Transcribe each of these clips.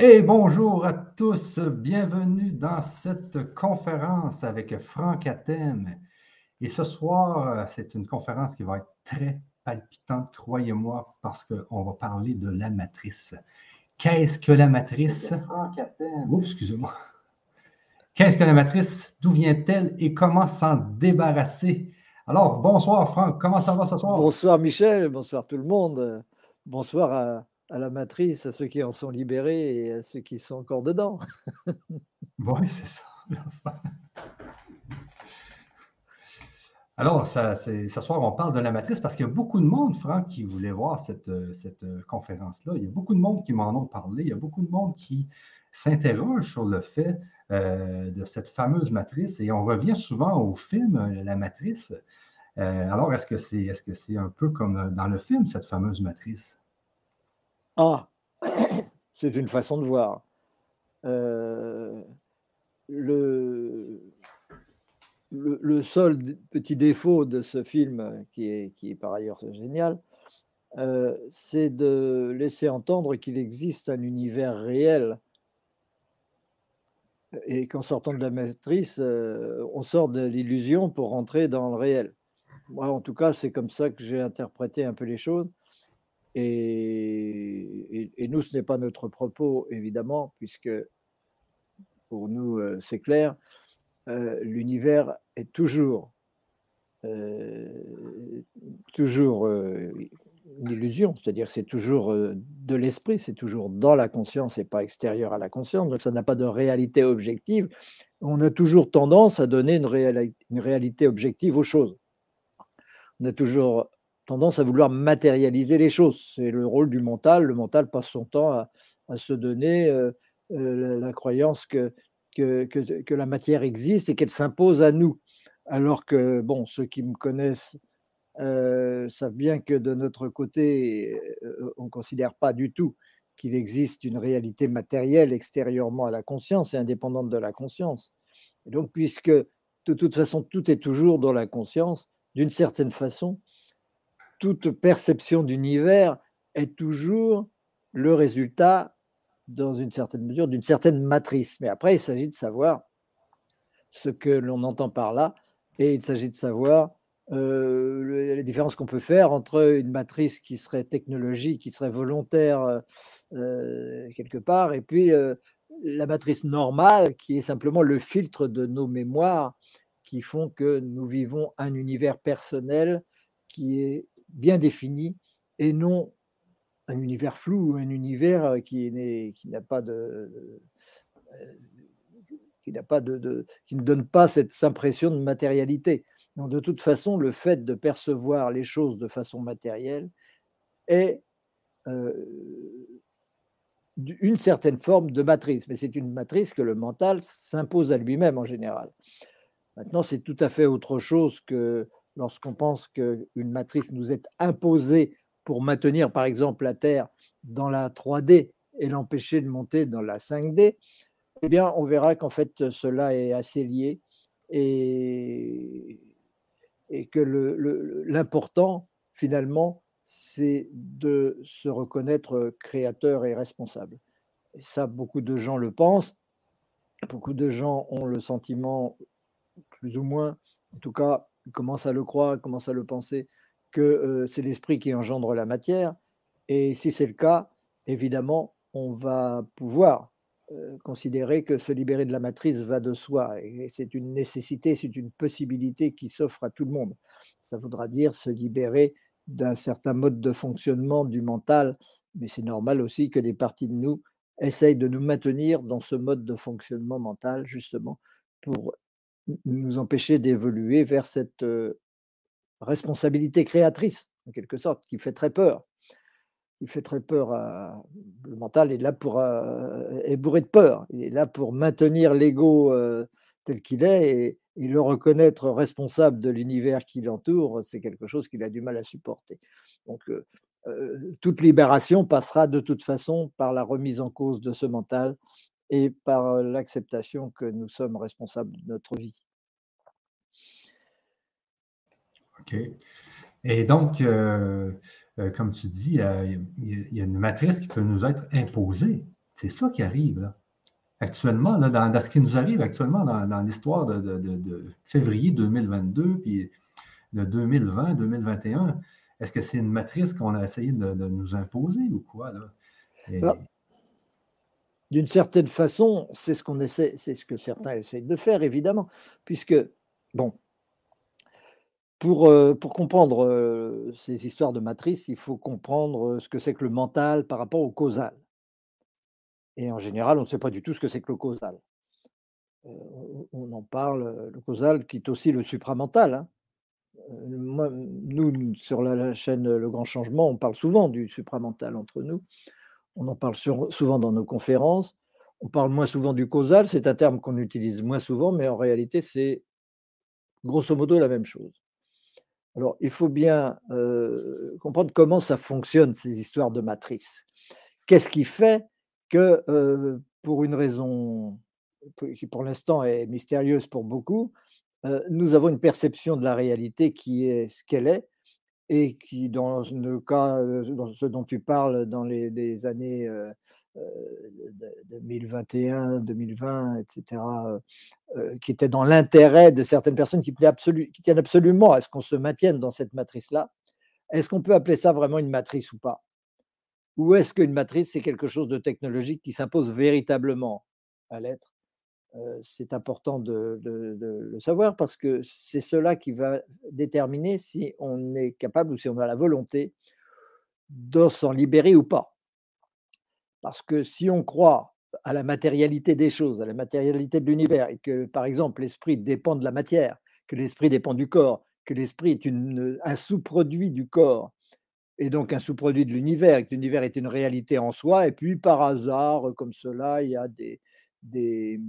Et bonjour à tous, bienvenue dans cette conférence avec Franck Athème. Et ce soir, c'est une conférence qui va être très palpitante, croyez-moi, parce qu'on va parler de la matrice. Qu'est-ce que la matrice? Franck Athème. Oups, excusez-moi. Qu'est-ce que la matrice? D'où vient-elle et comment s'en débarrasser? Alors, bonsoir Franck, comment ça va ce soir? Bonsoir Michel, bonsoir tout le monde. Bonsoir à, à la matrice, à ceux qui en sont libérés et à ceux qui sont encore dedans. oui, c'est ça. Alors, ça, ce soir, on parle de la matrice parce qu'il y a beaucoup de monde, Franck, qui voulait voir cette, cette conférence-là. Il y a beaucoup de monde qui m'en ont parlé. Il y a beaucoup de monde qui s'interroge sur le fait euh, de cette fameuse matrice. Et on revient souvent au film La Matrice. Euh, alors, est-ce que c'est est -ce c'est un peu comme dans le film, cette fameuse matrice? Ah, c'est une façon de voir. Euh, le, le, seul petit défaut de ce film, qui est, qui est par ailleurs génial, euh, c'est de laisser entendre qu'il existe un univers réel et qu'en sortant de la matrice, euh, on sort de l'illusion pour rentrer dans le réel. Moi, en tout cas, c'est comme ça que j'ai interprété un peu les choses. Et, nous, ce n'est pas notre propos, évidemment, puisque pour nous, euh, c'est clair, euh, l'univers est toujours, euh, toujours une illusion, c'est-à-dire c'est toujours de l'esprit, c'est toujours dans la conscience et pas extérieur à la conscience, donc ça n'a pas de réalité objective. On a toujours tendance à donner une, une réalité objective aux choses. On a toujours tendance à vouloir matérialiser les choses. C'est le rôle du mental. Le mental passe son temps à, se donner euh, euh, la, croyance que, que, la matière existe et qu'elle s'impose à nous. Alors que, bon, ceux qui me connaissent euh, savent bien que de notre côté, on ne considère pas du tout qu'il existe une réalité matérielle extérieurement à la conscience et indépendante de la conscience. Et donc, puisque de toute façon, tout est toujours dans la conscience, d'une certaine façon, toute perception d'univers est toujours le résultat, dans une certaine mesure, d'une certaine matrice. Mais après, il s'agit de savoir ce que l'on entend par là, et il s'agit de savoir euh, les différences qu'on peut faire entre une matrice qui serait technologique, qui serait volontaire euh, quelque part, et puis euh, la matrice normale, qui est simplement le filtre de nos mémoires, qui font que nous vivons un univers personnel qui est bien défini et non un univers flou, un univers qui, qui n'a pas de, qui n'a pas de, qui ne donne pas cette impression de matérialité. Donc de toute façon, le fait de percevoir les choses de façon matérielle est une certaine forme de matrice, mais c'est une matrice que le mental s'impose à lui-même en général. Maintenant, c'est tout à fait autre chose que lorsqu'on pense qu'une matrice nous est imposée pour maintenir, par exemple, la Terre dans la 3D et l'empêcher de monter dans la 5D, eh bien, on verra qu'en fait, cela est assez lié et, que l'important, finalement, c'est de se reconnaître créateur et responsable. Et ça, beaucoup de gens le pensent. Beaucoup de gens ont le sentiment, plus ou moins, en tout cas, commence à le croire, commence à le penser, que c'est l'esprit qui engendre la matière. Et si c'est le cas, évidemment, on va pouvoir considérer que se libérer de la matrice va de soi. Et c'est une nécessité, c'est une possibilité qui s'offre à tout le monde. Ça voudra dire se libérer d'un certain mode de fonctionnement du mental, mais c'est normal aussi que des parties de nous essayent de nous maintenir dans ce mode de fonctionnement mental, justement, pour nous empêcher d'évoluer vers cette responsabilité créatrice, en quelque sorte, qui fait très peur. Qui fait très peur. Le mental est là pour. est bourré de peur. Il est là pour maintenir l'ego tel qu'il est et, le reconnaître responsable de l'univers qui l'entoure, c'est quelque chose qu'il a du mal à supporter. Donc, toute libération passera de toute façon par la remise en cause de ce mental et par l'acceptation que nous sommes responsables de notre vie. OK. Et donc, comme tu dis, il y, a une matrice qui peut nous être imposée. C'est ça qui arrive là. Actuellement, là, dans, ce qui nous arrive actuellement dans, l'histoire de, février 2022 puis de 2020, 2021, est-ce que c'est une matrice qu'on a essayé de, nous imposer ou quoi? Là? D'une certaine façon, c'est ce qu'on essaie, c'est ce que certains essayent de faire, évidemment, puisque, bon, pour, euh, pour comprendre euh, ces histoires de matrice, il faut comprendre euh, ce que c'est que le mental par rapport au causal. Et en général, on ne sait pas du tout ce que c'est que le causal. on en parle, le causal qui est aussi le supramental. Hein. nous, sur la, chaîne Le Grand Changement, on parle souvent du supramental entre nous. On en parle souvent dans nos conférences. On parle moins souvent du causal, c'est un terme qu'on utilise moins souvent, mais en réalité, c'est grosso modo la même chose. Alors, il faut bien comprendre comment ça fonctionne, ces histoires de matrice. Qu'est-ce qui fait que, pour une raison qui pour l'instant est mystérieuse pour beaucoup, nous avons une perception de la réalité qui est ce qu'elle est, et qui, dans le cas, dans ce dont tu parles, dans les, années 2021, 2020, etc., qui était dans l'intérêt de certaines personnes qui, qui tiennent absolument à ce qu'on se maintienne dans cette matrice-là, est-ce qu'on peut appeler ça vraiment une matrice ou pas? Ou est-ce qu'une matrice, c'est quelque chose de technologique qui s'impose véritablement à l'être? C'est important de, le savoir parce que c'est cela qui va déterminer si on est capable ou si on a la volonté de s'en libérer ou pas. Parce que si on croit à la matérialité des choses, à la matérialité de l'univers, et que par exemple l'esprit dépend de la matière, que l'esprit dépend du corps, que l'esprit est un sous-produit du corps, et donc un sous-produit de l'univers, et que l'univers est une réalité en soi, et puis par hasard, comme cela, il y a des, des,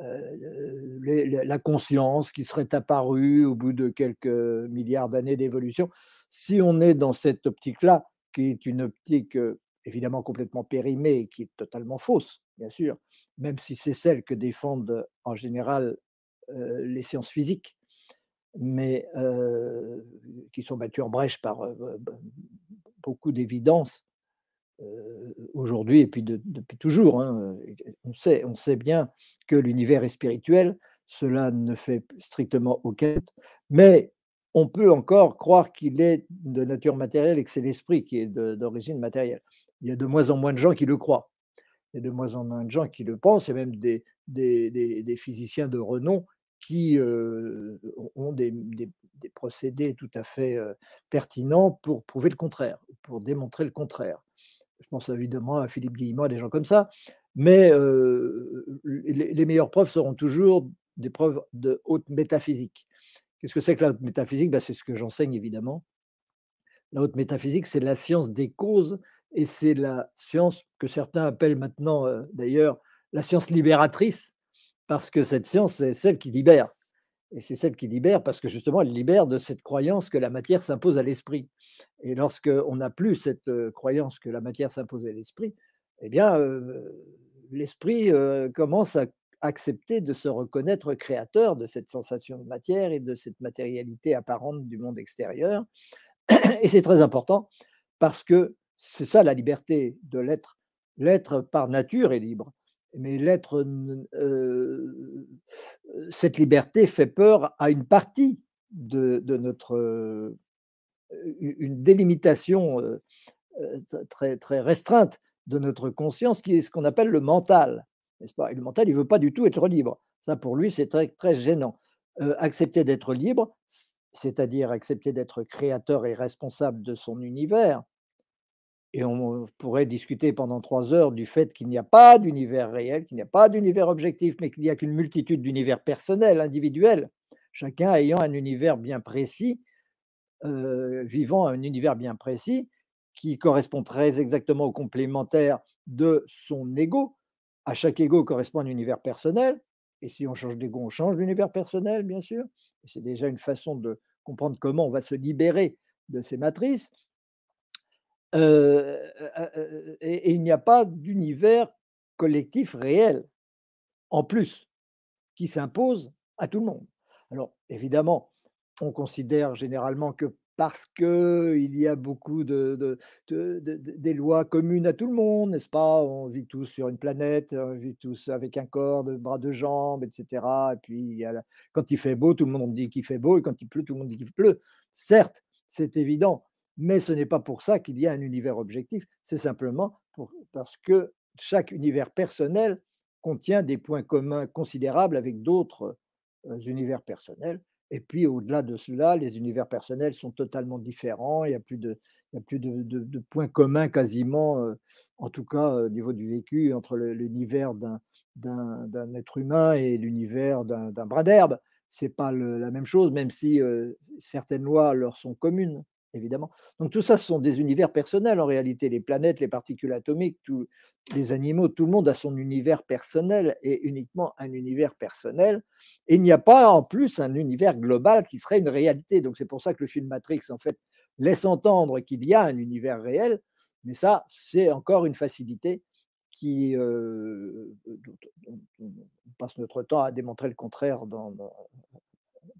la conscience qui serait apparue au bout de quelques milliards d'années d'évolution. Si on est dans cette optique-là, qui est une optique évidemment complètement périmée, qui est totalement fausse, bien sûr, même si c'est celle que défendent en général les sciences physiques, mais qui sont battues en brèche par beaucoup d'évidence aujourd'hui et puis depuis toujours. Hein, on, sait, on sait bien que l'univers est spirituel, cela ne fait strictement aucun mais on peut encore croire qu'il est de nature matérielle et que c'est l'esprit qui est d'origine matérielle. Il y a de moins en moins de gens qui le croient. Il y a de moins en moins de gens qui le pensent, et même des, des, physiciens de renom qui ont des, procédés tout à fait pertinents pour prouver le contraire, pour démontrer le contraire je pense évidemment à Philippe Guillemot, des gens comme ça, mais les, meilleures preuves seront toujours des preuves de haute métaphysique. Qu'est-ce que c'est que la haute métaphysique? Ben, C'est ce que j'enseigne évidemment. La haute métaphysique, c'est la science des causes et c'est la science que certains appellent maintenant d'ailleurs la science libératrice, parce que cette science, c'est celle qui libère. Et c'est celle qui libère parce que justement, elle libère de cette croyance que la matière s'impose à l'esprit. Et lorsqu'on n'a plus cette croyance que la matière s'impose à l'esprit, eh bien, l'esprit commence à accepter de se reconnaître créateur de cette sensation de matière et de cette matérialité apparente du monde extérieur. Et c'est très important parce que c'est ça la liberté de l'être. L'être par nature est libre mais l'être, cette liberté fait peur à une partie de, notre, une délimitation très, très restreinte de notre conscience, qui est ce qu'on appelle le mental, n'est-ce pas? Et le mental, il ne veut pas du tout être libre. Ça, pour lui, c'est très, très gênant. accepter d'être libre, c'est-à-dire accepter d'être créateur et responsable de son univers, et on pourrait discuter pendant trois heures du fait qu'il n'y a pas d'univers réel, qu'il n'y a pas d'univers objectif, mais qu'il n'y a qu'une multitude d'univers personnels, individuels, chacun ayant un univers bien précis, euh, vivant un univers bien précis, qui correspond très exactement au complémentaire de son ego. À chaque ego correspond un univers personnel, et si on change d'ego, on change d'univers personnel, bien sûr. C'est déjà une façon de comprendre comment on va se libérer de ces matrices et, il n'y a pas d'univers collectif réel, en plus, qui s'impose à tout le monde. Alors, évidemment, on considère généralement que parce qu'il y a beaucoup de, de- de- de- de- des lois communes à tout le monde, n'est-ce pas? On vit tous sur une planète, on vit tous avec un corps, de bras, de jambes, etc. Et puis, quand il fait beau, tout le monde dit qu'il fait beau, et quand il pleut, tout le monde dit qu'il pleut. Certes, c'est évident, mais ce n'est pas pour ça qu'il y a un univers objectif, c'est simplement parce que chaque univers personnel contient des points communs considérables avec d'autres euh, univers personnels. Et puis au-delà de cela, les univers personnels sont totalement différents. Il n'y a plus de, y points communs quasiment, euh, en tout cas euh, au niveau du vécu, entre l'univers d'un, être humain et l'univers d'un, bras d'herbe. C'est pas le- la même chose, même si euh, certaines lois leur sont communes, évidemment. Donc tout ça, ce sont des univers personnels en réalité. Les planètes, les particules atomiques, tous les animaux, tout le monde a son univers personnel et uniquement un univers personnel et il n'y a pas en plus un univers global qui serait une réalité. Donc c'est pour ça que le film Matrix, en fait, laisse entendre qu'il y a un univers réel, mais ça, c'est encore une facilité qui euh, on passe notre temps à démontrer le contraire dans-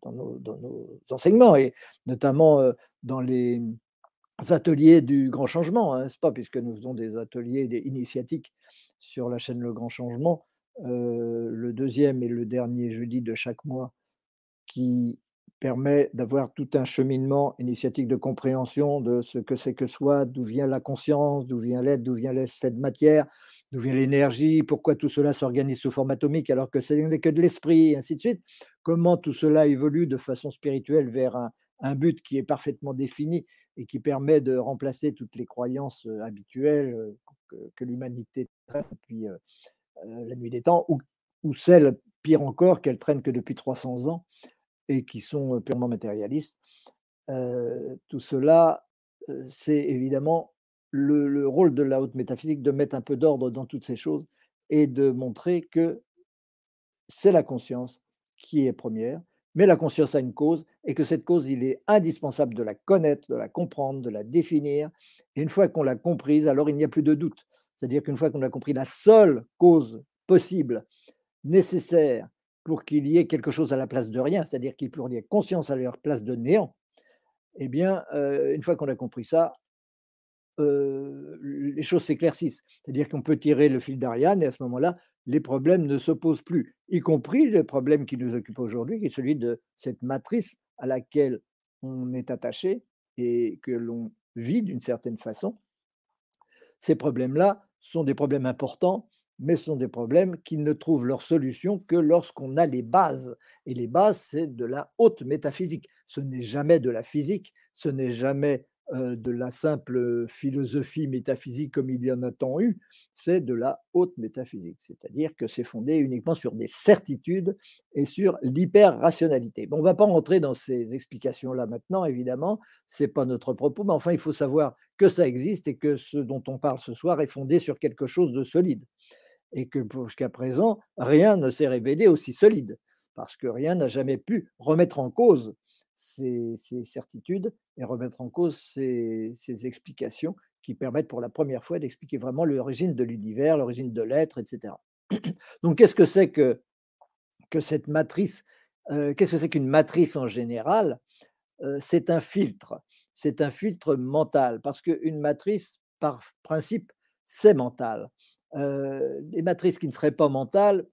dans nos, enseignements, et notamment dans les ateliers du grand changement, hein, n'est-ce pas, puisque nous faisons des ateliers des initiatiques sur la chaîne Le Grand Changement, le deuxième et le dernier jeudi de chaque mois qui permet d'avoir tout un cheminement initiatique de compréhension de ce que c'est que soi, d'où vient la conscience, d'où vient l'être, d'où vient l'effet de matière, d'où vient l'énergie, pourquoi tout cela s'organise sous forme atomique alors que ce n'est que de l'esprit, ainsi de suite. Comment tout cela évolue de façon spirituelle vers un, but qui est parfaitement défini et qui permet de remplacer toutes les croyances euh, habituelles euh, que, l'humanité traîne depuis euh, la nuit des temps, ou, celles, pire encore, qu'elle traîne que depuis 300 ans et qui sont purement matérialistes. Tout cela, c'est évidemment le, le rôle de la haute métaphysique de mettre un peu d'ordre dans toutes ces choses et de montrer que c'est la conscience qui est première, mais la conscience a une cause et que cette cause, il est indispensable de la connaître, de la comprendre, de la définir. Et une fois qu'on l'a comprise, alors il n'y a plus de doute. C'est-à-dire qu'une fois qu'on a compris la seule cause possible, nécessaire pour qu'il y ait quelque chose à la place de rien, c'est-à-dire qu'il y ait conscience à la place de néant, eh bien, euh, une fois qu'on a compris ça, euh, les choses s'éclaircissent. C'est-à-dire qu'on peut tirer le fil d'Ariane et à ce moment-là, les problèmes ne se posent plus, y compris le problème qui nous occupe aujourd'hui, qui est celui de cette matrice à laquelle on est attaché et que l'on vit d'une certaine façon. Ces problèmes-là sont des problèmes importants, mais ce sont des problèmes qui ne trouvent leur solution que lorsqu'on a les bases. Et les bases, c'est de la haute métaphysique. Ce n'est jamais de la physique, ce n'est jamais de la simple philosophie métaphysique comme il y en a tant eu, c'est de la haute métaphysique, c'est-à-dire que c'est fondé uniquement sur des certitudes et sur l'hyper-rationalité. Bon, on ne va pas rentrer dans ces explications-là maintenant, évidemment, ce n'est pas notre propos, mais enfin, il faut savoir que ça existe et que ce dont on parle ce soir est fondé sur quelque chose de solide et que jusqu'à présent, rien ne s'est révélé aussi solide, parce que rien n'a jamais pu remettre en cause ces certitudes et remettre en cause ces, explications qui permettent pour la première fois d'expliquer vraiment l'origine de l'univers, l'origine de l'être, etc. Donc, qu'est-ce que c'est que, cette matrice euh, Qu'est-ce que c'est qu'une matrice en général? Euh, C'est un filtre, c'est un filtre mental, parce qu'une matrice, par principe, c'est mental. Euh, les matrices qui ne seraient pas mentales,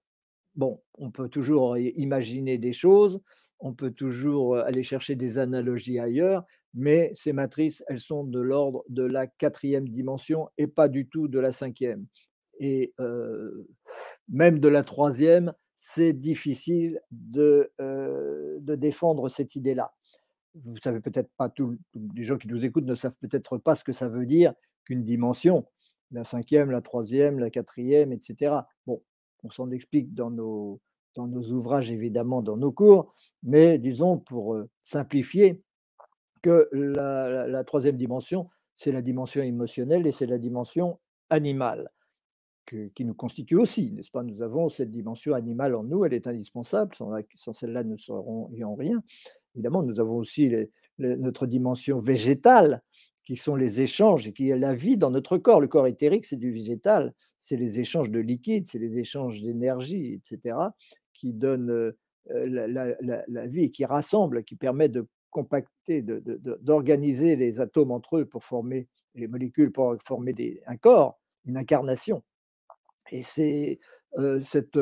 bon, on peut toujours imaginer des choses, on peut toujours aller chercher des analogies ailleurs, mais ces matrices, elles sont de l'ordre de la quatrième dimension et pas du tout de la cinquième. Et euh, même de la troisième, c'est difficile de, euh, de, défendre cette idée-là. Vous savez peut-être pas, tous les gens qui nous écoutent ne savent peut-être pas ce que ça veut dire qu'une dimension la cinquième, la troisième, la quatrième, etc. Bon, on s'en explique dans nos, dans nos ouvrages, évidemment, dans nos cours, mais disons, pour simplifier, que la, troisième dimension, c'est la dimension émotionnelle et c'est la dimension animale qui nous constitue aussi, n'est-ce pas? Nous avons cette dimension animale en nous, elle est indispensable, sans, celle-là, nous ne serions rien. Évidemment, nous avons aussi notre dimension végétale, qui sont les échanges et qui est la vie dans notre corps. Le corps éthérique, c'est du végétal, c'est les échanges de liquide, c'est les échanges d'énergie, etc., qui donnent la, la, la, vie et qui rassemblent, qui permet de compacter, d'organiser les atomes entre eux pour former les molécules, pour former des, un corps, une incarnation. Et c'est cette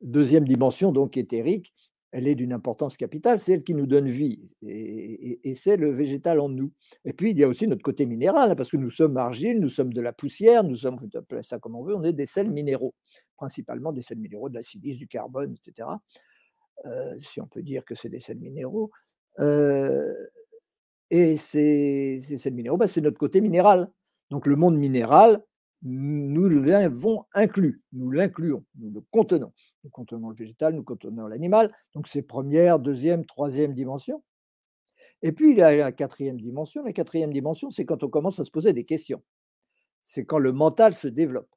deuxième dimension, donc éthérique, elle est d'une importance capitale, c'est elle qui nous donne vie, et, c'est le végétal en nous. Et puis, il y a aussi notre côté minéral, hein, parce que nous sommes argile, nous sommes de la poussière, nous sommes, on ça comme on veut, on est des sels minéraux, principalement des sels minéraux, de la silice, du carbone, etc. si on peut dire que c'est des sels minéraux. Et ces, sels minéraux, bah, c'est notre côté minéral. Donc le monde minéral, nous l'avons inclus, nous l'incluons, nous le contenons. Nous contenons le végétal, nous contenons l'animal. Donc c'est première, deuxième, troisième dimension. Et puis il y a la quatrième dimension. La quatrième dimension, c'est quand on commence à se poser des questions. C'est quand le mental se développe.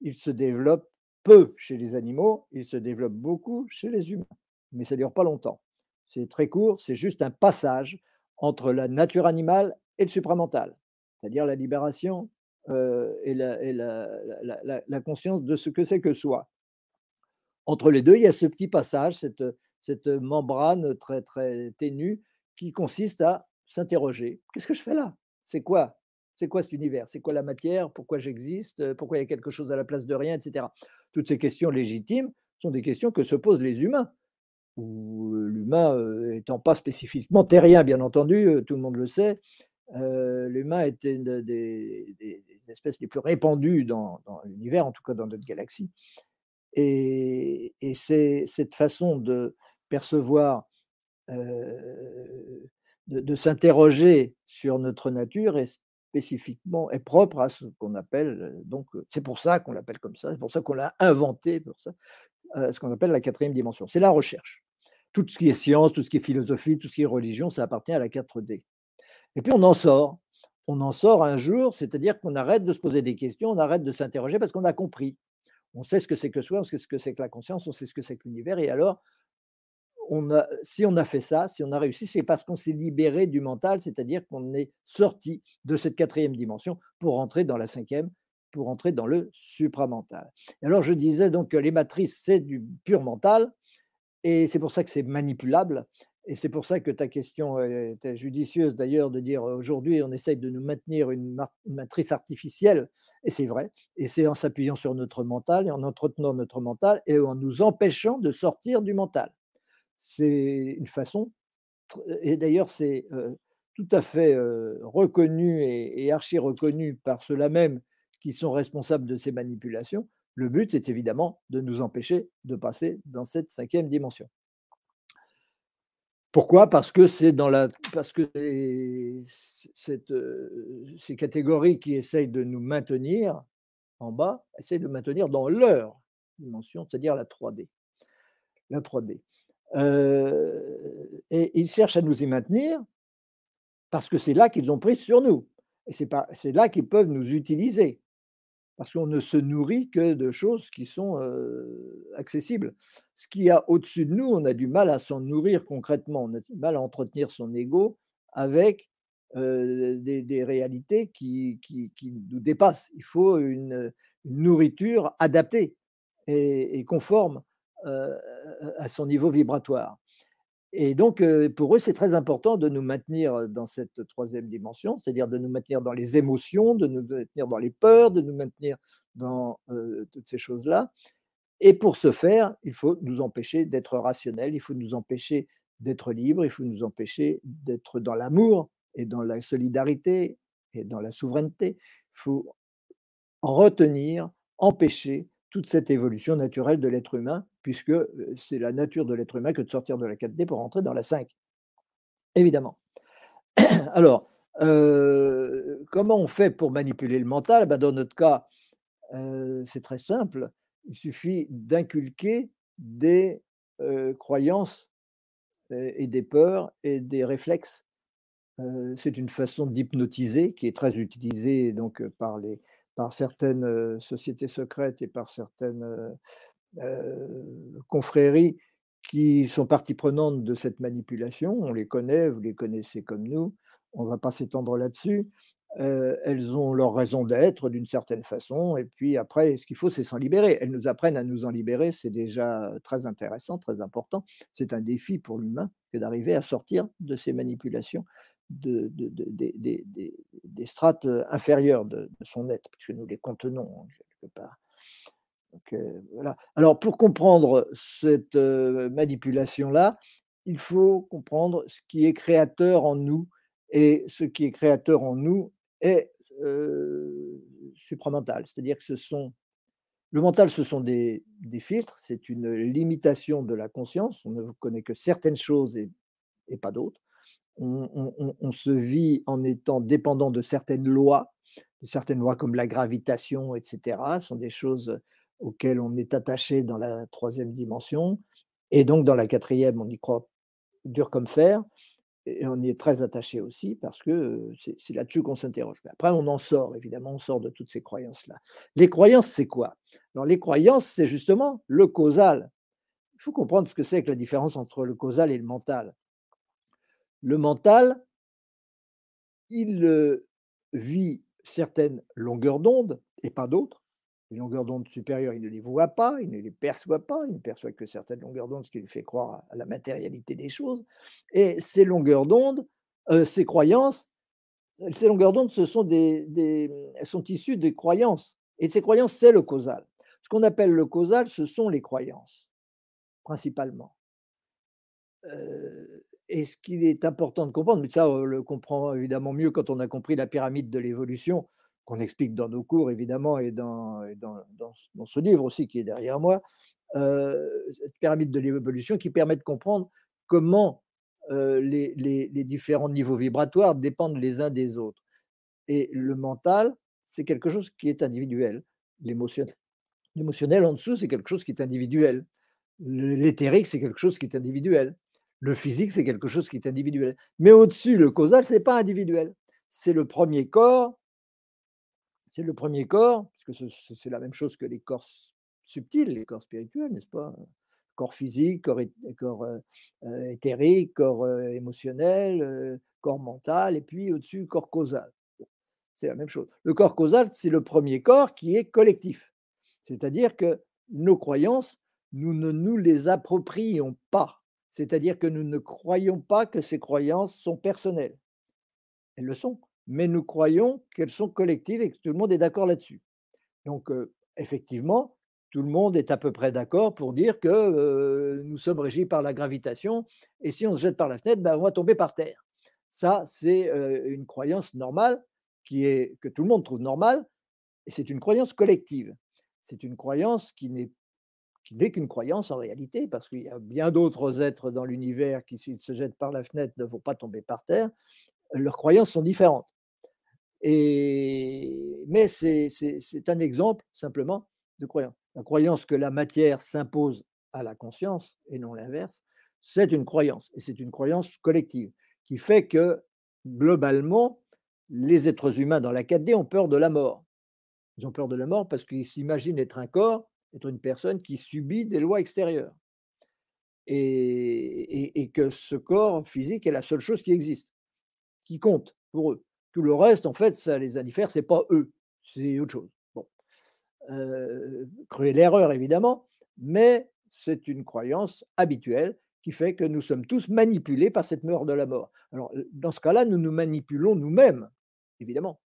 Il se développe peu chez les animaux, il se développe beaucoup chez les humains. Mais ça ne dure pas longtemps. C'est très court, c'est juste un passage entre la nature animale et le supramental, c'est-à-dire la libération et, la, conscience de ce que c'est que soi. Entre les deux, il y a ce petit passage, cette, cette membrane très, très ténue qui consiste à s'interroger. Qu'est-ce que je fais là? C'est quoi? C'est quoi cet univers? C'est quoi la matière? Pourquoi j'existe? Pourquoi il y a quelque chose à la place de rien, etc. Toutes ces questions légitimes sont des questions que se posent les humains ou l'humain étant pas spécifiquement terrien, bien entendu, tout le monde le sait, l'humain était une des, espèces les plus répandues dans, l'univers, en tout cas dans notre galaxie. Et, c'est cette façon de percevoir, de, s'interroger sur notre nature est spécifiquement est propre à ce qu'on appelle donc c'est pour ça qu'on l'appelle comme ça, c'est pour ça qu'on l'a inventé pour ça, ce qu'on appelle la quatrième dimension. C'est la recherche. Tout ce qui est science, tout ce qui est philosophie, tout ce qui est religion, ça appartient à la 4D. Et puis on en sort. On en sort un jour, c'est-à-dire qu'on arrête de se poser des questions, on arrête de s'interroger parce qu'on a compris. On sait ce que c'est que soi, on sait ce que c'est que la conscience, on sait ce que c'est que l'univers. Et alors, si on a fait ça, si on a réussi, c'est parce qu'on s'est libéré du mental, c'est-à-dire qu'on est sorti de cette quatrième dimension pour rentrer dans la cinquième, pour rentrer dans le supramental. Et alors, je disais donc que les matrices, c'est du pur mental, et c'est pour ça que c'est manipulable. Et c'est pour ça que ta question était judicieuse d'ailleurs de dire aujourd'hui on essaye de nous maintenir une, matrice artificielle, et c'est vrai, et c'est en s'appuyant sur notre mental et en entretenant notre mental et en nous empêchant de sortir du mental. C'est une façon, et d'ailleurs c'est tout à fait reconnu et, et archi reconnu par ceux-là même qui sont responsables de ces manipulations. Le but, c'est évidemment de nous empêcher de passer dans cette cinquième dimension. Pourquoi? Parce que c'est dans la parce que cette, ces catégories qui essayent de nous maintenir en bas essayent de maintenir dans leur dimension, c'est-à-dire la 3D. La 3D. et ils cherchent à nous y maintenir parce que c'est là qu'ils ont pris sur nous. Et c'est là qu'ils peuvent nous utiliser parce qu'on ne se nourrit que de choses qui sont accessibles. Ce qu'il y a au-dessus de nous, on a du mal à s'en nourrir concrètement, on a du mal à entretenir son ego avec des, réalités qui, nous dépassent. Il faut une, nourriture adaptée et, conforme à son niveau vibratoire. Et donc, pour eux, c'est très important de nous maintenir dans cette troisième dimension, c'est-à-dire de nous maintenir dans les émotions, de nous maintenir dans les peurs, de nous maintenir dans toutes ces choses-là. Et pour ce faire, il faut nous empêcher d'être rationnels, il faut nous empêcher d'être libres, il faut nous empêcher d'être dans l'amour et dans la solidarité et dans la souveraineté. Il faut retenir, empêcher toute cette évolution naturelle de l'être humain, puisque c'est la nature de l'être humain que de sortir de la 4D pour rentrer dans la 5. Évidemment. Alors, comment on fait pour manipuler le mental? Ben, Dans notre cas, c'est très simple. Il suffit d'inculquer des croyances et des peurs et des réflexes. c'est une façon d'hypnotiser qui est très utilisée donc par les, par certaines sociétés secrètes et par certaines confréries qui sont partie prenante de cette manipulation. On les connaît, vous les connaissez comme nous. On ne va pas s'étendre là-dessus. elles ont leur raison d'être d'une certaine façon, et puis après, ce qu'il faut, c'est s'en libérer. Elles nous apprennent à nous en libérer, c'est déjà très intéressant, très important. C'est un défi pour l'humain que d'arriver à sortir de ces manipulations de, des strates inférieures de, son être, puisque nous les contenons quelque part. Alors, pour comprendre cette manipulation-là, il faut comprendre ce qui est créateur en nous, et ce qui est créateur en nous est supramental, c'est-à-dire que le mental, ce sont des, filtres, c'est une limitation de la conscience, on ne connaît que certaines choses et pas d'autres. On, se vit en étant dépendant de certaines lois, de certaines lois comme la gravitation, etc. Ce sont des choses auxquelles on est attaché dans la troisième dimension. Et donc, dans la quatrième, on y croit dur comme fer. Et on y est très attaché aussi parce que c'est là-dessus qu'on s'interroge. Après, on en sort, évidemment, on sort de toutes ces croyances-là. Les croyances, c'est quoi? Alors, les croyances, c'est justement le causal. Il faut comprendre ce que c'est que la différence entre le causal et le mental. Le mental, il vit certaines longueurs d'onde et pas d'autres. Les longueurs d'onde supérieures, il ne les voit pas, il ne les perçoit pas, il ne perçoit que certaines longueurs d'onde, ce qui lui fait croire à la matérialité des choses. Et ces longueurs d'onde, ces croyances, ces longueurs d'onde, ce sont des, sont issues des croyances. Et ces croyances, c'est le causal. Ce qu'on appelle le causal, ce sont les croyances, principalement et ce qu'il est important de comprendre, mais ça, on le comprend évidemment mieux quand on a compris la pyramide de l'évolution, qu'on explique dans nos cours, évidemment, et dans, dans, ce livre aussi qui est derrière moi, cette pyramide de l'évolution qui permet de comprendre comment les, les, différents niveaux vibratoires dépendent les uns des autres. Et le mental, c'est quelque chose qui est individuel. L'émotionnel en dessous, c'est quelque chose qui est individuel. L'éthérique, c'est quelque chose qui est individuel. Le physique, c'est quelque chose qui est individuel. Mais au-dessus, le causal, ce n'est pas individuel. C'est le premier corps. C'est le premier corps, parce que c'est la même chose que les corps subtils, les corps spirituels, n'est-ce pas? Corps physique, corps, euh, euh, éthérique, corps euh, émotionnel, corps mental, et puis au-dessus, corps causal. C'est la même chose. Le corps causal, c'est le premier corps qui est collectif. C'est-à-dire que nos croyances, nous ne nous les approprions pas. C'est-à-dire que nous ne croyons pas que ces croyances sont personnelles. Elles le sont, mais nous croyons qu'elles sont collectives et que tout le monde est d'accord là-dessus. Donc, effectivement, tout le monde est à peu près d'accord pour dire que nous sommes régis par la gravitation et si on se jette par la fenêtre, ben, on va tomber par terre. Ça, c'est une croyance normale qui est, que tout le monde trouve normale et c'est une croyance collective. C'est une croyance qui n'est qui n'est qu'une croyance en réalité, parce qu'il y a bien d'autres êtres dans l'univers qui, s'ils se jettent par la fenêtre, ne vont pas tomber par terre. Leurs croyances sont différentes. Mais c'est un exemple simplement de croyance. La croyance que la matière s'impose à la conscience et non l'inverse, c'est une croyance. Et c'est une croyance collective qui fait que, globalement, les êtres humains dans la 4D ont peur de la mort. Ils ont peur de la mort parce qu'ils s'imaginent être un corps être une personne qui subit des lois extérieures. Et, que ce corps physique est la seule chose qui existe, qui compte pour eux. Tout le reste, en fait, ça les indiffère, c'est pas eux, c'est autre chose. Bon. Euh, cruelle erreur, évidemment, mais c'est une croyance habituelle qui fait que nous sommes tous manipulés par cette mort de la mort. Alors, dans ce cas-là, nous nous manipulons nous-mêmes, évidemment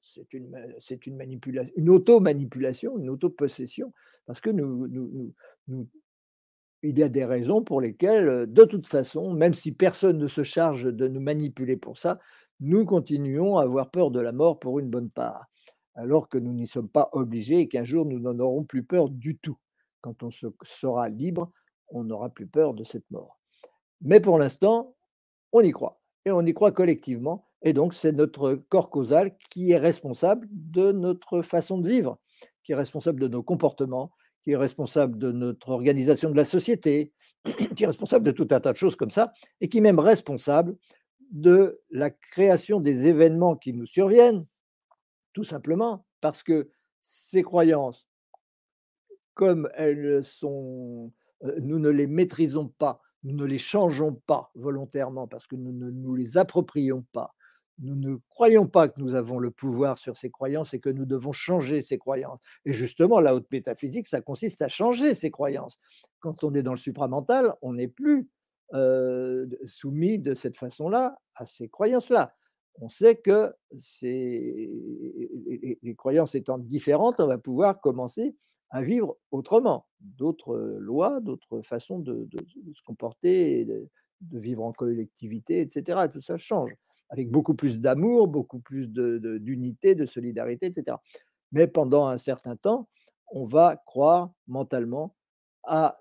c'est une, c'est une manipulation, une auto-manipulation, une auto-possession, parce que nous, nous, nous, il y a des raisons pour lesquelles, de toute façon, même si personne ne se charge de nous manipuler pour ça, nous continuons à avoir peur de la mort pour une bonne part, alors que nous n'y sommes pas obligés et qu'un jour nous n'en aurons plus peur du tout. Quand on se sera libre, on n'aura plus peur de cette mort. Mais pour l'instant, on y croit, et on y croit collectivement, et donc, c'est notre corps causal qui est responsable de notre façon de vivre, qui est responsable de nos comportements, qui est responsable de notre organisation de la société, qui est responsable de tout un tas de choses comme ça, et qui est même responsable de la création des événements qui nous surviennent, tout simplement parce que ces croyances, comme elles sont, euh, nous ne les maîtrisons pas, nous ne les changeons pas volontairement parce que nous ne nous les approprions pas, nous ne croyons pas que nous avons le pouvoir sur ces croyances et que nous devons changer ces croyances. Et justement, la haute métaphysique, ça consiste à changer ces croyances. Quand on est dans le supramental, on n'est plus euh, soumis de cette façon-là à ces croyances-là. On sait que les croyances étant différentes, on va pouvoir commencer à vivre autrement, d'autres lois, d'autres façons de, se comporter, de, vivre en collectivité, etc. Tout ça change avec beaucoup plus d'amour, beaucoup plus d'unité, de, de, solidarité, etc. Mais pendant un certain temps, on va croire mentalement à,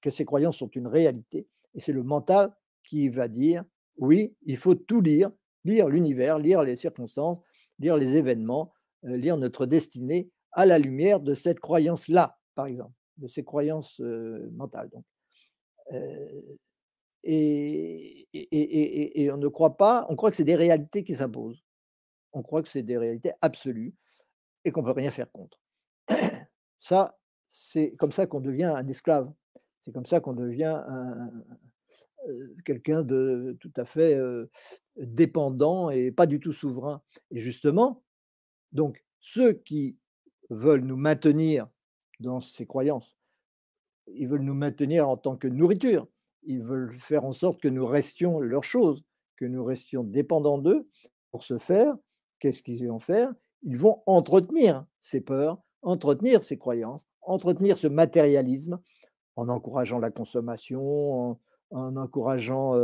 que ces croyances sont une réalité. Et c'est le mental qui va dire, oui, il faut tout lire, lire l'univers, lire les circonstances, lire les événements, euh, lire notre destinée à la lumière de cette croyance-là, par exemple, de ces croyances euh, mentales. Euh, et, on ne croit pas, on croit que c'est des réalités qui s'imposent. On croit que c'est des réalités absolues et qu'on ne peut rien faire contre. Ça, c'est comme ça qu'on devient un esclave. C'est comme ça qu'on devient quelqu'un de tout à fait dépendant et pas du tout souverain. Et justement, donc, ceux qui veulent nous maintenir dans ces croyances, ils veulent nous maintenir en tant que nourriture, ils veulent faire en sorte que nous restions leur chose, que nous restions dépendants d'eux. Pour ce faire, qu'est-ce qu'ils vont faire? Ils vont entretenir ces peurs, entretenir ces croyances, entretenir ce matérialisme en encourageant la consommation, en, encourageant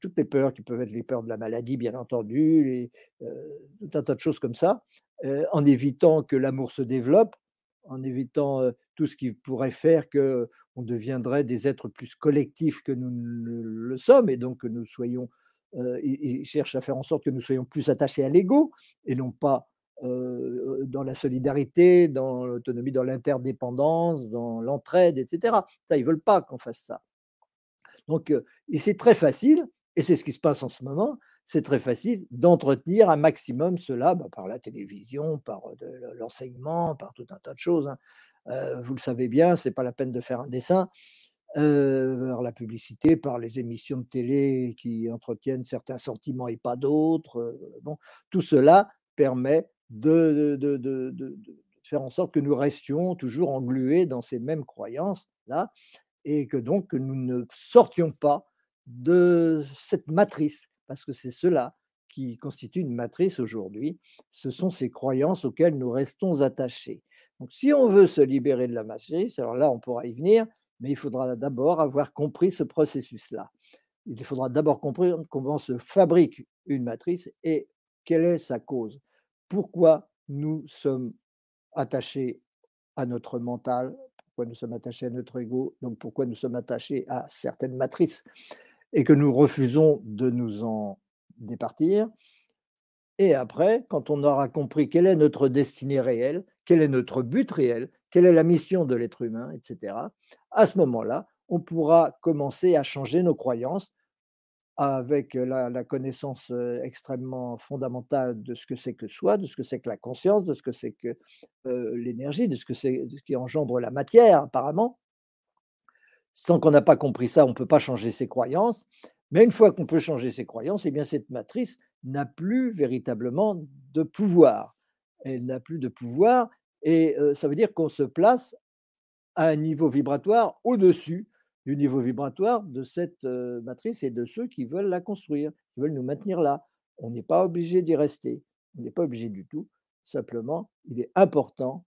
toutes les peurs qui peuvent être les peurs de la maladie, bien entendu, les, tout un tas de choses comme ça, en évitant que l'amour se développe, en évitant tout ce qui pourrait faire que on deviendrait des êtres plus collectifs que nous le sommes, et donc que nous soyons, ils, cherchent à faire en sorte que nous soyons plus attachés à l'ego et non pas dans la solidarité, dans l'autonomie, dans l'interdépendance, dans l'entraide, etc. Ça, ils veulent pas qu'on fasse ça. Donc, et c'est très facile, et c'est ce qui se passe en ce moment, c'est très facile d'entretenir un maximum cela bah, par la télévision, par l'enseignement, par tout un tas de choses. Hein. vous le savez bien, c'est pas la peine de faire un dessin. par la publicité, par les émissions de télé qui entretiennent certains sentiments et pas d'autres. bon, tout cela permet de, faire en sorte que nous restions toujours englués dans ces mêmes croyances-là et que donc nous ne sortions pas de cette matrice parce que c'est cela qui constitue une matrice aujourd'hui. Ce sont ces croyances auxquelles nous restons attachés. Donc, si on veut se libérer de la matrice, alors là, on pourra y venir, mais il faudra d'abord avoir compris ce processus-là. Il faudra d'abord comprendre comment se fabrique une matrice et quelle est sa cause. Pourquoi nous sommes attachés à notre mental, pourquoi nous sommes attachés à notre ego, donc pourquoi nous sommes attachés à certaines matrices et que nous refusons de nous en départir. Et après, quand on aura compris quelle est notre destinée réelle, quel est notre but réel, quelle est la mission de l'être humain, etc., à ce moment-là, on pourra commencer à changer nos croyances avec la, connaissance extrêmement fondamentale de ce que c'est que soi, de ce que c'est que la conscience, de ce que c'est que l'énergie, de ce que c'est ce qui engendre la matière apparemment, Tant qu'on n'a pas compris ça, on ne peut pas changer ses croyances. Mais une fois qu'on peut changer ses croyances, eh bien cette matrice n'a plus véritablement de pouvoir. Elle n'a plus de pouvoir et ça veut dire qu'on se place à un niveau vibratoire au-dessus du niveau vibratoire de cette matrice et de ceux qui veulent la construire, qui veulent nous maintenir là. On n'est pas obligé d'y rester. On n'est pas obligé du tout. Simplement, il est important,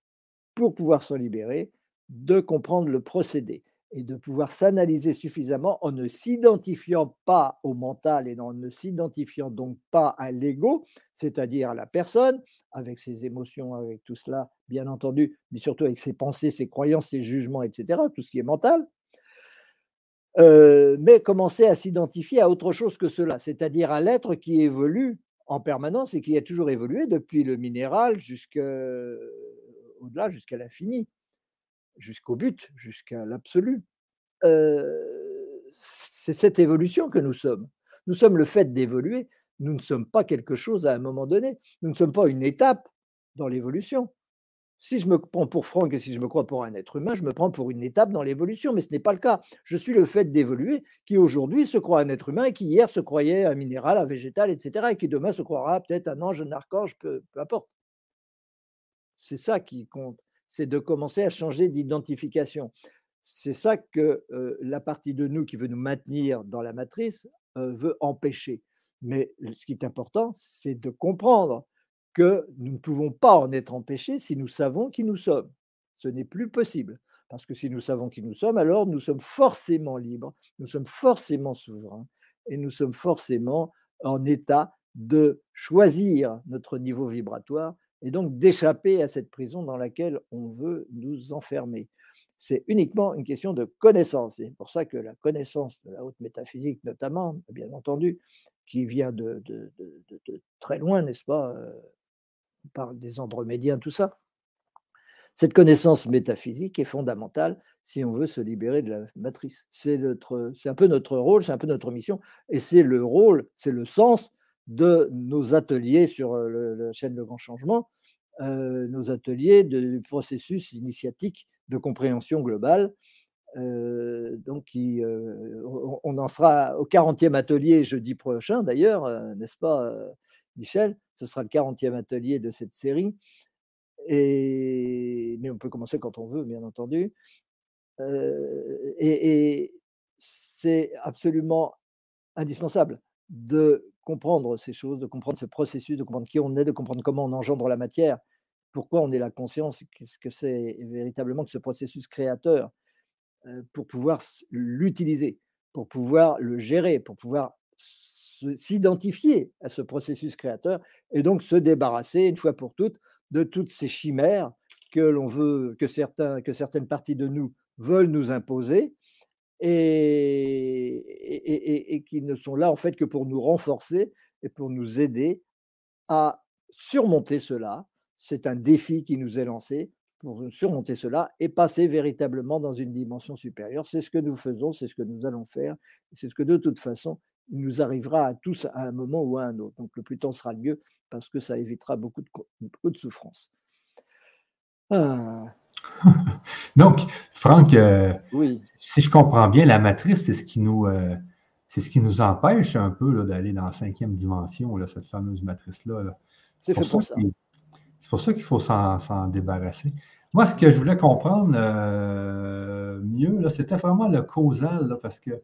pour pouvoir s'en libérer, de comprendre le procédé et de pouvoir s'analyser suffisamment en ne s'identifiant pas au mental et en ne s'identifiant donc pas à l'ego, c'est-à-dire à la personne, avec ses émotions, avec tout cela, bien entendu, mais surtout avec ses pensées, ses croyances, ses jugements, etc., tout ce qui est mental, euh, mais commencer à s'identifier à autre chose que cela, c'est-à-dire à, l'être qui évolue en permanence et qui a toujours évolué depuis le minéral jusqu'au-delà, jusqu'à l'infini jusqu'au but, jusqu'à l'absolu. c'est cette évolution que nous sommes. Nous sommes le fait d'évoluer. Nous ne sommes pas quelque chose à un moment donné. Nous ne sommes pas une étape dans l'évolution. Si je me prends pour Franck et si je me crois pour un être humain, je me prends pour une étape dans l'évolution, mais ce n'est pas le cas. Je suis le fait d'évoluer qui aujourd'hui se croit un être humain et qui hier se croyait un minéral, un végétal, etc. et qui demain se croira peut-être un ange, un archange, peu, importe. C'est ça qui compte, c'est de commencer à changer d'identification. C'est ça que euh, la partie de nous qui veut nous maintenir dans la matrice euh, veut empêcher. Mais ce qui est important, c'est de comprendre que nous ne pouvons pas en être empêchés si nous savons qui nous sommes. Ce n'est plus possible. Parce que si nous savons qui nous sommes, alors nous sommes forcément libres, nous sommes forcément souverains et nous sommes forcément en état de choisir notre niveau vibratoire et donc d'échapper à cette prison dans laquelle on veut nous enfermer. C'est uniquement une question de connaissance. C'est pour ça que la connaissance de la haute métaphysique, notamment, bien entendu, qui vient de, très loin, n'est-ce pas euh, On parle des andromédiens, tout ça. Cette connaissance métaphysique est fondamentale si on veut se libérer de la matrice. C'est un peu notre rôle, c'est un peu notre mission, et c'est le rôle, c'est le sens de nos ateliers sur euh, la chaîne de grand changement, euh, nos ateliers de processus initiatique de compréhension globale. Euh, donc, on en sera au 40e atelier jeudi prochain, d'ailleurs, n'est-ce pas, Michel Ce sera le 40e atelier de cette série. Et, mais on peut commencer quand on veut, bien entendu. et c'est absolument indispensable de comprendre ces choses, de comprendre ce processus, de comprendre qui on est, de comprendre comment on engendre la matière, pourquoi on est la conscience, qu'est-ce que c'est véritablement que ce processus créateur, euh, pour pouvoir l'utiliser, pour pouvoir le gérer, pour pouvoir s'identifier à ce processus créateur et donc se débarrasser une fois pour toutes de toutes ces chimères que l'on veut, que, certains, que certaines parties de nous veulent nous imposer et, qui ne sont là en fait que pour nous renforcer et pour nous aider à surmonter cela. C'est un défi qui nous est lancé pour surmonter cela et passer véritablement dans une dimension supérieure. C'est ce que nous faisons, c'est ce que nous allons faire, c'est ce que de toute façon, il nous arrivera à tous à un moment ou à un autre. Donc le plus tôt sera le mieux parce que ça évitera beaucoup de, beaucoup de souffrance. Ah. Donc, Franck, euh, si je comprends bien, la matrice, c'est ce qui nous, euh, c'est ce qui nous empêche un peu d'aller dans la cinquième dimension, là, cette fameuse matrice-là. C'est pour, ça. C'est pour ça qu'il faut s'en débarrasser. Moi, ce que je voulais comprendre euh, mieux, c'était vraiment le causal, parce que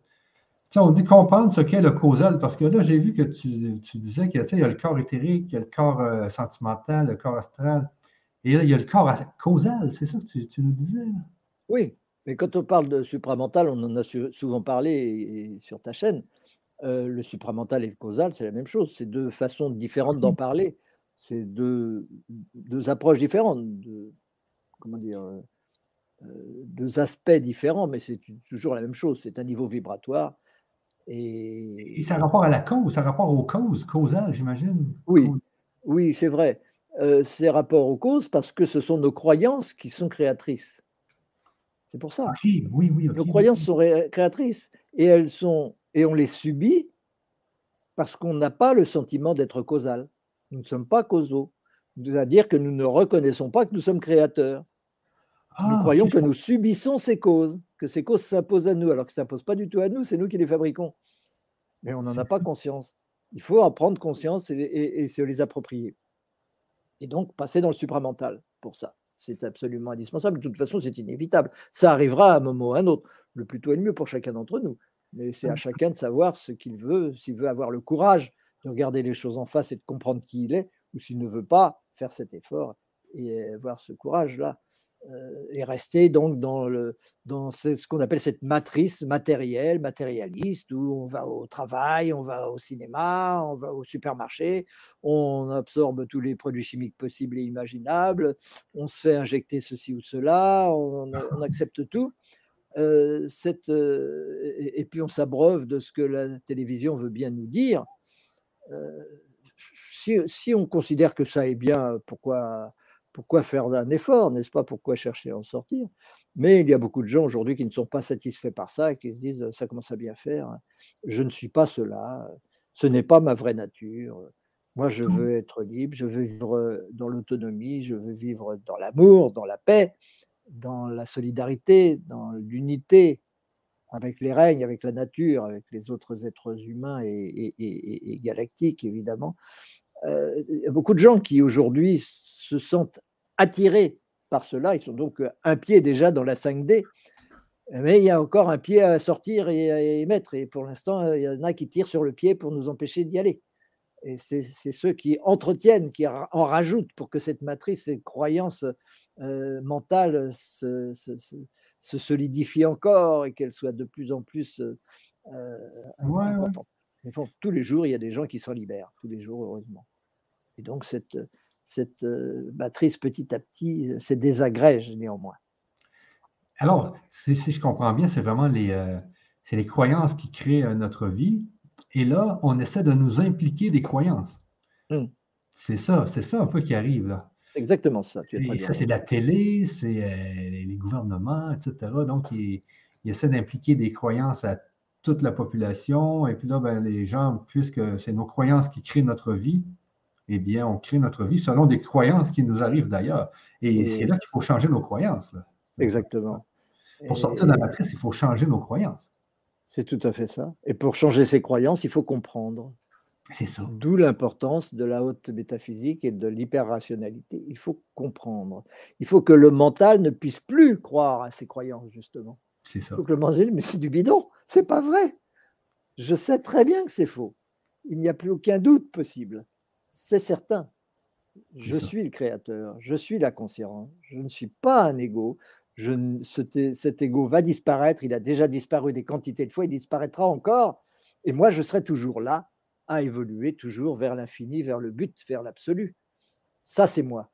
on dit comprendre ce qu'est le causal, parce que là, j'ai vu que tu, tu disais qu'il y a le corps éthérique, il y a le corps sentimental, le corps astral. Et là, il y a le corps causal, c'est ça que tu, nous disais? Oui, mais quand on parle de supramental, on en a souvent parlé sur ta chaîne. Euh, le supramental et le causal, c'est la même chose. C'est deux façons différentes d'en parler. C'est deux, deux, approches différentes, de, comment dire, euh, euh, deux aspects différents, mais c'est toujours la même chose. C'est un niveau vibratoire. Et... et ça a rapport à la cause, ça a rapport aux causes causales, j'imagine. Oui, oui, c'est vrai. Euh, ces rapports aux causes parce que ce sont nos croyances qui sont créatrices. C'est pour ça. oui, oui, nos croyances sont créatrices et elles sont et on les subit parce qu'on n'a pas le sentiment d'être causal. Nous ne sommes pas causaux, c'est-à-dire que nous ne reconnaissons pas que nous sommes créateurs. nous ah, croyons que nous subissons ces causes, que ces causes s'imposent à nous, alors que ça ne s'imposent pas du tout à nous, c'est nous qui les fabriquons. Mais on n'en a pas conscience. Il faut en prendre conscience et se les approprier et donc passer dans le supramental pour ça. C'est absolument indispensable. De toute façon, c'est inévitable. Ça arrivera à un moment ou à un autre. Le plus tôt est le mieux pour chacun d'entre nous. Mais c'est à chacun de savoir ce qu'il veut, s'il veut avoir le courage de regarder les choses en face et de comprendre qui il est, ou s'il ne veut pas faire cet effort et avoir ce courage-là. Euh, et rester donc dans, le, dans ce, qu'on appelle cette matrice matérielle, matérialiste, où on va au travail, on va au cinéma, on va au supermarché, on absorbe tous les produits chimiques possibles et imaginables, on se fait injecter ceci ou cela, on, accepte tout. Euh, cette, euh, et, puis on s'abreuve de ce que la télévision veut bien nous dire. Si, si, on considère que ça est bien, pourquoi pourquoi faire un effort, n'est-ce pas Pourquoi chercher à en sortir? Mais il y a beaucoup de gens aujourd'hui qui ne sont pas satisfaits par ça, et qui se disent ça commence à bien faire. Je ne suis pas cela. Ce n'est pas ma vraie nature. Moi, je veux être libre, je veux vivre dans l'autonomie, je veux vivre dans l'amour, dans la paix, dans la solidarité, dans l'unité avec les règnes, avec la nature, avec les autres êtres humains et, galactiques, évidemment. Euh, il y a beaucoup de gens qui aujourd'hui se sentent attirés par cela. Ils sont donc un pied déjà dans la 5D, mais il y a encore un pied à sortir et à mettre. Et pour l'instant, il y en a qui tirent sur le pied pour nous empêcher d'y aller. Et c'est ceux qui entretiennent, qui en rajoutent pour que cette matrice, cette croyance euh, mentale se, solidifie encore et qu'elle soit de plus en plus euh, euh, importante. Mais tous les jours, il y a des gens qui s'en libèrent, tous les jours, heureusement. Et donc, cette, cette matrice, petit à petit, se désagrège néanmoins. Alors, si, je comprends bien, c'est vraiment les, les croyances qui créent notre vie. Et là, on essaie de nous impliquer des croyances. Hmm. C'est ça, c'est ça un peu qui arrive là. Exactement ça. et ça, c'est la télé, c'est euh, les gouvernements, etc. Donc, ils, essaient d'impliquer des croyances à toute la population. Et puis là, ben, les gens, puisque c'est nos croyances qui créent notre vie, eh bien, on crée notre vie selon des croyances qui nous arrivent d'ailleurs. Et c'est là qu'il faut changer nos croyances. Exactement. Pour sortir de la matrice, il faut changer nos croyances. C'est tout à fait ça. Et pour changer ses croyances, il faut comprendre. C'est ça. D'où l'importance de la haute métaphysique et de l'hyper-rationalité. Il faut comprendre. Il faut que le mental ne puisse plus croire à ses croyances, justement. C'est ça. Il faut que le mental mais c'est du bidon, c'est pas vrai. Je sais très bien que c'est faux. Il n'y a plus aucun doute possible. C'est certain. Je suis le créateur, je suis la conscience, je ne suis pas un ego, cet, ego va disparaître, il a déjà disparu des quantités de fois, il disparaîtra encore, et moi je serai toujours là à évoluer toujours vers l'infini, vers le but, vers l'absolu. Ça, c'est moi.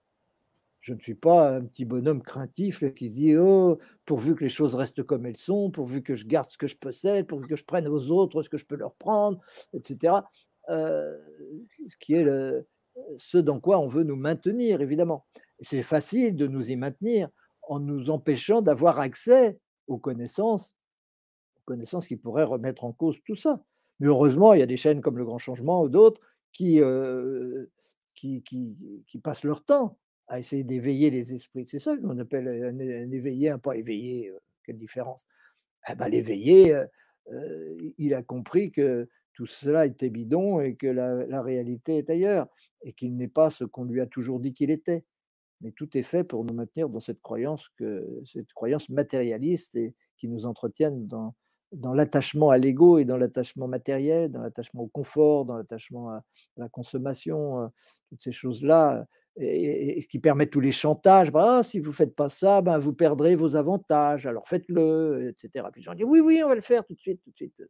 Je ne suis pas un petit bonhomme craintif qui se dit Oh, pourvu que les choses restent comme elles sont, pourvu que je garde ce que je possède, pourvu que je prenne aux autres ce que je peux leur prendre, etc. Euh, ce qui est ce dans quoi on veut nous maintenir, évidemment. C'est facile de nous y maintenir en nous empêchant d'avoir accès aux connaissances, aux connaissances qui pourraient remettre en cause tout ça. Mais heureusement, il y a des chaînes comme Le Grand Changement ou d'autres qui, euh, qui, qui, passent leur temps à essayer d'éveiller les esprits. C'est ça qu'on appelle un, éveillé, un pas éveillé. Euh, quelle différence? Eh ben, L'éveillé, il a compris que tout cela était bidon et que la, réalité est ailleurs et qu'il n'est pas ce qu'on lui a toujours dit qu'il était. Mais tout est fait pour nous maintenir dans cette croyance, cette croyance matérialiste et qui nous entretienne dans, dans l'attachement à l'ego et dans l'attachement matériel, dans l'attachement au confort, dans l'attachement à, la consommation, euh, toutes ces choses-là, et, qui permettent tous les chantages. Bah, ah, si vous ne faites pas ça, ben, vous perdrez vos avantages, alors faites-le, etc. Puis les gens disent oui, oui, on va le faire tout de suite, tout de suite.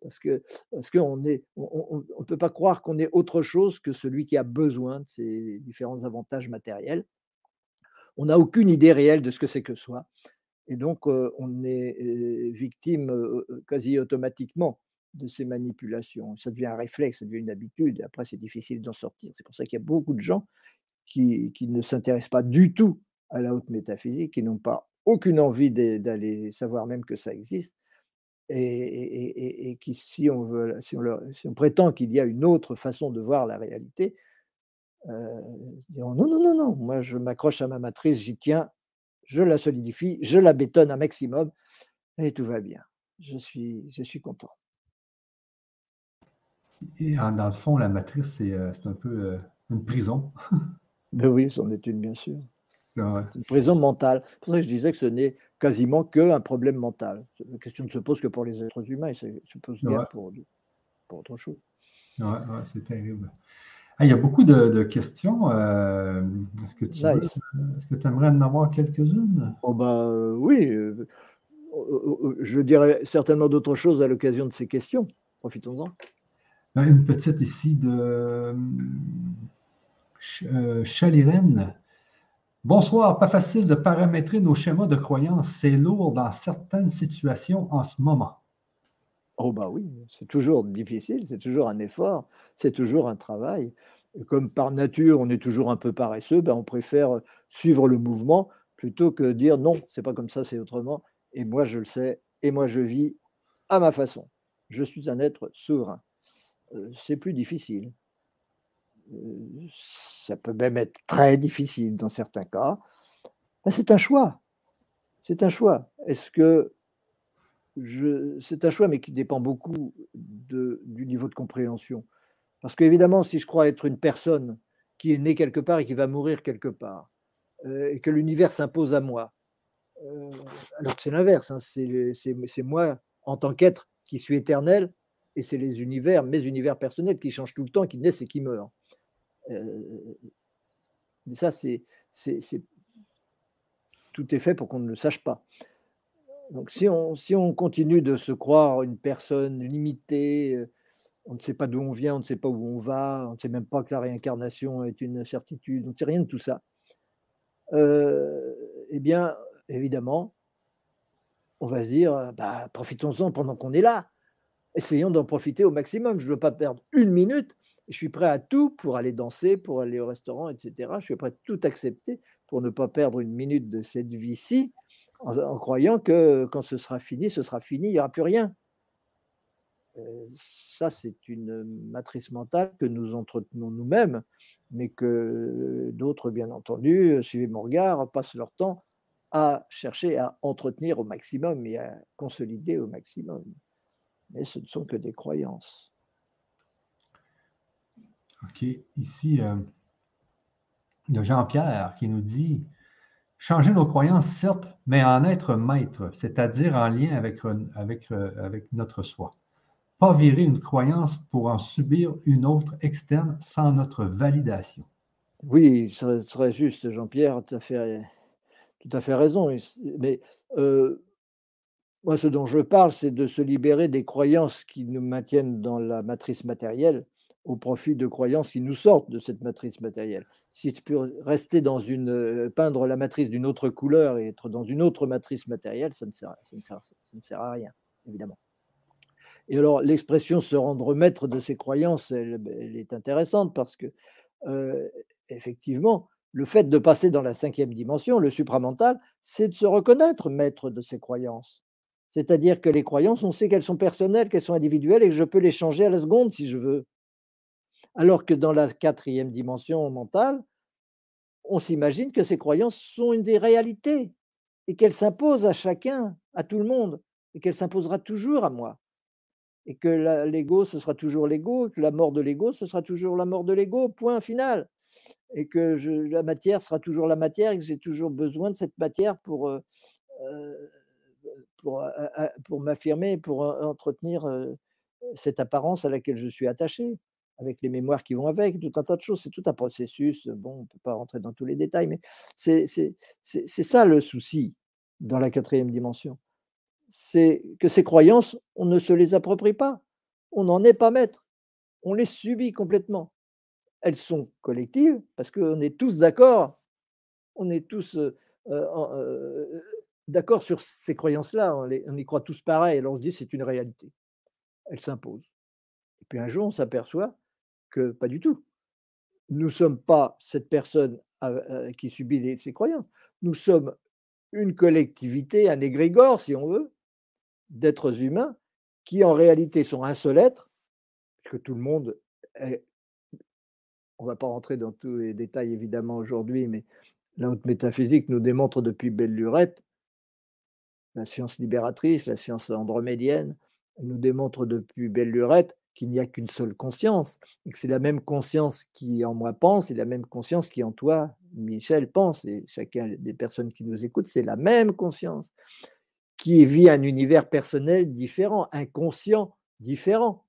Parce que parce qu'on ne peut pas croire qu'on est autre chose que celui qui a besoin de ces différents avantages matériels on n'a aucune idée réelle de ce que c'est que soi. Et donc, on est victime quasi automatiquement de ces manipulations. Ça devient un réflexe, ça devient une habitude, et après, c'est difficile d'en sortir. C'est pour ça qu'il y a beaucoup de gens qui, ne s'intéressent pas du tout à la haute métaphysique, qui n'ont pas aucune envie d'aller savoir même que ça existe, et, qui, si on, veut, si on prétend qu'il y a une autre façon de voir la réalité, euh, non, non, non, non, moi je m'accroche à ma matrice, j'y tiens, je la solidifie, je la bétonne un maximum et tout va bien. Je suis, je suis content. Et dans le fond, la matrice, c'est euh, un peu euh, une prison. Ben oui, c'en est une, bien sûr. Une prison mentale. C'est pour ça que je disais que ce n'est quasiment qu'un problème mental. La question ne se pose que pour les êtres humains, et se pose bien pour, pour autre chose. Ouais, c'est terrible. Ah, il y a beaucoup de, questions. Euh, est-ce que tu aimerais en avoir quelques-unes? Oh euh, oui, euh, je dirais certainement d'autres choses à l'occasion de ces questions. Profitons-en. Ben, une petite ici de Chalirène. Bonsoir, pas facile de paramétrer nos schémas de croyance. C'est lourd dans certaines situations en ce moment. Oh bah oui, c'est toujours difficile, c'est toujours un effort, c'est toujours un travail. comme par nature, on est toujours un peu paresseux, ben on préfère suivre le mouvement plutôt que dire non, c'est pas comme ça, c'est autrement. Et moi, je le sais, et moi, je vis à ma façon. Je suis un être souverain. c'est plus difficile. Ça peut même être très difficile dans certains cas. Ben, c'est un choix. C'est un choix. Est-ce que c'est un choix, mais qui dépend beaucoup du niveau de compréhension. Parce qu'évidemment, si je crois être une personne qui est née quelque part et qui va mourir quelque part, euh, et que l'univers s'impose à moi, euh, alors que c'est l'inverse, hein, c'est moi en tant qu'être qui suis éternel, et c'est les univers, mes univers personnels qui changent tout le temps, qui naissent et qui meurent. Euh, mais ça, c'est tout est fait pour qu'on ne le sache pas. Donc si on, continue de se croire une personne limitée, euh, on ne sait pas d'où on vient, on ne sait pas où on va, on ne sait même pas que la réincarnation est une certitude, on ne sait rien de tout ça. Euh, eh bien, évidemment, on va se dire, bah, profitons-en pendant qu'on est là. Essayons d'en profiter au maximum. Je ne veux pas perdre une minute. Je suis prêt à tout pour aller danser, pour aller au restaurant, etc. Je suis prêt à tout accepter pour ne pas perdre une minute de cette vie-ci en, croyant que quand ce sera fini, ce sera fini, il n'y aura plus rien. Euh, ça, c'est une matrice mentale que nous entretenons nous-mêmes, mais que d'autres, bien entendu, suivez mon regard, passent leur temps à chercher à entretenir au maximum et à consolider au maximum. Mais ce ne sont que des croyances. OK? Ici, euh, il y a Jean-Pierre qui nous dit Changer nos croyances, certes, mais en être maître, c'est-à-dire en lien avec, avec, avec notre soi. Pas virer une croyance pour en subir une autre externe sans notre validation. Oui, ce serait, juste, Jean-Pierre, tout à fait, tout à fait raison. Mais euh, moi, ce dont je parle, c'est de se libérer des croyances qui nous maintiennent dans la matrice matérielle au profit de croyances qui nous sortent de cette matrice matérielle. Si tu peux rester dans une, euh, peindre la matrice d'une autre couleur et être dans une autre matrice matérielle, ça ne sert, ça ne sert, ça ne sert à rien, évidemment. Et alors, l'expression se rendre maître de ses croyances, elle, est intéressante parce que, euh, effectivement, le fait de passer dans la cinquième dimension, le supramental, c'est de se reconnaître maître de ses croyances. C'est-à-dire que les croyances, on sait qu'elles sont personnelles, qu'elles sont individuelles et que je peux les changer à la seconde si je veux. Alors que dans la quatrième dimension mentale, on s'imagine que ces croyances sont une des réalités et qu'elles s'imposent à chacun, à tout le monde, et qu'elles s'imposera toujours à moi. Et que l'ego, ce sera toujours l'ego, que la mort de l'ego, ce sera toujours la mort de l'ego, point final. Et que la matière sera toujours la matière et que j'ai toujours besoin de cette matière pour, euh, euh, pour, pour m'affirmer, pour entretenir euh, cette apparence à laquelle je suis attaché avec les mémoires qui vont avec, tout un tas de choses. C'est tout un processus. Bon, on ne peut pas rentrer dans tous les détails, mais c'est ça le souci dans la quatrième dimension. C'est que ces croyances, on ne se les approprie pas. On n'en est pas maître. On les subit complètement. Elles sont collectives parce qu'on est tous d'accord. On est tous euh, euh, d'accord sur ces croyances-là. On, y croit tous pareil. On se dit c'est une réalité. Elle s'impose. Et puis un jour, on s'aperçoit que pas du tout. Nous ne sommes pas cette personne qui subit ses croyances. Nous sommes une collectivité, un égrégore, si on veut, d'êtres humains qui en réalité sont un seul être, que tout le monde. On ne va pas rentrer dans tous les détails évidemment aujourd'hui, mais la haute métaphysique nous démontre depuis belle lurette, la science libératrice, la science andromédienne, nous démontre depuis belle lurette qu'il n'y a qu'une seule conscience, et que c'est la même conscience qui en moi pense, et la même conscience qui en toi, Michel, pense, et chacun des personnes qui nous écoutent, c'est la même conscience, qui vit un univers personnel différent, inconscient différent,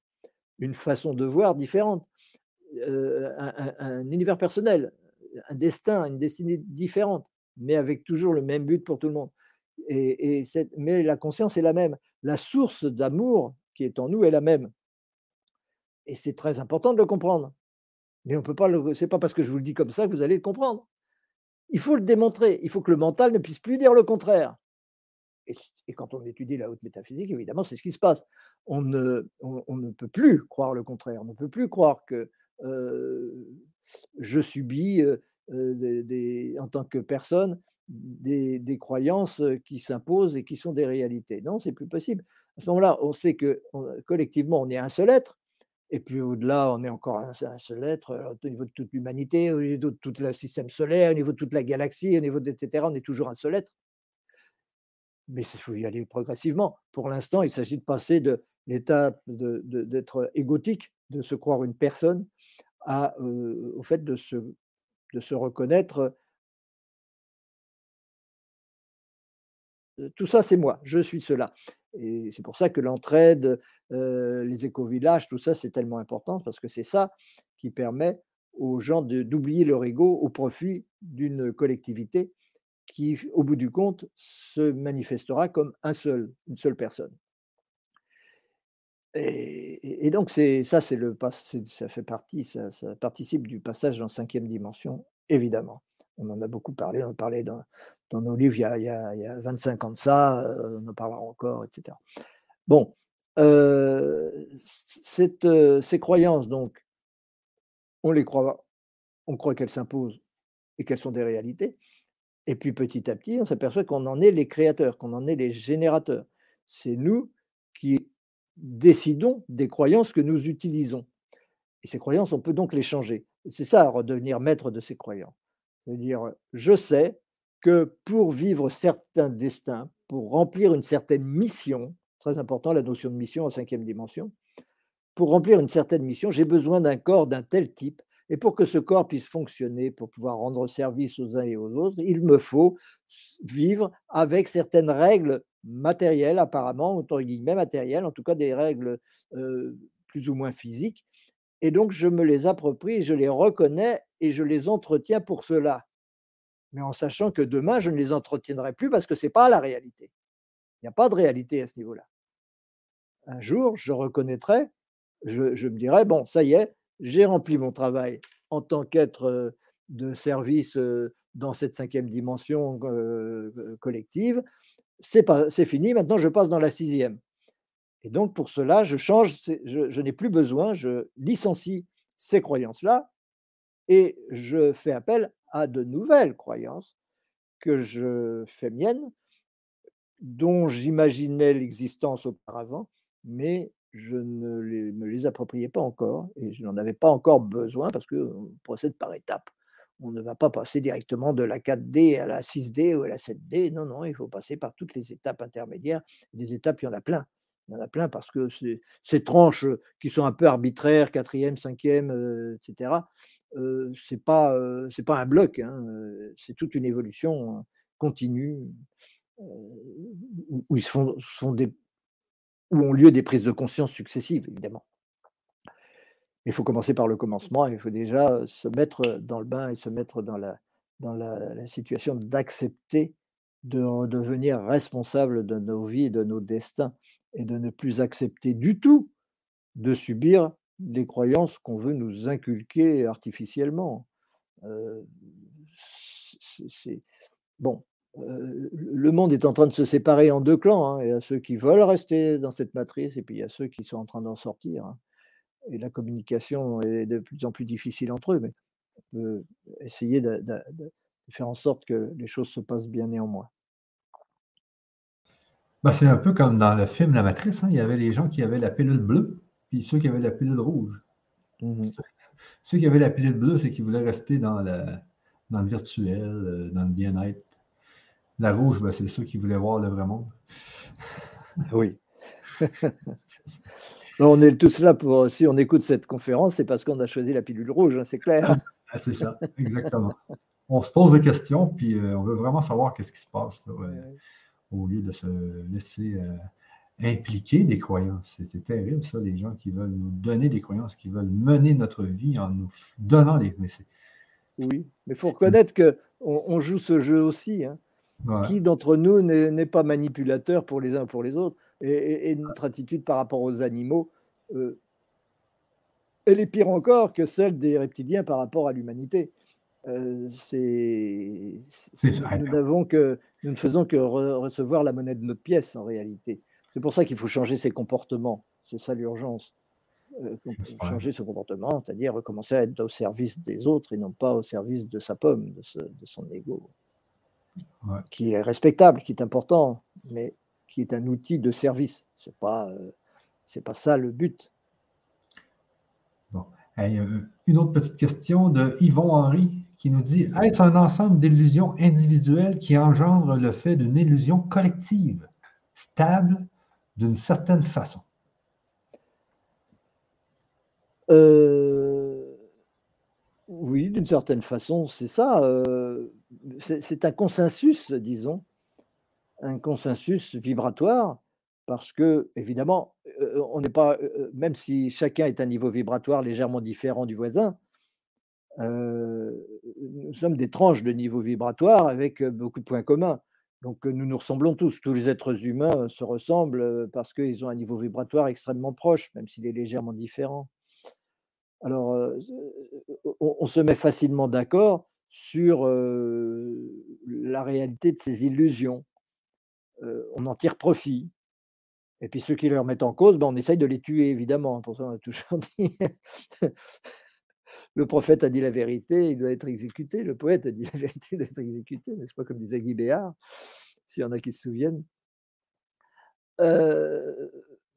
une façon de voir différente, euh, un, univers personnel, un destin, une destinée différente, mais avec toujours le même but pour tout le monde. Et, mais la conscience est la même. La source d'amour qui est en nous est la même. Et c'est très important de le comprendre. Mais on peut pas le. C'est pas parce que je vous le dis comme ça que vous allez le comprendre. Il faut le démontrer. Il faut que le mental ne puisse plus dire le contraire. Et, quand on étudie la haute métaphysique, évidemment, c'est ce qui se passe. On ne, on, ne peut plus croire le contraire. On ne peut plus croire que je subis en tant que personne des, des croyances qui s'imposent et qui sont des réalités. Non, c'est plus possible. À ce moment-là, on sait que collectivement, on est un seul être Et puis au-delà, on est encore un, seul être, au niveau de toute l'humanité, au niveau de tout le système solaire, au niveau de toute la galaxie, au niveau de, etc. On est toujours un seul être. Mais il faut y aller progressivement. Pour l'instant, il s'agit de passer de l'état d'être égotique, de se croire une personne, à, au fait de se, de se reconnaître tout ça, c'est moi, je suis cela. Et c'est pour ça que l'entraide, les éco-villages, tout ça, c'est tellement important parce que c'est ça qui permet aux gens d'oublier leur ego au profit d'une collectivité qui, au bout du compte, se manifestera comme un seul, une seule personne. Et, donc, ça, le, ça fait partie, ça, participe du passage en cinquième dimension, évidemment. On en a beaucoup parlé, on en parlait dans, dans nos livres il y, a, il, y a, 25 ans de ça, euh, on en parlera encore, etc. Bon, ces croyances, donc, on les croit, on croit qu'elles s'imposent et qu'elles sont des réalités. Et puis petit à petit, on s'aperçoit qu'on en est les créateurs, qu'on en est les générateurs. C'est nous qui décidons des croyances que nous utilisons. Et ces croyances, on peut donc les changer. C'est ça, redevenir maître de ces croyances. C'est-à-dire, je sais que pour vivre certains destins, pour remplir une certaine mission, très important la notion de mission en cinquième dimension, pour remplir une certaine mission, j'ai besoin d'un corps d'un tel type. Et pour que ce corps puisse fonctionner, pour pouvoir rendre service aux uns et aux autres, il me faut vivre avec certaines règles matérielles, apparemment, entre guillemets matérielles, en tout cas des règles euh, plus ou moins physiques. Et donc, je me les approprie, je les reconnais et je les entretiens pour cela mais en sachant que demain, je ne les entretiendrai plus parce que ce n'est pas la réalité. Il n'y a pas de réalité à ce niveau-là. Un jour, je reconnaîtrai, je, me dirai, bon, ça y est, j'ai rempli mon travail en tant qu'être de service dans cette cinquième dimension collective. C'est fini, maintenant je passe dans la sixième. Et donc pour cela, je change, je, je n'ai plus besoin, je licencie ces croyances-là et je fais appel à de nouvelles croyances que je fais miennes, dont j'imaginais l'existence auparavant, mais je ne les, me les appropriais pas encore et je n'en avais pas encore besoin parce qu'on procède par étapes. On ne va pas passer directement de la 4D à la 6D ou à la 7D. Non, non, il faut passer par toutes les étapes intermédiaires. Des étapes, il y en a plein. Il y en a plein parce que ces tranches qui sont un peu arbitraires, quatrième, cinquième, etc., c'est pas c'est pas un bloc, hein, c'est toute une évolution continue où, ils font, sont des, où ont lieu des prises de conscience successives, évidemment. Il faut commencer par le commencement, il faut déjà se mettre dans le bain et se mettre dans la, dans la, situation d'accepter de devenir responsable de nos vies, de nos destins, et de ne plus accepter du tout de subir les croyances qu'on veut nous inculquer artificiellement. bon. Le monde est en train de se séparer en deux clans. Hein. Il y a ceux qui veulent rester dans cette matrice et puis il y a ceux qui sont en train d'en sortir. Hein. Et la communication est de plus en plus difficile entre eux, mais on peut essayer de, faire en sorte que les choses se passent bien néanmoins. Bah, c'est un peu comme dans le film La Matrice, hein. il y avait les gens qui avaient la pilule bleue puis ceux qui avaient la pilule rouge. Mhm. Ceux qui avaient la pilule bleue, c'est qu'ils voulaient rester dans, dans le virtuel, euh, dans le bien-être. La rouge, ben, c'est ceux qui voulaient voir le vrai monde. Oui. on est tous là pour, si on écoute cette conférence, c'est parce qu'on a choisi la pilule rouge, hein, c'est clair. Ah, c'est ça, exactement. On se pose des questions, puis euh, on veut vraiment savoir qu'est-ce qui se passe, au lieu de se laisser euh, impliquer des croyances. C'est terrible, ça, les gens qui veulent nous donner des croyances, qui veulent mener notre vie en nous donnant des. Mais oui, mais il faut reconnaître qu'on on joue ce jeu aussi. Hein. Qui d'entre nous n'est pas manipulateur pour les uns pour les autres et, notre attitude par rapport aux animaux, euh, elle est pire encore que celle des reptiliens par rapport à l'humanité. Euh, c'est, nous, que, nous ne faisons que recevoir la monnaie de notre pièce en réalité. C'est pour ça qu'il faut changer ses comportements. C'est ça l'urgence. Euh, changer ce comportement, c'est-à-dire recommencer à être au service des autres et non pas au service de sa pomme, de, son ego, qui est respectable, qui est important, mais qui est un outil de service. C'est pas, euh, pas ça le but. une autre petite question de Yvon Henry qui nous dit Est-ce un ensemble d'illusions individuelles qui engendre le fait d'une illusion collective, stable d'une certaine façon euh, Oui, d'une certaine façon, c'est ça. Euh, c'est un consensus, disons, un consensus vibratoire, parce que, évidemment, euh, on n'est pas, même si chacun est à un niveau vibratoire légèrement différent du voisin, nous sommes des tranches de niveau vibratoire avec beaucoup de points communs. Donc nous nous ressemblons tous. Tous les êtres humains se ressemblent parce qu'ils ont un niveau vibratoire extrêmement proche, même s'il est légèrement différent. Alors, on, se met facilement d'accord sur la réalité de ces illusions. on en tire profit. Et puis ceux qui leur mettent en cause, ben, on essaye de les tuer, évidemment. Pour ça, on a toujours dit le prophète a dit la vérité, il doit être exécuté. Le poète a dit la vérité, il doit être exécuté, n'est-ce pas, comme disait Guy Béard, s'il y en a qui se souviennent.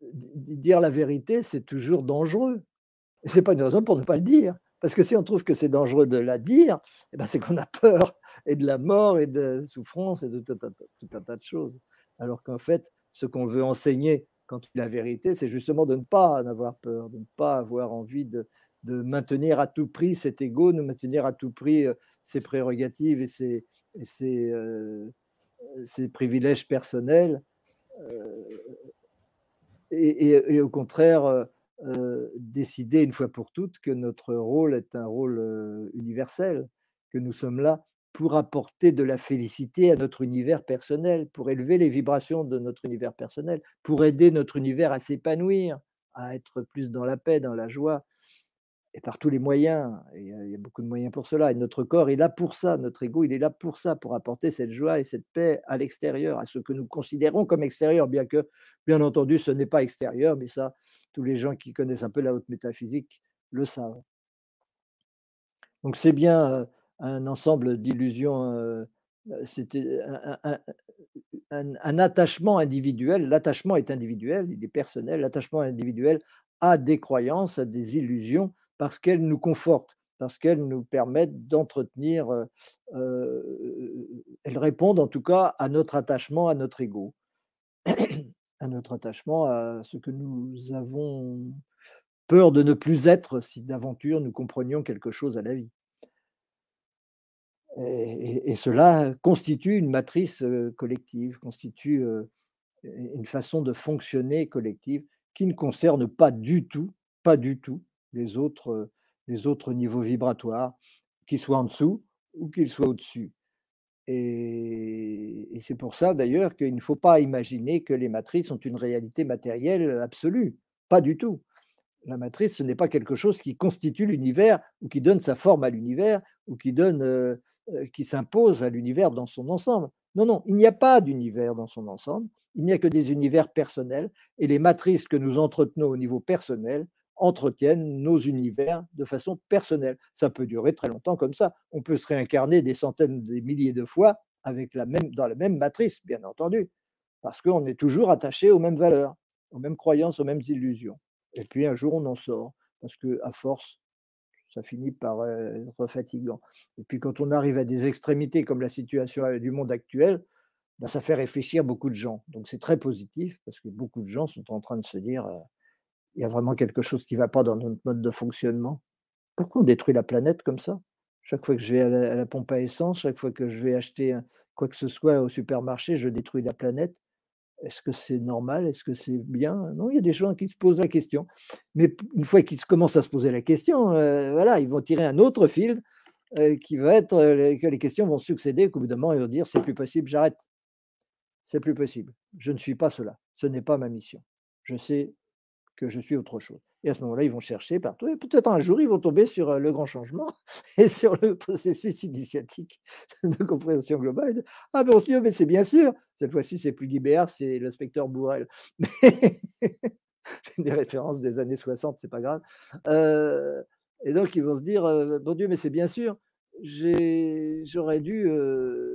Dire la vérité, c'est toujours dangereux. Ce n'est pas une raison pour ne pas le dire. Parce que si on trouve que c'est dangereux de la dire, eh ben c'est qu'on a peur et de la mort et de la souffrance et de tout un, tas de choses. Alors qu'en fait, ce qu'on veut enseigner quand la vérité, c'est justement de ne pas en avoir peur, de ne pas avoir envie de, maintenir à tout prix cet ego, de maintenir à tout prix ses prérogatives et ses, privilèges personnels, et, au contraire décider une fois pour toutes que notre rôle est un rôle universel, que nous sommes là pour apporter de la félicité à notre univers personnel, pour élever les vibrations de notre univers personnel, pour aider notre univers à s'épanouir, à être plus dans la paix, dans la joie, et par tous les moyens. il y a beaucoup de moyens pour cela. Et notre corps est là pour ça. Notre ego, il est là pour ça, pour apporter cette joie et cette paix à l'extérieur, à ce que nous considérons comme extérieur, bien que, bien entendu, ce n'est pas extérieur, mais ça, tous les gens qui connaissent un peu la haute métaphysique le savent. Donc c'est bien un ensemble d'illusions. C'était un, attachement individuel. L'attachement est individuel, il est personnel. L'attachement individuel à des croyances, à des illusions parce qu'elles nous confortent, parce qu'elles nous permettent d'entretenir, elles répondent en tout cas à notre attachement à notre ego, à notre attachement à ce que nous avons peur de ne plus être si d'aventure nous comprenions quelque chose à la vie. Et, cela constitue une matrice collective, constitue une façon de fonctionner collective qui ne concerne pas du tout, pas du tout les autres, les autres niveaux vibratoires, qu'ils soient en dessous ou qu'ils soient au-dessus. Et, c'est pour ça d'ailleurs qu'il ne faut pas imaginer que les matrices sont une réalité matérielle absolue. Pas du tout. La matrice, ce n'est pas quelque chose qui constitue l'univers ou qui donne sa forme à l'univers ou qui donne, qui s'impose à l'univers dans son ensemble. Non, non, il n'y a pas d'univers dans son ensemble. Il n'y a que des univers personnels et les matrices que nous entretenons au niveau personnel entretiennent nos univers de façon personnelle. Ça peut durer très longtemps comme ça. On peut se réincarner des centaines, des milliers de fois avec la même, dans la même matrice, bien entendu, parce qu'on est toujours attaché aux mêmes valeurs, aux mêmes croyances, aux mêmes illusions. Et puis un jour, on en sort, parce que à force, ça finit par être fatigant. Et puis quand on arrive à des extrémités comme la situation du monde actuel, ben, ça fait réfléchir beaucoup de gens. Donc c'est très positif, parce que beaucoup de gens sont en train de se dire il y a vraiment quelque chose qui ne va pas dans notre mode de fonctionnement? Pourquoi on détruit la planète comme ça? Chaque fois que je vais à la, pompe à essence, chaque fois que je vais acheter quoi que ce soit au supermarché, je détruis la planète. Est-ce que c'est normal? Est-ce que c'est bien? Non, il y a des gens qui se posent la question. Mais une fois qu'ils commencent à se poser la question, euh, voilà, ils vont tirer un autre fil euh, qui va être euh, que les questions vont succéder. Qu'au bout d'un moment, ils vont dire c'est plus possible, j'arrête. C'est plus possible. Je ne suis pas cela. Ce n'est pas ma mission. Je sais que je suis autre chose. Et à ce moment-là, ils vont chercher partout. Et peut-être un jour, ils vont tomber sur le grand changement et sur le processus initiatique de compréhension globale. ah, bon Dieu, mais c'est bien sûr. Cette fois-ci, c'est plus Guy c'est l'inspecteur Bourrel. c'est des références des années 60, c'est pas grave. et donc, ils vont se dire Bon Dieu, mais c'est bien sûr. J'aurais dû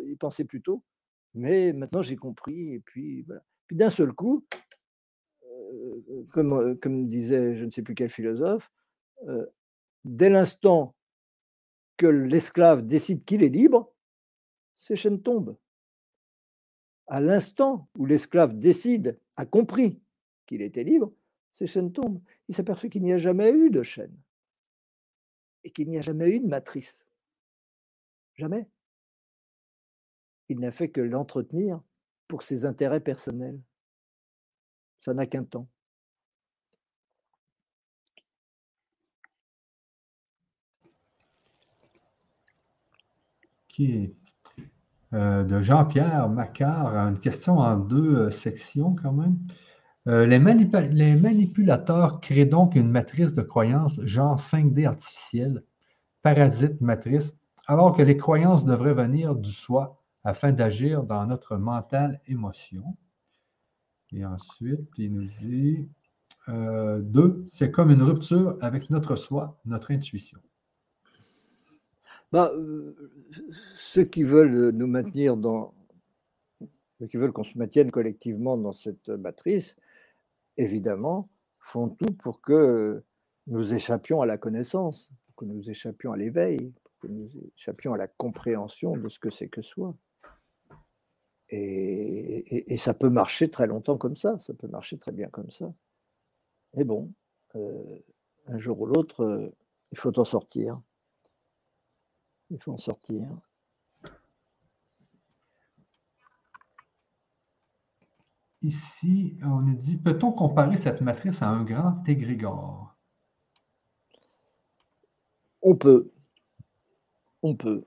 y penser plus tôt. Mais maintenant, j'ai compris. Et. Puis d'un seul coup, comme, comme disait je ne sais plus quel philosophe, dès l'instant que l'esclave décide qu'il est libre, ses chaînes tombent. À l'instant où l'esclave décide, a compris qu'il était libre, ses chaînes tombent. Il s'aperçoit qu'il n'y a jamais eu de chaîne et qu'il n'y a jamais eu de matrice. Jamais. Il n'a fait que l'entretenir pour ses intérêts personnels. Ça n'a qu'un temps. Euh, de Jean-Pierre Macquart, une question en deux euh, sections quand même. Euh, les, les, manipulateurs créent donc une matrice de croyances genre 5D artificielle, parasite matrice, alors que les croyances devraient venir du soi afin d'agir dans notre mental émotion. Et ensuite, il nous dit, deux, c'est comme une rupture avec notre soi, notre intuition. Bah, euh, ceux qui veulent nous maintenir dans, ceux qui veulent qu'on se maintienne collectivement dans cette matrice, évidemment, font tout pour que nous échappions à la connaissance, que nous échappions à l'éveil, que nous échappions à la compréhension de ce que c'est que soi. Et, ça peut marcher très longtemps comme ça, ça peut marcher très bien comme ça. Mais bon, euh, un jour ou l'autre, euh, il faut en sortir. Il faut en sortir. Ici, on nous dit, peut-on comparer cette matrice à un grand égrégore? On peut. On peut.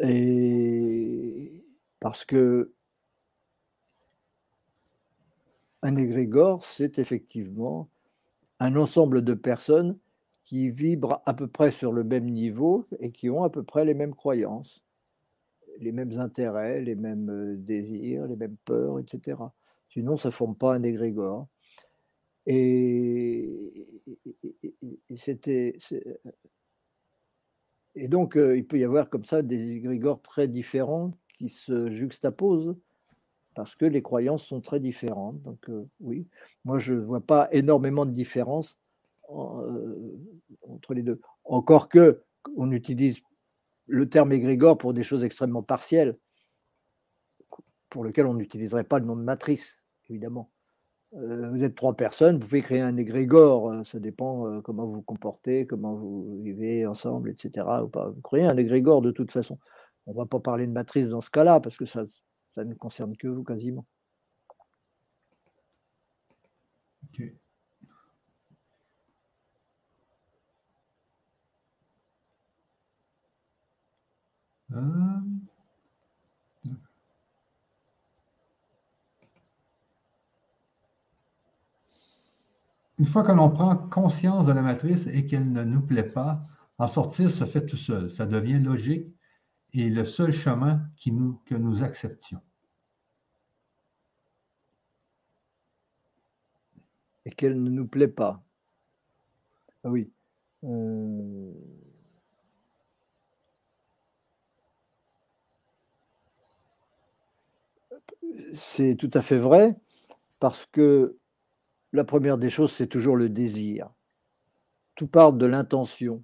Et parce que un égrégore, c'est effectivement un ensemble de personnes qui vibrent à peu près sur le même niveau et qui ont à peu près les mêmes croyances, les mêmes intérêts, les mêmes euh, désirs, les mêmes peurs, etc. Sinon, ça ne forme pas un égrégore. Et, c'était. Et donc, euh, il peut y avoir comme ça des égrégores très différents qui se juxtaposent parce que les croyances sont très différentes. Donc, euh, oui, moi, je ne vois pas énormément de différence euh, entre les deux. Encore que on utilise le terme égrégore pour des choses extrêmement partielles, pour lesquelles on n'utiliserait pas le nom de matrice, évidemment. Euh, vous êtes trois personnes, vous pouvez créer un égrégore, euh, ça dépend comment vous vous comportez, comment vous vivez ensemble, etc. Vous créez un égrégore de toute façon. On ne va pas parler de matrice dans ce cas-là, parce que ça, ça ne concerne que vous quasiment. Euh, une fois que l'on prend conscience de la matrice et qu'elle ne nous plaît pas, en sortir se fait tout seul. Ça devient logique et le seul chemin que nous acceptions. Et qu'elle ne nous plaît pas. Ah oui. Euh, c'est tout à fait vrai, parce que la première des choses, c'est toujours le désir. Tout part de l'intention,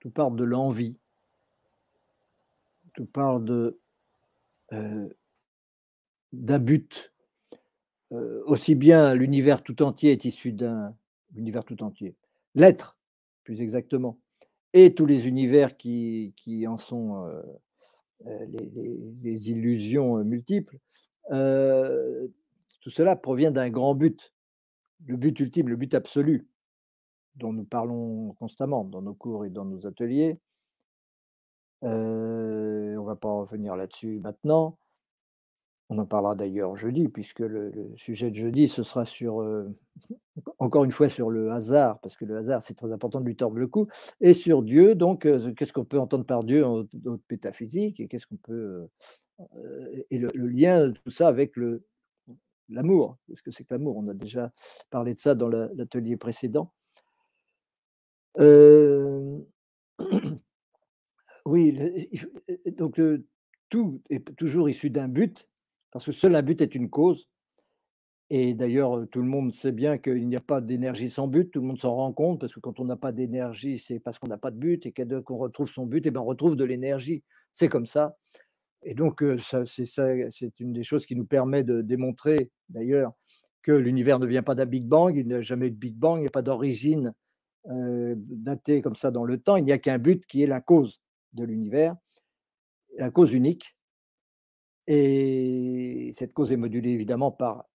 tout part de l'envie, tout part de, euh, d'un but. Euh, aussi bien l'univers tout entier est issu d'un univers tout entier. L'être, plus exactement, et tous les univers qui, en sont euh, les, illusions multiples, tout cela provient d'un grand but, le but ultime, le but absolu, dont nous parlons constamment dans nos cours et dans nos ateliers. on ne va pas revenir là-dessus maintenant. On en parlera d'ailleurs jeudi, puisque le, sujet de jeudi, ce sera sur, encore une fois, sur le hasard, parce que le hasard, c'est très important de lui tordre le cou, et sur Dieu, donc, qu'est-ce qu'on peut entendre par Dieu en haute métaphysique, et qu'est-ce qu'on peut et le, lien de tout ça avec le, l'amour. Qu'est-ce que c'est que l'amour? On a déjà parlé de ça dans l'atelier précédent. oui, donc tout est toujours issu d'un but, parce que seul un but est une cause. Et d'ailleurs, tout le monde sait bien qu'il n'y a pas d'énergie sans but, tout le monde s'en rend compte, parce que quand on n'a pas d'énergie, c'est parce qu'on n'a pas de but, et qu'on retrouve son but, et bien on retrouve de l'énergie. C'est comme ça. Et donc, c'est une des choses qui nous permet de démontrer, d'ailleurs, que l'univers ne vient pas d'un Big Bang, il n'y a jamais eu de Big Bang, il n'y a pas d'origine datée comme ça dans le temps, il n'y a qu'un but qui est la cause de l'univers, la cause unique. Et cette cause est modulée évidemment par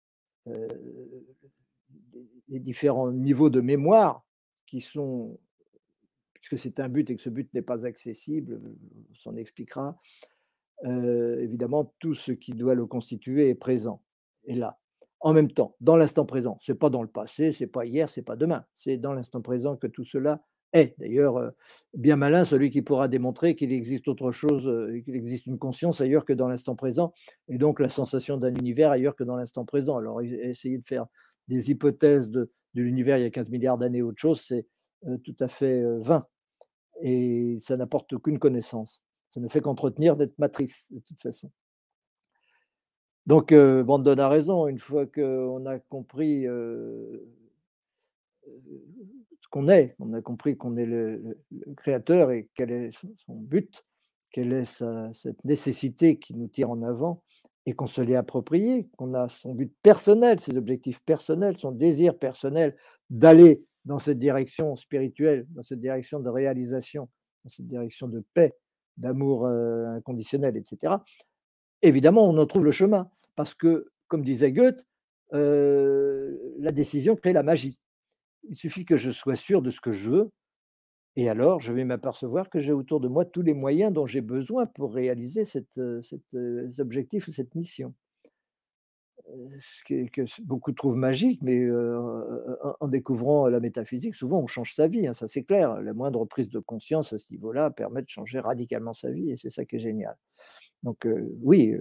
les différents niveaux de mémoire qui sont, puisque c'est un but et que ce but n'est pas accessible, on s'en expliquera, évidemment, tout ce qui doit le constituer est présent, est là, en même temps, dans l'instant présent. Ce n'est pas dans le passé, ce n'est pas hier, ce n'est pas demain, c'est dans l'instant présent que tout cela est. D'ailleurs, bien malin celui qui pourra démontrer qu'il existe autre chose, qu'il existe une conscience ailleurs que dans l'instant présent, et donc la sensation d'un univers ailleurs que dans l'instant présent. Alors, essayer de faire des hypothèses de, l'univers il y a 15 milliards d'années autre chose, c'est tout à fait vain. Et ça n'apporte aucune connaissance. Ça ne fait qu'entretenir d'être matrice, de toute façon. Donc, Brandon a raison. Une fois qu'on a compris est, on a compris qu'on est le, créateur et quel est son but, quelle est cette nécessité qui nous tire en avant, et qu'on se l'est approprié, qu'on a son but personnel, ses objectifs personnels, son désir personnel d'aller dans cette direction spirituelle, dans cette direction de réalisation, dans cette direction de paix, d'amour inconditionnel, etc. Évidemment, on en trouve le chemin, parce que, comme disait Goethe, la décision crée la magie. Il suffit que je sois sûr de ce que je veux, et alors je vais m'apercevoir que j'ai autour de moi tous les moyens dont j'ai besoin pour réaliser cet objectif ou cette mission. Ce que, beaucoup trouvent magique, mais en, découvrant la métaphysique, souvent on change sa vie, hein, ça c'est clair. La moindre prise de conscience à ce niveau-là permet de changer radicalement sa vie, et c'est ça qui est génial. Donc oui,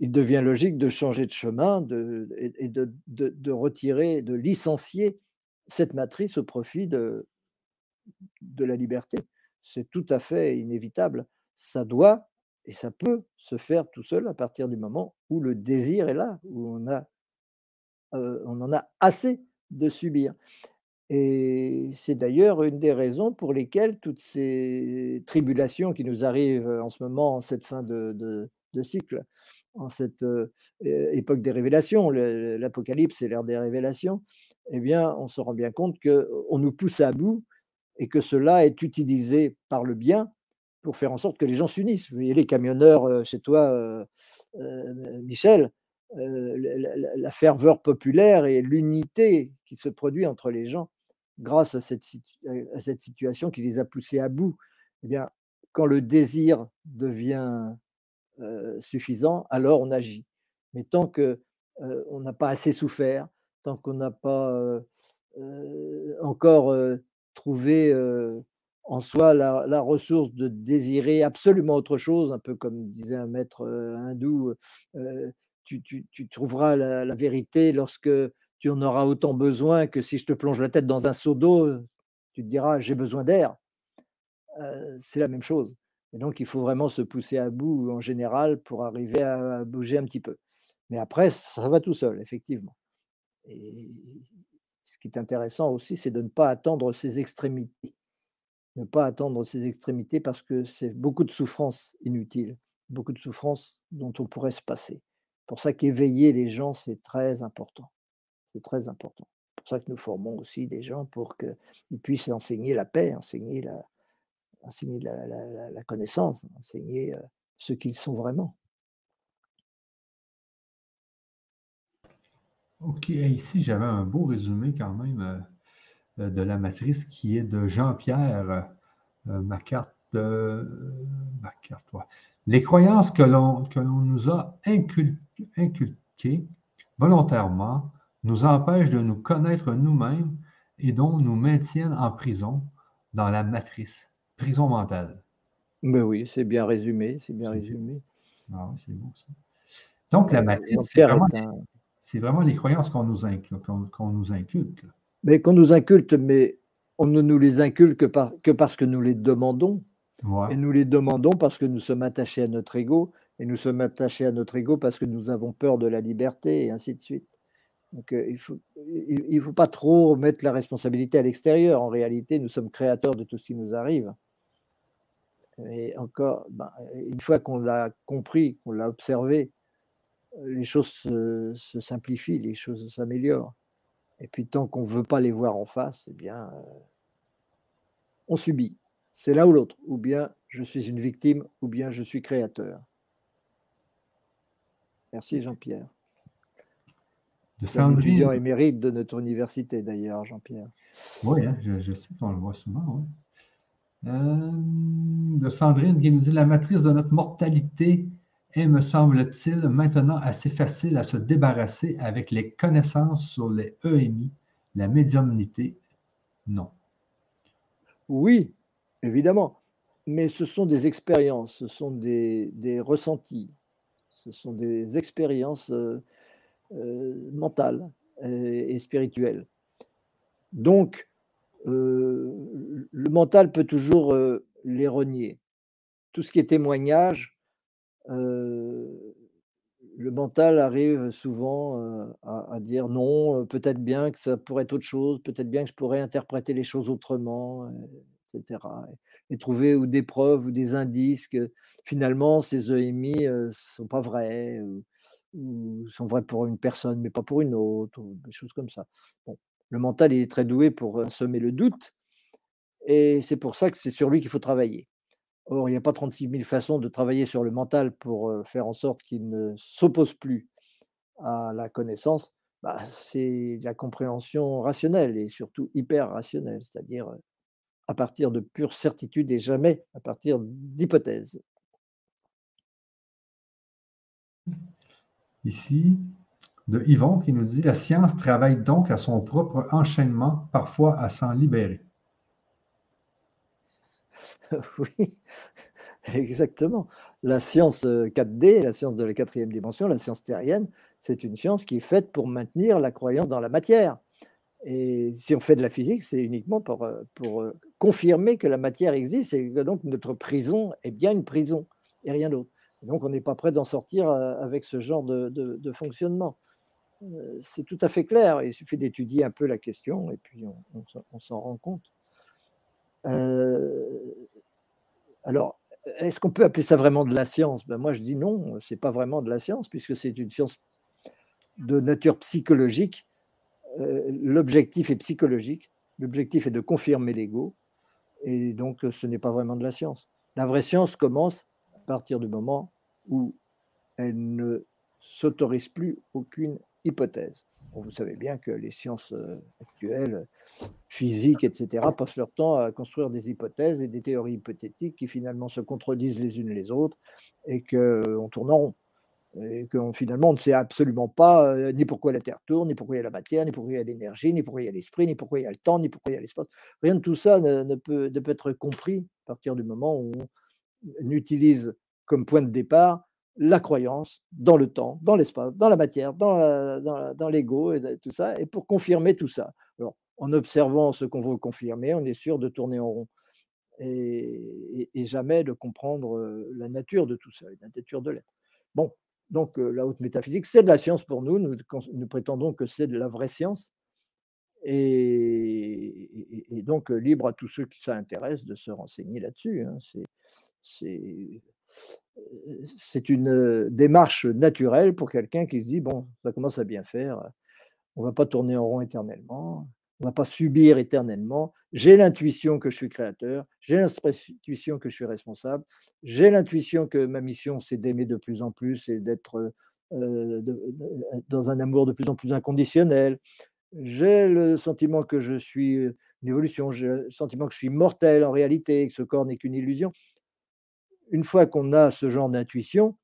il devient logique de changer de chemin de, et de, de, retirer, de licencier cette matrice au profit de, de la liberté. C'est tout à fait inévitable. Ça doit et ça peut se faire tout seul à partir du moment où le désir est là, où on, a, on en a assez de subir. Et c'est d'ailleurs une des raisons pour lesquelles toutes ces tribulations qui nous arrivent en ce moment, en cette fin de, cycle, en cette époque des révélations, l'Apocalypse est l'ère des révélations, eh bien, on se rend bien compte qu'on nous pousse à bout et que cela est utilisé par le bien pour faire en sorte que les gens s'unissent. Vous voyez, les camionneurs chez toi, Michel, la, ferveur populaire et l'unité qui se produit entre les gens grâce à cette, à cette situation qui les a poussés à bout. Eh bien, quand le désir devient suffisant, alors on agit. Mais tant que on n'a pas assez souffert, tant qu'on n'a pas encore trouver en soi la, ressource de désirer absolument autre chose, un peu comme disait un maître hindou, tu, trouveras la, vérité lorsque tu en auras autant besoin que si je te plonge la tête dans un seau d'eau, tu te diras j'ai besoin d'air. c'est la même chose. Et donc il faut vraiment se pousser à bout en général pour arriver à, bouger un petit peu. Mais après, ça va tout seul, effectivement. Et ce qui est intéressant aussi, c'est de ne pas attendre ces extrémités. Ne pas attendre ces extrémités parce que c'est beaucoup de souffrances inutiles, beaucoup de souffrances dont on pourrait se passer. Pour ça qu'éveiller les gens, c'est très important. C'est très important. C'est pour ça que nous formons aussi des gens pour qu'ils puissent enseigner la paix, enseigner la, enseigner la, connaissance, enseigner euh, ce qu'ils sont vraiment. OK, ici, j'avais un beau résumé quand même euh, euh, de la matrice qui est de Jean-Pierre, ma carte, Les croyances que l'on, que l'on nous a inculquées volontairement nous empêchent de nous connaître nous-mêmes et donc nous maintiennent en prison dans la matrice, prison mentale. Ben oui, c'est bien résumé, c'est bien résumé. Ah c'est bon ça. Donc la matrice, c'est vraiment les croyances qu'on nous inculte. Qu'on, nous inculte. Mais qu'on nous inculte, mais on ne nous les inculque que, parce que nous les demandons. Et nous les demandons parce que nous sommes attachés à notre ego et nous sommes attachés à notre ego parce que nous avons peur de la liberté, et ainsi de suite. Donc, il ne faut, il, faut pas trop mettre la responsabilité à l'extérieur. En réalité, nous sommes créateurs de tout ce qui nous arrive. Et encore, ben, une fois qu'on l'a compris, qu'on l'a observé, les choses se, se, simplifient, les choses s'améliorent. Et puis, tant qu'on ne veut pas les voir en face, eh bien, on subit. C'est l'un ou l'autre. Ou bien je suis une victime, ou bien je suis créateur. Merci Jean-Pierre. De Sandrine. étudiant émérite de notre université d'ailleurs, Jean-Pierre. Oui, hein, je, sais qu'on le voit souvent. Euh, de Sandrine qui nous dit La matrice de notre mortalité est, me semble-t-il, maintenant assez facile à se débarrasser avec les connaissances sur les EMI, la médiumnité. Non. Oui, évidemment. Mais ce sont des expériences, ce sont des, ressentis, ce sont des expériences euh, euh, mentales et, spirituelles. Donc, euh, le mental peut toujours les renier. Tout ce qui est témoignage, le mental arrive souvent à, dire non, peut-être bien que ça pourrait être autre chose, peut-être bien que je pourrais interpréter les choses autrement, etc. Et, trouver ou des preuves ou des indices que finalement ces EMI ne sont pas vrais, ou, sont vrais pour une personne mais pas pour une autre, des choses comme ça. Bon, le mental est très doué pour semer le doute, et c'est pour ça que c'est sur lui qu'il faut travailler. Or, il n'y a pas 36 000 façons de travailler sur le mental pour faire en sorte qu'il ne s'oppose plus à la connaissance. Bah, c'est la compréhension rationnelle et surtout hyper rationnelle, c'est-à-dire à partir de pure certitude et jamais à partir d'hypothèses. Ici, de Yvon qui nous dit La science travaille donc à son propre enchaînement, parfois à s'en libérer. oui, exactement. La science 4D, la science de la quatrième dimension, la science terrienne, c'est une science qui est faite pour maintenir la croyance dans la matière. Et si on fait de la physique, c'est uniquement pour, pour confirmer que la matière existe et que donc notre prison est bien une prison et rien d'autre. Donc on n'est pas prêt d'en sortir avec ce genre de, fonctionnement. C'est tout à fait clair. Il suffit d'étudier un peu la question et puis on, on s'en rend compte. Alors, est-ce qu'on peut appeler ça vraiment de la science? Ben Moi, je dis non, ce n'est pas vraiment de la science, puisque c'est une science de nature psychologique. L'objectif est psychologique. L'objectif est de confirmer l'ego. Et donc, ce n'est pas vraiment de la science. La vraie science commence à partir du moment où elle ne s'autorise plus aucune hypothèse vous savez bien que les sciences actuelles, physiques, etc., passent leur temps à construire des hypothèses et des théories hypothétiques qui finalement se contredisent les unes les autres et qu'on tourne en rond. Et que finalement, on ne sait absolument pas ni pourquoi la Terre tourne, ni pourquoi il y a la matière, ni pourquoi il y a l'énergie, ni pourquoi il y a l'esprit, ni pourquoi il y a le temps, ni pourquoi il y a l'espace. Rien de tout ça ne peut être compris à partir du moment où on utilise comme point de départ la croyance dans le temps, dans l'espace, dans la matière, dans l'ego et tout ça, et pour confirmer tout ça. Alors, en observant ce qu'on veut confirmer, on est sûr de tourner en rond et, jamais de comprendre la nature de tout ça, la nature de l'être. Bon, donc la haute métaphysique, c'est de la science pour nous, nous, prétendons que c'est de la vraie science, et, donc libre à tous ceux qui s'intéressent de se renseigner là-dessus. Hein. C'est c'est une démarche naturelle pour quelqu'un qui se dit bon, ça commence à bien faire, on ne va pas tourner en rond éternellement, on ne va pas subir éternellement. J'ai l'intuition que je suis créateur, j'ai l'intuition que je suis responsable, j'ai l'intuition que ma mission c'est d'aimer de plus en plus et d'être dans un amour de plus en plus inconditionnel. J'ai le sentiment que je suis une évolution, j'ai le sentiment que je suis mortel en réalité, que ce corps n'est qu'une illusion une fois qu'on a ce genre d'intuition,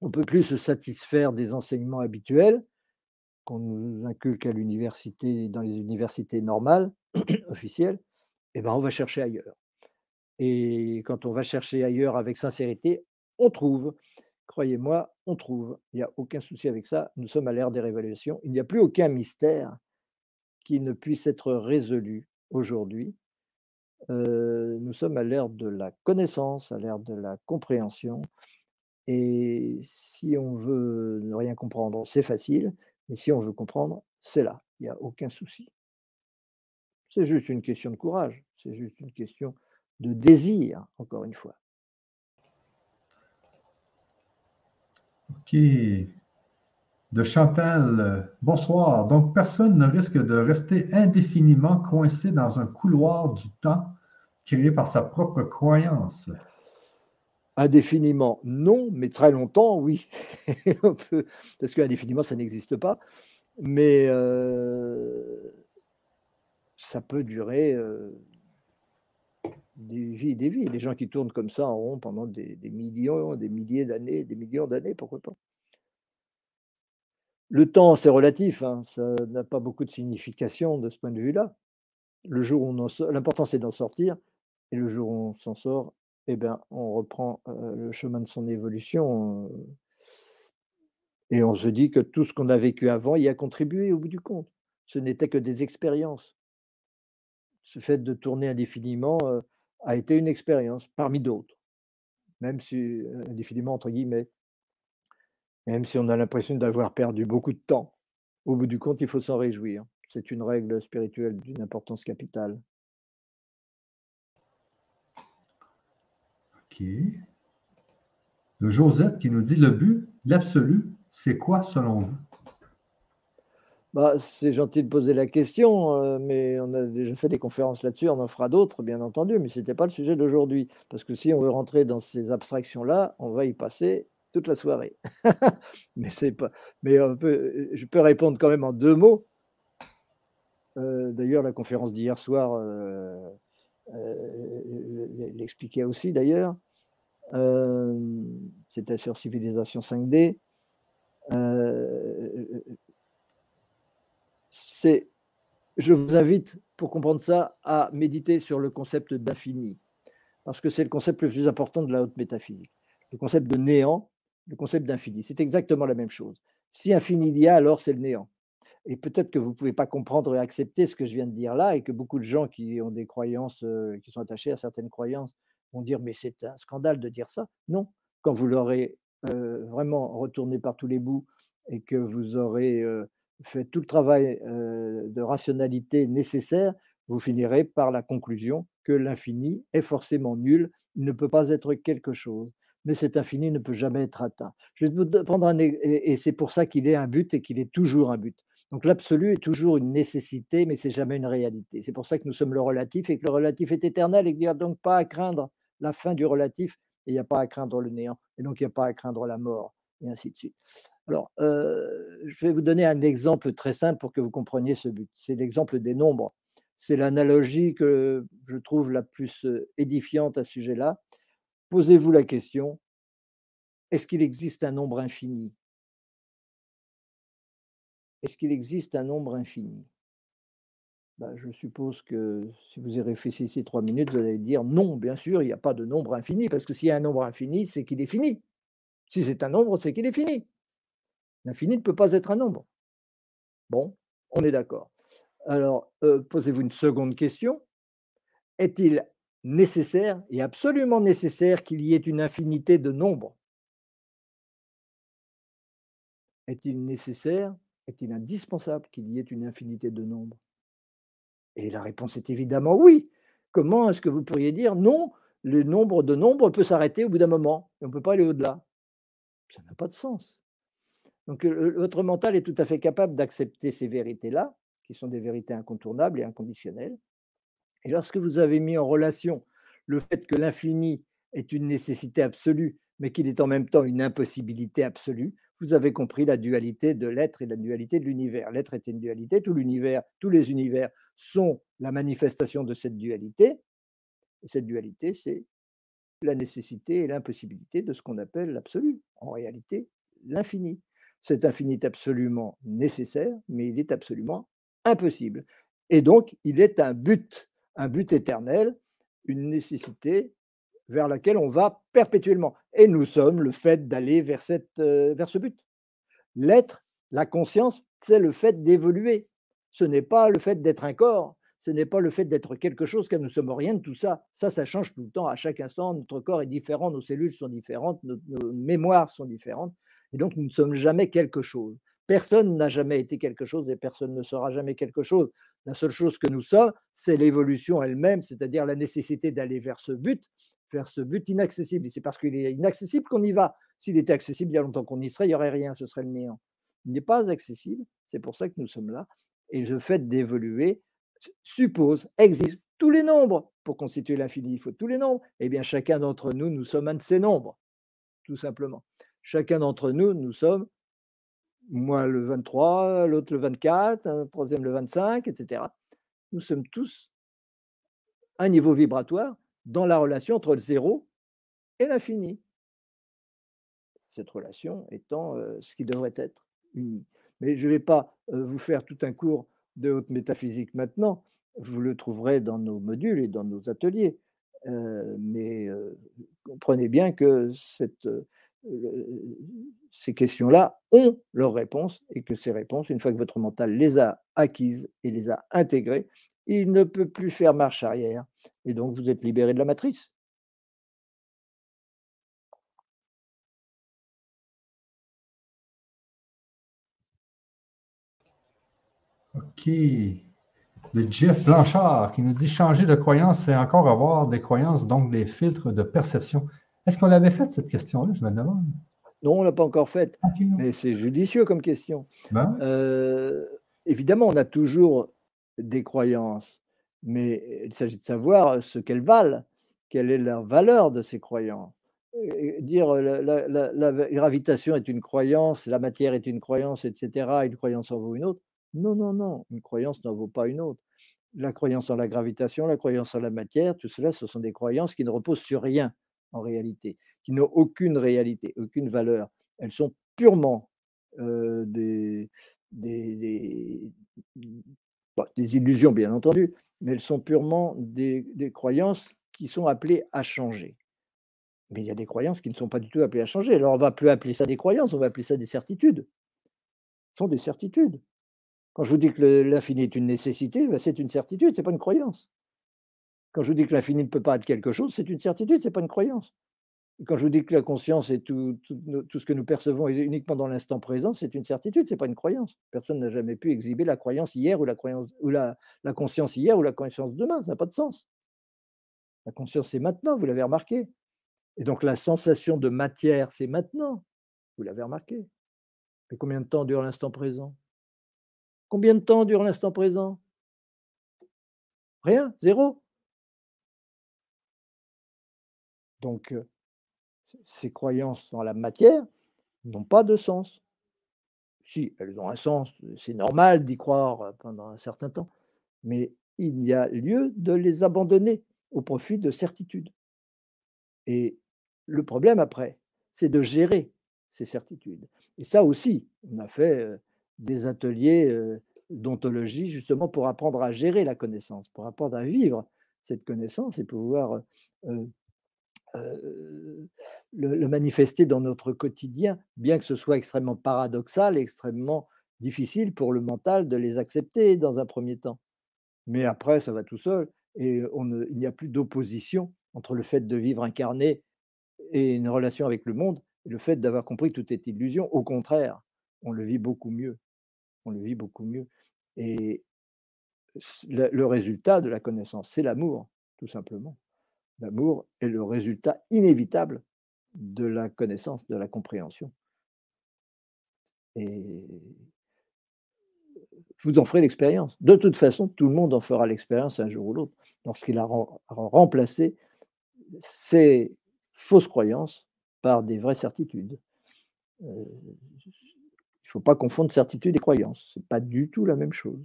on ne peut plus se satisfaire des enseignements habituels qu'on nous inculque à l'université, dans les universités normales, officielles, et eh ben on va chercher ailleurs. Et quand on va chercher ailleurs avec sincérité, on trouve. Croyez-moi, on trouve. Il n'y a aucun souci avec ça. Nous sommes à l'ère des révélations. Il n'y a plus aucun mystère qui ne puisse être résolu aujourd'hui nous sommes à l'ère de la connaissance, à l'ère de la compréhension. Et si on veut ne rien comprendre, c'est facile, mais si on veut comprendre, c'est là, il n'y a aucun souci. C'est juste une question de courage, c'est juste une question de désir, encore une fois. OK. De Chantal, bonsoir. Donc, personne ne risque de rester indéfiniment coincé dans un couloir du temps créé par sa propre croyance. Indéfiniment, non, mais très longtemps, oui. Parce qu'indéfiniment, ça n'existe pas. Mais euh, ça peut durer euh, des vies et des vies. Les gens qui tournent comme ça en rond pendant des, millions, des milliers d'années, des millions d'années, pourquoi pas Le temps, c'est relatif, hein, ça n'a pas beaucoup de signification de ce point de vue-là. L'important c'est d'en sortir, et le jour où on s'en sort, eh ben, on reprend le chemin de son évolution. Et on se dit que tout ce qu'on a vécu avant y a contribué au bout du compte. Ce n'était que des expériences. Ce fait de tourner indéfiniment, a été une expérience parmi d'autres, même si, indéfiniment entre guillemets, même si on a l'impression d'avoir perdu beaucoup de temps. Au bout du compte, il faut s'en réjouir. C'est une règle spirituelle d'une importance capitale. OK. Le Josette qui nous dit le but, l'absolu, c'est quoi selon vous? Bah, c'est gentil de poser la question, euh, mais on a déjà fait des conférences là-dessus, on en fera d'autres, bien entendu, mais ce n'était pas le sujet d'aujourd'hui. Parce que si on veut rentrer dans ces abstractions-là, on va y passer toute la soirée. mais c'est pas. Mais je peux répondre quand même en deux mots. Euh, d'ailleurs, la conférence d'hier soir euh, l'expliquait aussi, d'ailleurs. C'était sur Civilisation 5D c'est, je vous invite, pour comprendre ça, à méditer sur le concept d'infini, parce que c'est le concept le plus important de la haute métaphysique. Le concept de néant, le concept d'infini, c'est exactement la même chose. Si infini il y a, alors c'est le néant. Et peut-être que vous ne pouvez pas comprendre et accepter ce que je viens de dire là, et que beaucoup de gens qui ont des croyances, euh, qui sont attachés à certaines croyances, vont dire mais c'est un scandale de dire ça. Non, quand vous l'aurez vraiment retourné par tous les bouts et que vous aurez fait tout le travail de rationalité nécessaire, vous finirez par la conclusion que l'infini est forcément nul, il ne peut pas être quelque chose. Mais cet infini ne peut jamais être atteint. Je vais vous prendre un et c'est pour ça qu'il est un but et qu'il est toujours un but. Donc l'absolu est toujours une nécessité, mais c'est jamais une réalité. C'est pour ça que nous sommes le relatif et que le relatif est éternel et qu'il n'y a donc pas à craindre la fin du relatif et il n'y a pas à craindre le néant et donc il n'y a pas à craindre la mort et ainsi de suite. Alors, je vais vous donner un exemple très simple pour que vous compreniez ce but. C'est l'exemple des nombres. C'est l'analogie que je trouve la plus édifiante à ce sujet-là. Posez-vous la question, est-ce qu'il existe un nombre infini? Est-ce qu'il existe un nombre infini? Ben, Je suppose que si vous y réfléchissez trois minutes, vous allez dire non, bien sûr, il n'y a pas de nombre infini, parce que s'il y a un nombre infini, c'est qu'il est fini. Si c'est un nombre, c'est qu'il est fini. L'infini ne peut pas être un nombre. Bon, on est d'accord. Alors, euh, posez-vous une seconde question. Est-il nécessaire et absolument nécessaire qu'il y ait une infinité de nombres? Est-il nécessaire, est-il indispensable qu'il y ait une infinité de nombres? Et la réponse est évidemment oui. Comment est-ce que vous pourriez dire non, le nombre de nombres peut s'arrêter au bout d'un moment et on ne peut pas aller au-delà? Ça n'a pas de sens. Donc votre mental est tout à fait capable d'accepter ces vérités-là, qui sont des vérités incontournables et inconditionnelles. Et lorsque vous avez mis en relation le fait que l'infini est une nécessité absolue, mais qu'il est en même temps une impossibilité absolue, vous avez compris la dualité de l'être et la dualité de l'univers. L'être est une dualité, tout l'univers, tous les univers sont la manifestation de cette dualité. Et cette dualité, c'est la nécessité et l'impossibilité de ce qu'on appelle l'absolu, en réalité l'infini. Cet infini est absolument nécessaire, mais il est absolument impossible. Et donc, il est un but, un but éternel, une nécessité vers laquelle on va perpétuellement. Et nous sommes le fait d'aller vers, euh, vers ce but. L'être, la conscience, c'est le fait d'évoluer. Ce n'est pas le fait d'être un corps, ce n'est pas le fait d'être quelque chose, car nous sommes rien de tout ça. Ça, ça change tout le temps, à chaque instant, notre corps est différent, nos cellules sont différentes, nos, nos mémoires sont différentes, et donc nous ne sommes jamais quelque chose. Personne n'a jamais été quelque chose et personne ne sera jamais quelque chose. La seule chose que nous sommes, c'est l'évolution elle-même, c'est-à-dire la nécessité d'aller vers ce but, vers ce but inaccessible. C'est parce qu'il est inaccessible qu'on y va. S'il était accessible il y a longtemps qu'on y serait, il n'y aurait rien, ce serait le néant. Il n'est pas accessible, c'est pour ça que nous sommes là. Et le fait d'évoluer suppose, existe tous les nombres pour constituer l'infini. Il faut tous les nombres. Eh bien, chacun d'entre nous, nous sommes un de ces nombres, tout simplement. Chacun d'entre nous, nous sommes moi le 23, l'autre le 24, un troisième le 25, etc. Nous sommes tous un niveau vibratoire dans la relation entre le zéro et l'infini. Cette relation étant ce qui devrait être uni. Mais je ne vais pas vous faire tout un cours de haute métaphysique maintenant. Vous le trouverez dans nos modules et dans nos ateliers. Mais comprenez bien que ces questions-là ont leurs réponses et que ces réponses, une fois que votre mental les a acquises et les a intégrées, il ne peut plus faire marche arrière. Et donc, vous êtes libéré de la matrice. OK. Le Jeff Blanchard qui nous dit changer de croyance, c'est encore avoir des croyances, donc des filtres de perception. Est-ce qu'on l'avait faite, cette question-là, je me demande? Non, on ne l'a pas encore faite, mais c'est judicieux comme question. Ben euh, évidemment, on a toujours des croyances, mais il s'agit de savoir ce qu'elles valent, quelle est la valeur de ces croyances. dire la, gravitation est une croyance, la matière est une croyance, etc., une croyance en vaut une autre. Non, non, non, une croyance n'en vaut pas une autre. La croyance en la gravitation, la croyance en la matière, tout cela, ce sont des croyances qui ne reposent sur rien en réalité, qui n'ont aucune réalité, aucune valeur. Elles sont purement des, des, des, illusions, bien entendu, mais elles sont purement des, croyances qui sont appelées à changer. Mais il y a des croyances qui ne sont pas du tout appelées à changer. Alors on va plus appeler ça des croyances, on va appeler ça des certitudes. Ce sont des certitudes. Quand je vous dis que l'infini est une nécessité, ben, c'est une certitude, ce n'est pas une croyance. Quand je vous dis que l'infini ne peut pas être quelque chose, c'est une certitude, ce n'est pas une croyance. Quand je vous dis que la conscience et tout, ce que nous percevons est uniquement dans l'instant présent, c'est une certitude, ce n'est pas une croyance. Personne n'a jamais pu exhiber la croyance hier ou la, croyance, ou la, la conscience hier ou la conscience demain, ça n'a pas de sens. La conscience, c'est maintenant, vous l'avez remarqué. Et donc la sensation de matière, c'est maintenant, vous l'avez remarqué. Mais combien de temps dure l'instant présent? Combien de temps dure l'instant présent? Rien, zéro. Donc, ces croyances dans la matière n'ont pas de sens. Si, elles ont un sens, c'est normal d'y croire pendant un certain temps, mais il y a lieu de les abandonner au profit de certitudes. Et le problème après, c'est de gérer ces certitudes. Et ça aussi, on a fait des ateliers d'ontologie justement pour apprendre à gérer la connaissance, pour apprendre à vivre cette connaissance et pouvoir le, le, manifester dans notre quotidien, bien que ce soit extrêmement paradoxal extrêmement difficile pour le mental de les accepter dans un premier temps. Mais après, ça va tout seul et il n'y a plus d'opposition entre le fait de vivre incarné et une relation avec le monde et le fait d'avoir compris que tout est illusion. Au contraire, on le vit beaucoup mieux. On le vit beaucoup mieux. Et le résultat de la connaissance, c'est l'amour, tout simplement. L'amour est le résultat inévitable de la connaissance, de la compréhension. Et vous en ferez l'expérience. De toute façon, tout le monde en fera l'expérience un jour ou l'autre, lorsqu'il a remplacé ces fausses croyances par des vraies certitudes. Euh, il ne faut pas confondre certitude et croyance. Ce n'est pas du tout la même chose.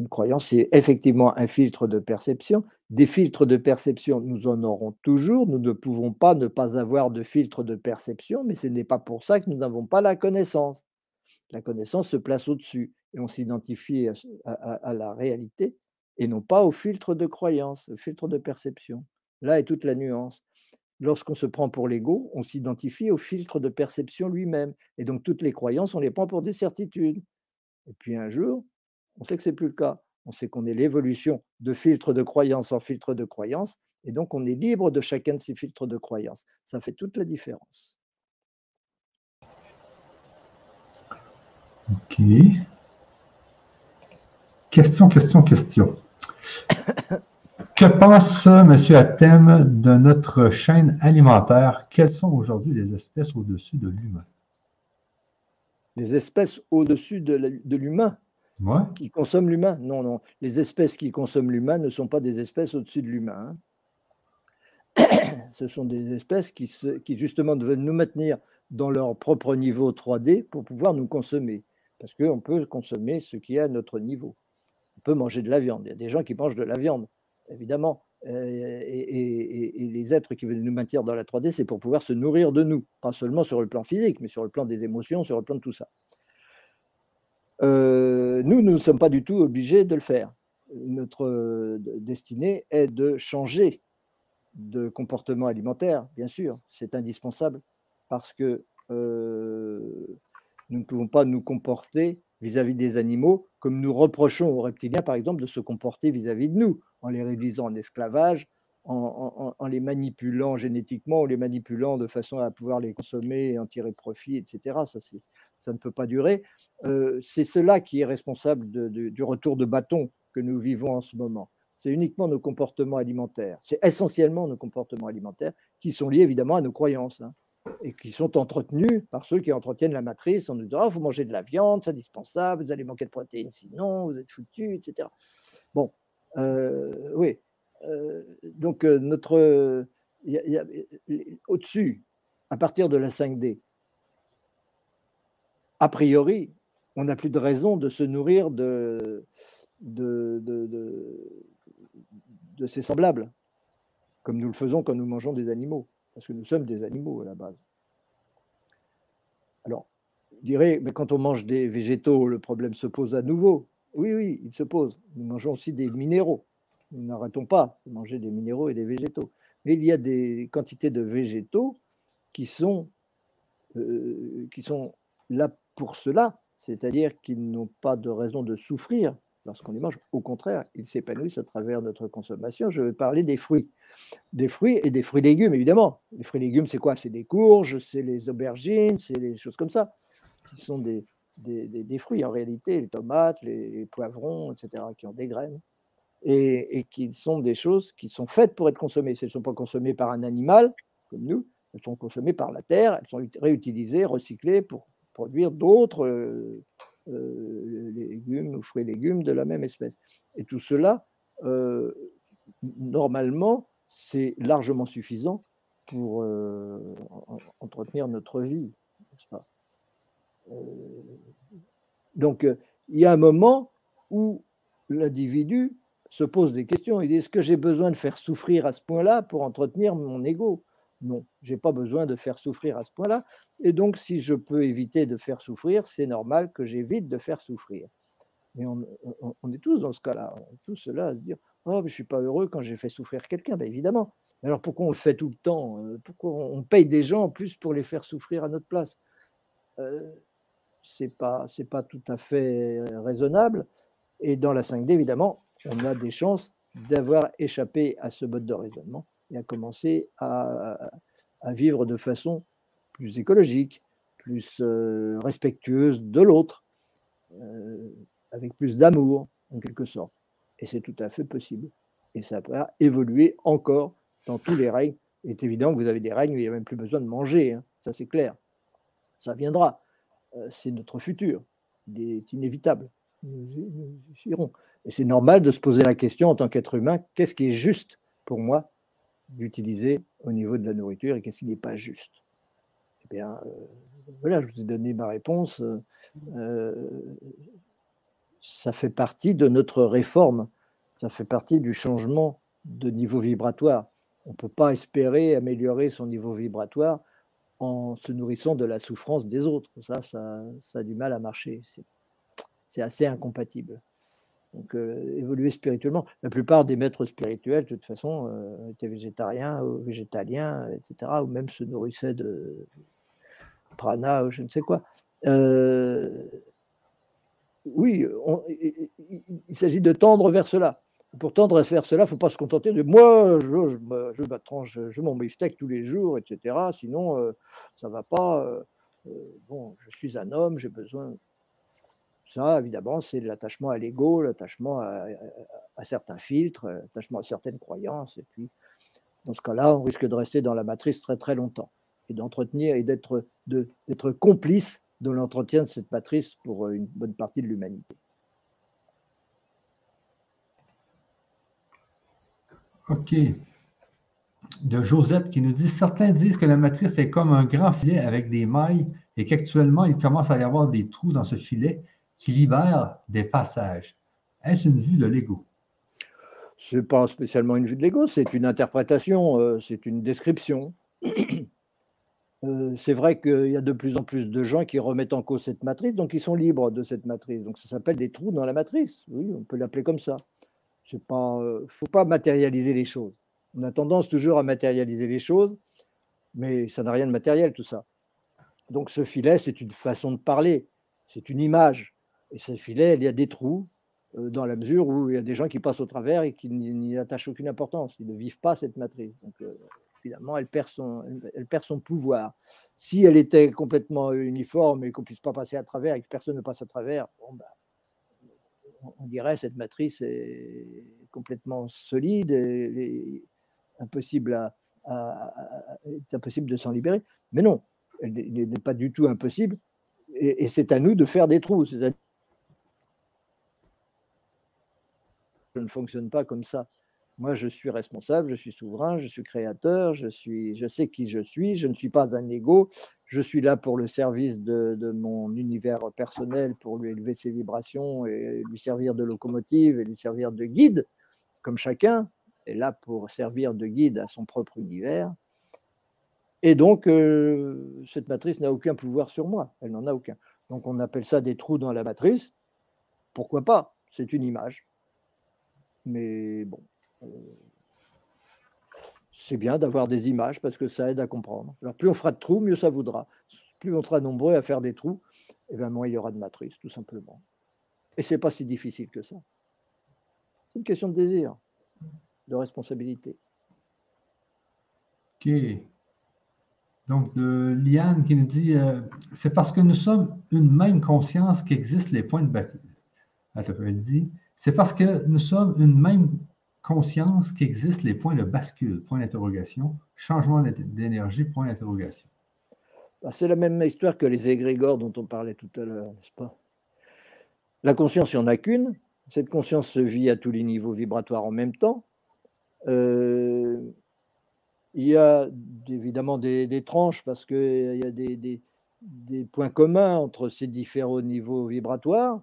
Une croyance, c'est effectivement un filtre de perception. Des filtres de perception, nous en aurons toujours. Nous ne pouvons pas ne pas avoir de filtre de perception, mais ce n'est pas pour ça que nous n'avons pas la connaissance. La connaissance se place au-dessus et on s'identifie à, la réalité et non pas au filtre de croyance, au filtre de perception. Là est toute la nuance. Lorsqu'on se prend pour l'ego, on s'identifie au filtre de perception lui-même. Et donc toutes les croyances, on les prend pour des certitudes. Et puis un jour, on sait que ce n'est plus le cas. On sait qu'on est l'évolution de filtre de croyance en filtre de croyance, et donc on est libre de chacun de ces filtres de croyance. Ça fait toute la différence. OK. Question, question, question. Que pense M. Athème de notre chaîne alimentaire? Quelles sont aujourd'hui les espèces au-dessus de l'humain? Les espèces au-dessus de l'humain? Qui consomment l'humain? Non, non. Les espèces qui consomment l'humain ne sont pas des espèces au-dessus de l'humain. Hein. Ce sont des espèces qui, justement veulent nous maintenir dans leur propre niveau 3D pour pouvoir nous consommer. Parce qu'on peut consommer ce qui est à notre niveau. On peut manger de la viande. Il y a des gens qui mangent de la viande, évidemment. Euh, et, les êtres qui veulent nous maintenir dans la 3D, c'est pour pouvoir se nourrir de nous, pas seulement sur le plan physique, mais sur le plan des émotions, sur le plan de tout ça. Euh, nous, nous ne sommes pas du tout obligés de le faire. Notre euh, destinée est de changer de comportement alimentaire, bien sûr, c'est indispensable, parce que nous ne pouvons pas nous comporter vis-à-vis des animaux comme nous reprochons aux reptiliens, par exemple, de se comporter vis-à-vis de nous, en les réduisant en esclavage, en, les manipulant génétiquement, en les manipulant de façon à pouvoir les consommer et en tirer profit, etc. Ça, ça ne peut pas durer. Euh, c'est cela qui est responsable du retour de bâton que nous vivons en ce moment. C'est uniquement nos comportements alimentaires. C'est essentiellement nos comportements alimentaires qui sont liés évidemment à nos croyances. Hein et qui sont entretenus par ceux qui entretiennent la matrice en nous disant oh, vous mangez de la viande, c'est indispensable, vous allez manquer de protéines sinon, vous êtes foutus, etc. Bon, euh, oui. Donc, notre. Au-dessus, à partir de la 5D, a priori, on n'a plus de raison de se nourrir de, de, ses semblables, comme nous le faisons quand nous mangeons des animaux parce que nous sommes des animaux à la base. Alors, je dirais, mais quand on mange des végétaux, le problème se pose à nouveau. Oui, oui, il se pose. Nous mangeons aussi des minéraux. Nous n'arrêtons pas de manger des minéraux et des végétaux. Mais il y a des quantités de végétaux qui sont, euh, qui sont là pour cela, c'est-à-dire qu'ils n'ont pas de raison de souffrir lorsqu'on les mange. Au contraire, ils s'épanouissent à travers notre consommation. Je vais parler des fruits. Des fruits et des fruits légumes, évidemment. Les fruits légumes, c'est quoi? C'est des courges, c'est les aubergines, c'est les choses comme ça, qui sont des, des, fruits en réalité, les tomates, les, poivrons, etc., qui ont des graines. Et, et, qui sont des choses qui sont faites pour être consommées. Elles ne sont pas consommées par un animal, comme nous, elles sont consommées par la terre, elles sont réutilisées, recyclées pour produire d'autres euh, euh, légumes ou fruits et légumes de la même espèce. Et tout cela, euh, normalement, c'est largement suffisant pour entretenir notre vie, n'est-ce pas? Donc, il y a un moment où l'individu se pose des questions. Il dit, est-ce que j'ai besoin de faire souffrir à ce point-là pour entretenir mon ego? Non, je n'ai pas besoin de faire souffrir à ce point-là. Et donc, si je peux éviter de faire souffrir, c'est normal que j'évite de faire souffrir. Mais on, est tous dans ce cas-là. On est tous là à se dire Oh, mais je ne suis pas heureux quand j'ai fait souffrir quelqu'un. Ben, évidemment. Alors pourquoi on le fait tout le temps? Euh, Pourquoi on paye des gens en plus pour les faire souffrir à notre place? Euh, Ce n'est pas, pas tout à fait raisonnable. Et dans la 5D, évidemment, on a des chances d'avoir échappé à ce mode de raisonnement et à commencer à, vivre de façon plus écologique, plus euh, respectueuse de l'autre, euh, avec plus d'amour, en quelque sorte. Et c'est tout à fait possible. Et ça pourra évoluer encore dans tous les règnes. Il est évident que vous avez des règnes où il n'y a même plus besoin de manger, hein. ça c'est clair. Ça viendra. Euh, c'est notre futur. Il est inévitable. Nous irons. Et c'est normal de se poser la question en tant qu'être humain, qu'est-ce qui est juste pour moi d'utiliser au niveau de la nourriture et qu'est-ce qui n'est pas juste? Eh bien, euh, voilà, je vous ai donné ma réponse. Euh, ça fait partie de notre réforme, ça fait partie du changement de niveau vibratoire. On ne peut pas espérer améliorer son niveau vibratoire en se nourrissant de la souffrance des autres. Ça, ça, ça a du mal à marcher. C'est assez incompatible. Donc, euh, évoluer spirituellement. La plupart des maîtres spirituels, de toute façon, euh, étaient végétariens ou végétaliens, etc., ou même se nourrissaient de prana ou je ne sais quoi. Euh, oui, il, s'agit de tendre vers cela. Pour tendre vers cela, il ne faut pas se contenter de moi, je, je, je, je mon beefsteak tous les jours, etc. Sinon, euh, ça ne va pas. Euh, euh, bon, je suis un homme, j'ai besoin. Ça, évidemment, c'est l'attachement à l'ego, l'attachement à, certains filtres, l'attachement à certaines croyances. Et puis, dans ce cas-là, on risque de rester dans la matrice très très longtemps et d'entretenir et d'être complice de l'entretien de cette matrice pour une bonne partie de l'humanité. OK. De Josette qui nous dit Certains disent que la matrice est comme un grand filet avec des mailles et qu'actuellement, il commence à y avoir des trous dans ce filet qui libèrent des passages. Est-ce une vue de l'ego? Ce n'est pas spécialement une vue de l'ego, c'est une interprétation, euh, c'est une description. Euh, c'est vrai qu'il y a de plus en plus de gens qui remettent en cause cette matrice, donc ils sont libres de cette matrice. Donc ça s'appelle des trous dans la matrice. Oui, on peut l'appeler comme ça. Il ne faut pas matérialiser les choses. On a tendance toujours à matérialiser les choses, mais ça n'a rien de matériel tout ça. Donc ce filet, c'est une façon de parler, c'est une image. Et ce filet, il y a des trous euh, dans la mesure où il y a des gens qui passent au travers et qui n'y attachent aucune importance. Ils ne vivent pas cette matrice. Donc euh, finalement, elle perd, son, elle perd son pouvoir. Si elle était complètement uniforme et qu'on ne puisse pas passer à travers et que personne ne passe à travers, bah, on dirait cette matrice est complètement solide et, impossible, à, impossible de s'en libérer. Mais non, elle n'est pas du tout impossible. Et, c'est à nous de faire des trous. Je ne fonctionne pas comme ça. Moi, je suis responsable, je suis souverain, je suis créateur, je, suis, je sais qui je suis, je ne suis pas un ego, je suis là pour le service de, mon univers personnel, pour lui élever ses vibrations et lui servir de locomotive et lui servir de guide, comme chacun est là pour servir de guide à son propre univers. Et donc, euh, cette matrice n'a aucun pouvoir sur moi, elle n'en a aucun. Donc, on appelle ça des trous dans la matrice. Pourquoi pas? C'est une image. Mais bon, euh, c'est bien d'avoir des images parce que ça aide à comprendre. Alors plus on fera de trous, mieux ça voudra. Plus on sera nombreux à faire des trous, et eh moins il y aura de matrices, tout simplement. Et c'est pas si difficile que ça. C'est une question de désir, de responsabilité. Ok. Donc, de Liane qui nous dit euh, c'est parce que nous sommes une même conscience qu'existent les points de bascule. Elle dit c'est parce que nous sommes une même conscience qu'existent les points de bascule, point d'interrogation, changement d'énergie, point d'interrogation. Bah, c'est la même histoire que les égrégores dont on parlait tout à l'heure, n'est-ce pas? La conscience, il n'y en a qu'une. Cette conscience se vit à tous les niveaux vibratoires en même temps. Euh, il y a évidemment des, tranches parce qu'il y a des, points communs entre ces différents niveaux vibratoires.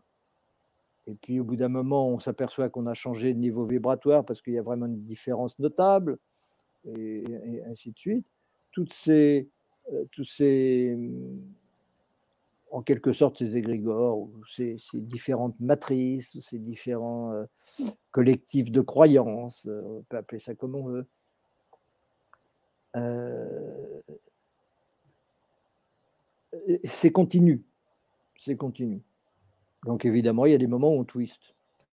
Et puis au bout d'un moment, on s'aperçoit qu'on a changé de niveau vibratoire parce qu'il y a vraiment une différence notable, et, ainsi de suite. Toutes ces, euh, tous ces, en quelque sorte, ces égrégores, ces, différentes matrices, ces différents euh, collectifs de croyances, euh, on peut appeler ça comme on veut. c'est continu, c'est continu. Donc évidemment, il y a des moments où on twist.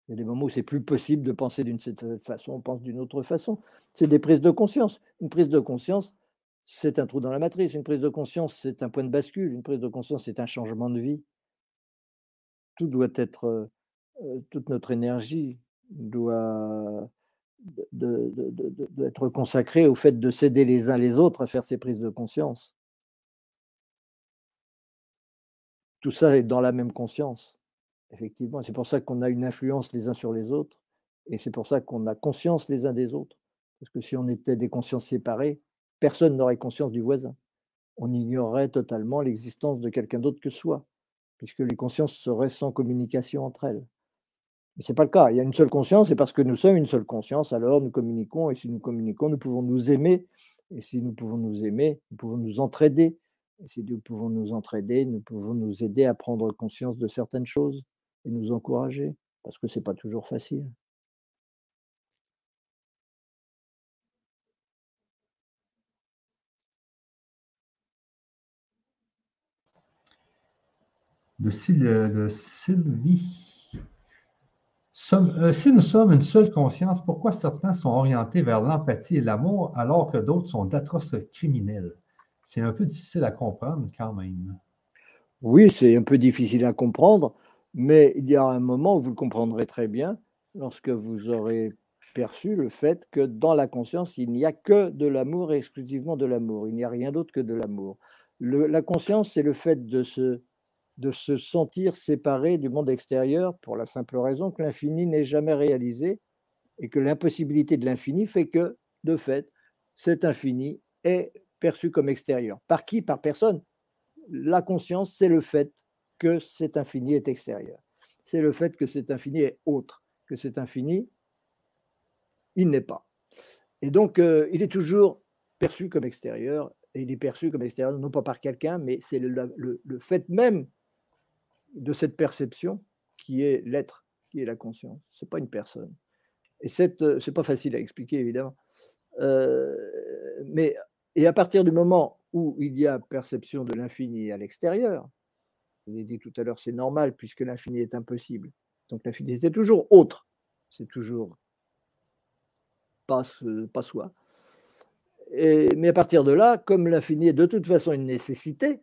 Il y a des moments où c'est plus possible de penser d'une certaine façon, on pense d'une autre façon. C'est des prises de conscience. Une prise de conscience, c'est un trou dans la matrice. Une prise de conscience, c'est un point de bascule. Une prise de conscience, c'est un changement de vie. Tout doit être, euh, euh, toute notre énergie doit être consacrée au fait de s'aider les uns les autres à faire ces prises de conscience. Tout ça est dans la même conscience. Effectivement, c'est pour ça qu'on a une influence les uns sur les autres et c'est pour ça qu'on a conscience les uns des autres. Parce que si on était des consciences séparées, personne n'aurait conscience du voisin. On ignorerait totalement l'existence de quelqu'un d'autre que soi, puisque les consciences seraient sans communication entre elles. Mais ce n'est pas le cas. Il y a une seule conscience, et parce que nous sommes une seule conscience, alors nous communiquons, et si nous communiquons, nous pouvons nous aimer, et si nous pouvons nous aimer, nous pouvons nous entraider, et si nous pouvons nous entraider, nous pouvons nous aider à prendre conscience de certaines choses et nous encourager, parce que ce n'est pas toujours facile. De, Sylvie. Euh, si nous sommes une seule conscience, pourquoi certains sont orientés vers l'empathie et l'amour alors que d'autres sont d'atroces criminels? C'est un peu difficile à comprendre quand même. Oui, c'est un peu difficile à comprendre, mais il y a un moment où vous le comprendrez très bien lorsque vous aurez perçu le fait que dans la conscience, il n'y a que de l'amour et exclusivement de l'amour. Il n'y a rien d'autre que de l'amour. la conscience, c'est le fait de se de se sentir séparé du monde extérieur pour la simple raison que l'infini n'est jamais réalisé et que l'impossibilité de l'infini fait que, de fait, cet infini est perçu comme extérieur. Par qui? Par personne. La conscience, c'est le fait que cet infini est extérieur. C'est le fait que cet infini est autre, que cet infini, il n'est pas. Et donc, euh, il est toujours perçu comme extérieur, et il est perçu comme extérieur non pas par quelqu'un, mais c'est le, fait même de cette perception qui est l'être, qui est la conscience. Ce n'est pas une personne. Et ce n'est pas facile à expliquer, évidemment. Euh, mais, et à partir du moment où il y a perception de l'infini à l'extérieur, je l'ai dit tout à l'heure, c'est normal puisque l'infini est impossible. Donc l'infini, c'est toujours autre. C'est toujours pas, soi. Mais à partir de là, comme l'infini est de toute façon une nécessité,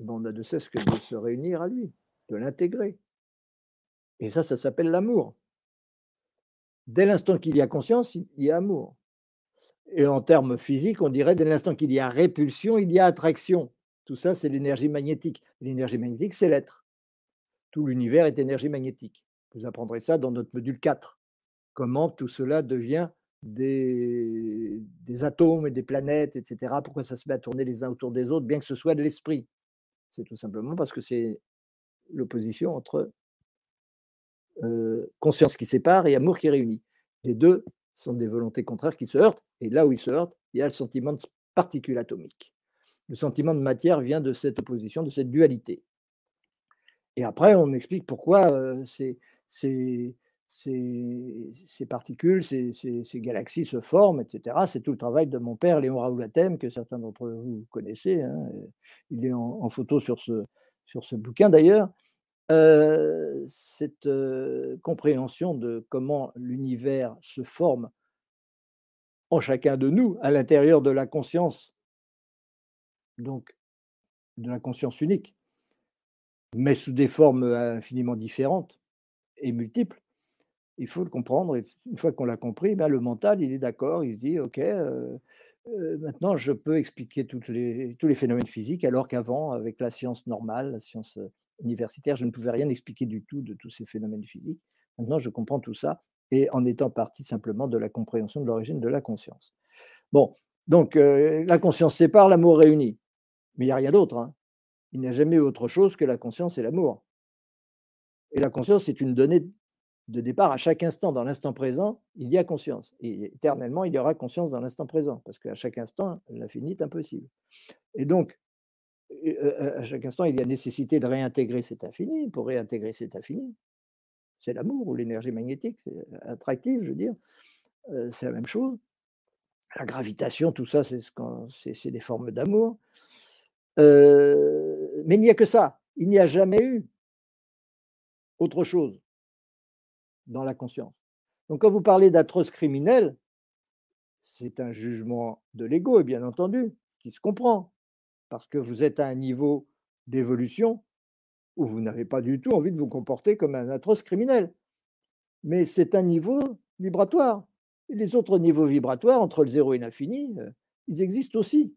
on n'a de cesse que de se réunir à lui, de l'intégrer. Et ça, ça s'appelle l'amour. Dès l'instant qu'il y a conscience, il y a amour. Et en termes physiques, on dirait dès l'instant qu'il y a répulsion, il y a attraction. Tout ça, c'est l'énergie magnétique. L'énergie magnétique, c'est l'être. Tout l'univers est énergie magnétique. Vous apprendrez ça dans notre module 4. Comment tout cela devient des, atomes et des planètes, etc. Pourquoi ça se met à tourner les uns autour des autres, bien que ce soit de l'esprit. C'est tout simplement parce que c'est l'opposition entre conscience qui sépare et amour qui réunit. Les deux sont des volontés contraires qui se heurtent, et là où ils se heurtent, il y a le sentiment de particule atomique. Le sentiment de matière vient de cette opposition, de cette dualité. Et après, on explique pourquoi c'est ces, particules, ces, galaxies se forment, etc. C'est tout le travail de mon père Léon Raoulatem, que certains d'entre vous connaissez. Hein, il est en, photo sur ce, sur ce bouquin d'ailleurs. Euh, cette euh, compréhension de comment l'univers se forme en chacun de nous, à l'intérieur de la conscience, donc de la conscience unique, mais sous des formes infiniment différentes et multiples il faut le comprendre. Et une fois qu'on l'a compris, ben, le mental, il est d'accord, il dit, OK, maintenant je peux expliquer les, tous les phénomènes physiques, alors qu'avant, avec la science normale, la science universitaire, je ne pouvais rien expliquer du tout de tous ces phénomènes physiques. Maintenant, je comprends tout ça, et en étant partie simplement de la compréhension de l'origine de la conscience. Bon, donc la conscience sépare, l'amour réunit. Mais il n'y a rien d'autre. Hein. Il n'y a jamais autre chose que la conscience et l'amour. Et la conscience, c'est une donnée de départ, à chaque instant, dans l'instant présent, il y a conscience. Et éternellement, il y aura conscience dans l'instant présent, parce qu'à chaque instant, l'infini est impossible. Et donc, à chaque instant, il y a nécessité de réintégrer cet infini. Pour réintégrer cet infini, c'est l'amour ou l'énergie magnétique, attractive, je veux dire. C'est la même chose. La gravitation, tout ça, c'est des formes d'amour. Mais il n'y a que ça. Il n'y a jamais eu autre chose dans la conscience. Donc quand vous parlez d'atroce criminel, c'est un jugement de l'ego, bien entendu, qui se comprend, parce que vous êtes à un niveau d'évolution où vous n'avez pas du tout envie de vous comporter comme un atroce criminel. Mais c'est un niveau vibratoire. Et les autres niveaux vibratoires, entre le zéro et l'infini, euh, ils existent aussi.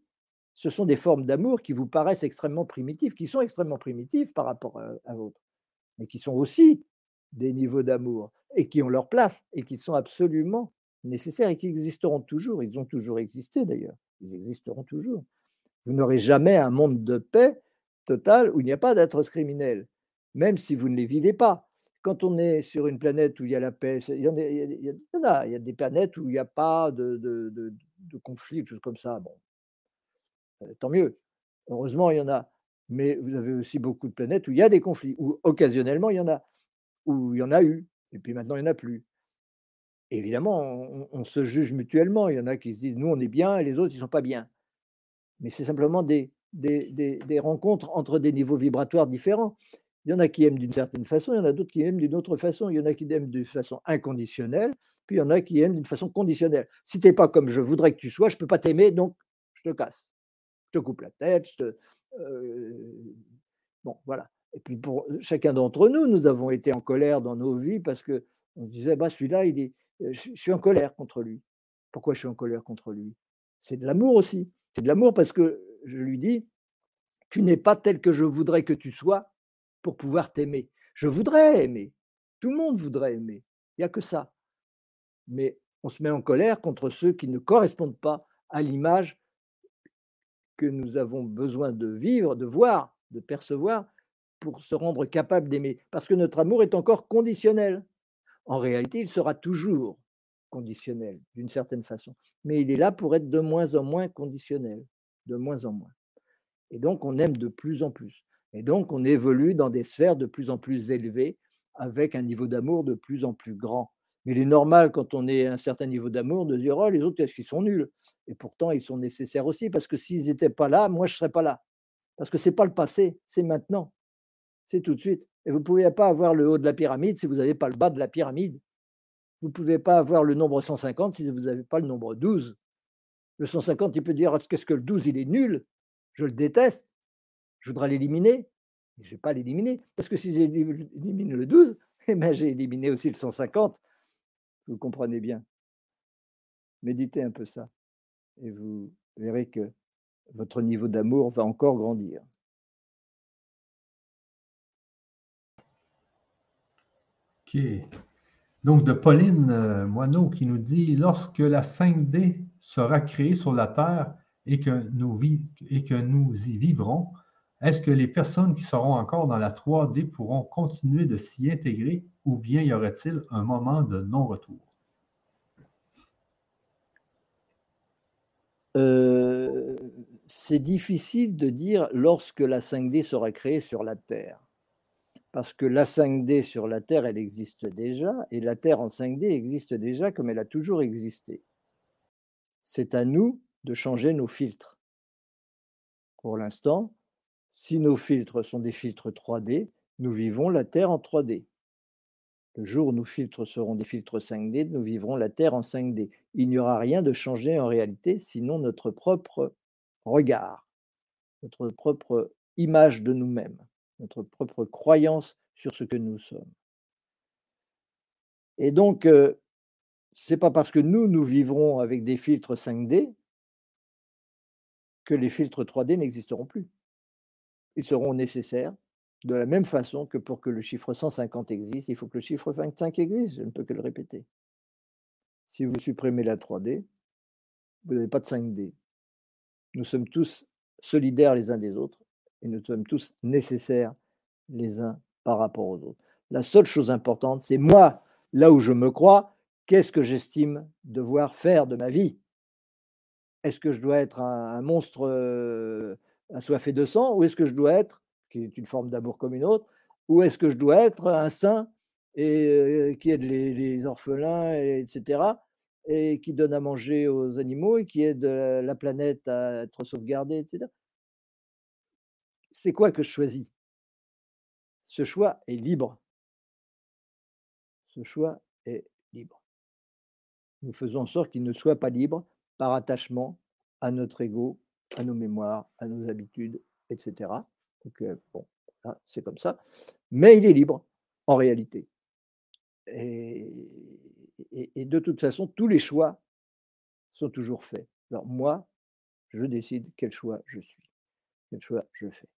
Ce sont des formes d'amour qui vous paraissent extrêmement primitives, qui sont extrêmement primitives par rapport à, à votre, mais qui sont aussi des niveaux d'amour et qui ont leur place et qui sont absolument nécessaires et qui existeront toujours. Ils ont toujours existé d'ailleurs. Ils existeront toujours. Vous n'aurez jamais un monde de paix total où il n'y a pas d'êtres criminels, même si vous ne les vivez pas. Quand on est sur une planète où il y a la paix, il y en a, il y a, il y a des planètes où il n'y a pas de, de, de, de conflits, choses comme ça. Bon, euh, tant mieux. Heureusement, il y en a. Mais vous avez aussi beaucoup de planètes où il y a des conflits, où occasionnellement il y en a où il y en a eu, et puis maintenant il n'y en a plus. évidemment, on, se juge mutuellement. Il y en a qui se disent, nous, on est bien, et les autres, ils ne sont pas bien. Mais c'est simplement des, des, des, rencontres entre des niveaux vibratoires différents. Il y en a qui aiment d'une certaine façon, il y en a d'autres qui aiment d'une autre façon. Il y en a qui aiment d'une façon inconditionnelle, puis il y en a qui aiment d'une façon conditionnelle. Si tu n'es pas comme je voudrais que tu sois, je ne peux pas t'aimer, donc je te casse. Coupe la tête. Bon, voilà. Et puis pour chacun d'entre nous, nous avons été en colère dans nos vies parce que on disait, bah, celui-là, il est, je suis en colère contre lui. Pourquoi je suis en colère contre lui? C'est de l'amour aussi. C'est de l'amour parce que je lui dis, tu n'es pas tel que je voudrais que tu sois pour pouvoir t'aimer. Je voudrais aimer. Tout le monde voudrait aimer. Il n'y a que ça. Mais on se met en colère contre ceux qui ne correspondent pas à l'image que nous avons besoin de vivre, de voir, de percevoir pour se rendre capable d'aimer. Parce que notre amour est encore conditionnel. En réalité, il sera toujours conditionnel d'une certaine façon. Mais il est là pour être de moins en moins conditionnel, de moins en moins. Et donc, on aime de plus en plus. Et donc, on évolue dans des sphères de plus en plus élevées, avec un niveau d'amour de plus en plus grand. Mais il est normal, quand on est à un certain niveau d'amour, de dire Oh, les autres, est-ce qu'ils sont nuls? Et pourtant, ils sont nécessaires aussi, parce que s'ils n'étaient pas là, moi, je ne serais pas là. Parce que ce n'est pas le passé, c'est maintenant. C'est tout de suite. Et vous ne pouvez pas avoir le haut de la pyramide si vous n'avez pas le bas de la pyramide. Vous ne pouvez pas avoir le nombre 150 si vous n'avez pas le nombre 12. Le 150, il peut dire Qu'est-ce que le 12 Il est nul? Je le déteste, je voudrais l'éliminer, je ne vais pas l'éliminer, parce que si j'élimine le 12, eh ben, j'ai éliminé aussi le 150. Vous comprenez bien. Méditez un peu ça, et vous verrez que votre niveau d'amour va encore grandir. OK. Donc, de Pauline euh, Moineau qui nous dit Lorsque la 5D sera créée sur la Terre, et que nous, et que nous y vivrons, est-ce que les personnes qui seront encore dans la 3D pourront continuer de s'y intégrer ou bien y aurait-il un moment de non-retour? Euh, c'est difficile de dire lorsque la 5D sera créée sur la Terre. Parce que la 5D sur la Terre, elle existe déjà, et la Terre en 5D existe déjà comme elle a toujours existé. C'est à nous de changer nos filtres. Pour l'instant, si nos filtres sont des filtres 3D, nous vivons la Terre en 3D. Le jour où nos filtres des filtres 5D, nous vivrons la Terre en 5D. Il n'y aura rien de changé en réalité, sinon notre propre regard, notre propre image de nous-mêmes, notre propre croyance sur ce que nous sommes. Et donc, euh, ce n'est pas parce que nous, nous vivrons avec des filtres 5D que les filtres 3D n'existeront plus. Ils seront nécessaires de la même façon que pour que le chiffre 150 existe, il faut que le chiffre 25 existe. Je ne peux que le répéter. Si vous supprimez la 3D, vous n'avez pas de 5D. Nous sommes tous solidaires les uns des autres et nous sommes tous nécessaires les uns par rapport aux autres. La seule chose importante, c'est moi, là où je me crois, qu'est-ce que j'estime devoir faire de ma vie? Est-ce que je dois être un, monstre assoiffé de sang ou est-ce que je dois être, qui est une forme d'amour comme une autre, ou est-ce que je dois être un saint et, qui aide les, orphelins, etc., et qui donne à manger aux animaux et qui aide la planète à être sauvegardée, etc. C'est quoi que je choisis? Ce choix est libre. Ce choix est libre. Nous faisons en sorte qu'il ne soit pas libre par attachement à notre ego, à nos mémoires, à nos habitudes, etc. Donc, bon, c'est comme ça. Mais il est libre, en réalité. Et, et, de toute façon, tous les choix sont toujours faits. Alors, moi, je décide quel choix je suis, quel choix je fais.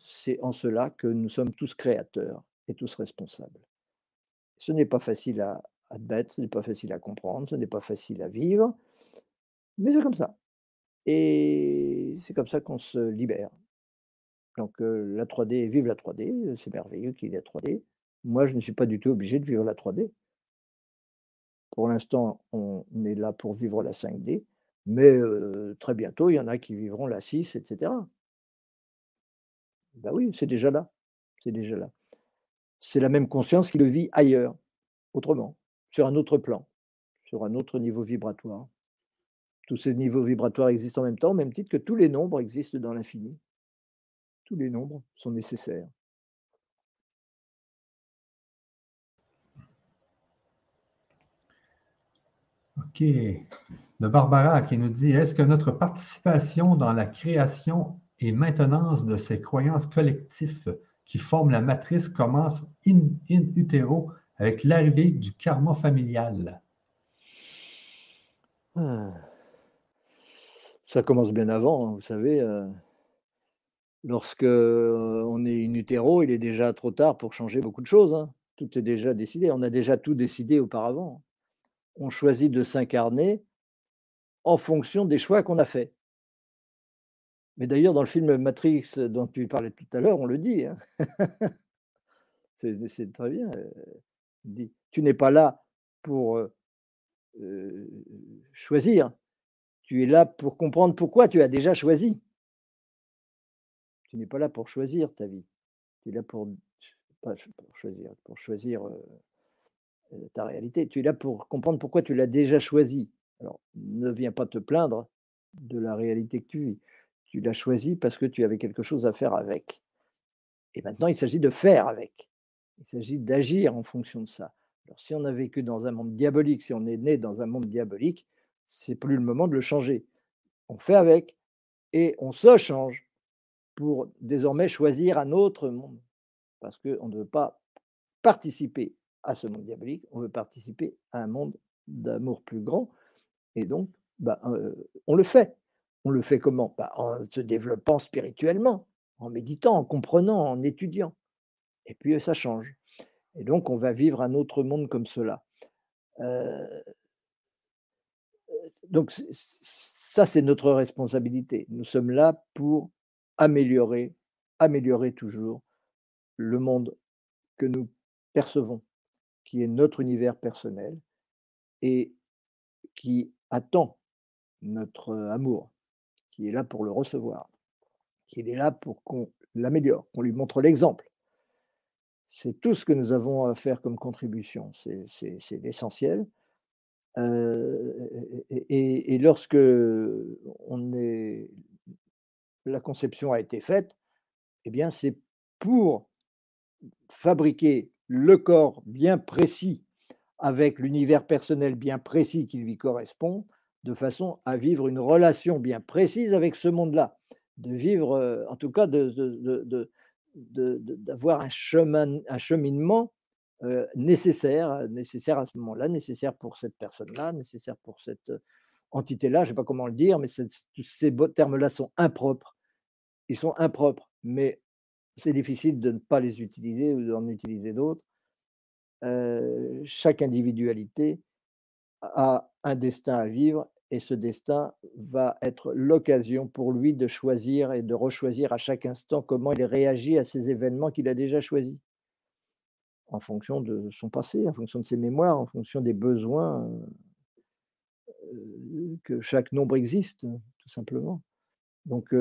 c'est en cela que nous sommes tous créateurs et tous responsables. Ce n'est pas facile à, admettre, ce n'est pas facile à comprendre, ce n'est pas facile à vivre, mais c'est comme ça. Et c'est comme ça qu'on se libère. Donc la 3D, vive la 3D, c'est merveilleux qu'il y ait la 3D. Moi, je ne suis pas du tout obligé de vivre la 3D. Pour l'instant, on est là pour vivre la 5D, mais très bientôt, il y en a qui vivront la 6, etc. Ben oui, c'est déjà là. C'est déjà là. C'est la même conscience qui le vit ailleurs, autrement sur un autre plan, sur un autre niveau vibratoire. Tous ces niveaux vibratoires existent en même temps, au même titre que tous les nombres existent dans l'infini. Tous les nombres sont nécessaires. OK. De Barbara qui nous dit Est-ce que notre participation dans la création et maintenance de ces croyances collectives qui forment la matrice commence in, utero avec l'arrivée du karma familial? Ah. Ça commence bien avant, hein, vous savez. Euh, lorsque euh, on est in utero, il est déjà trop tard pour changer beaucoup de choses. Hein. Tout est déjà décidé. On a déjà tout décidé auparavant on choisit de s'incarner en fonction des choix qu'on a faits. Mais d'ailleurs, dans le film Matrix dont tu parlais tout à l'heure, on le dit. Hein. c'est très bien. Euh, dit, tu n'es pas là pour euh, euh, choisir. Tu es là pour comprendre pourquoi tu as déjà choisi. Tu n'es pas là pour choisir ta vie. Tu es là pour, pas pour choisir, pour choisir ta réalité. Tu es là pour comprendre pourquoi tu l'as déjà choisi. Alors, ne viens pas te plaindre de la réalité que tu vis. Tu l'as choisi parce que tu avais quelque chose à faire avec. Et maintenant, il s'agit de faire avec. Il s'agit d'agir en fonction de ça. Alors, si on a vécu dans un monde diabolique, si on est né dans un monde diabolique, c'est plus le moment de le changer. On fait avec et on se change pour désormais choisir un autre monde. Parce qu'on ne veut pas participer à ce monde diabolique, on veut participer à un monde d'amour plus grand. Et donc, bah, on le fait. On le fait comment? Bah, En se développant spirituellement, en méditant, en comprenant, en étudiant. Et puis ça change. Et donc, on va vivre un autre monde comme cela. Donc, ça, c'est notre responsabilité. Nous sommes là pour améliorer, améliorer toujours le monde que nous percevons qui est notre univers personnel et qui attend notre amour, qui est là pour le recevoir, qui est là pour qu'on l'améliore, qu'on lui montre l'exemple. C'est tout ce que nous avons à faire comme contribution, c'est l'essentiel. Et, lorsque on est, la conception a été faite, eh bien c'est pour fabriquer le corps bien précis avec l'univers personnel bien précis qui lui correspond, de façon à vivre une relation bien précise avec ce monde-là, de vivre, euh, en tout cas, d'avoir un, chemin, un cheminement euh, nécessaire, nécessaire à ce moment-là, nécessaire pour cette personne-là, nécessaire pour cette euh, entité-là, je ne sais pas comment le dire, mais ces termes-là sont impropres. Ils sont impropres, mais c'est difficile de ne pas les utiliser ou d'en utiliser d'autres. chaque individualité a un destin à vivre et ce destin va être l'occasion pour lui de choisir et de rechoisir à chaque instant comment il réagit à ces événements qu'il a déjà choisis, en fonction de son passé, en fonction de ses mémoires, en fonction des besoins que chaque nombre existe, tout simplement. Donc,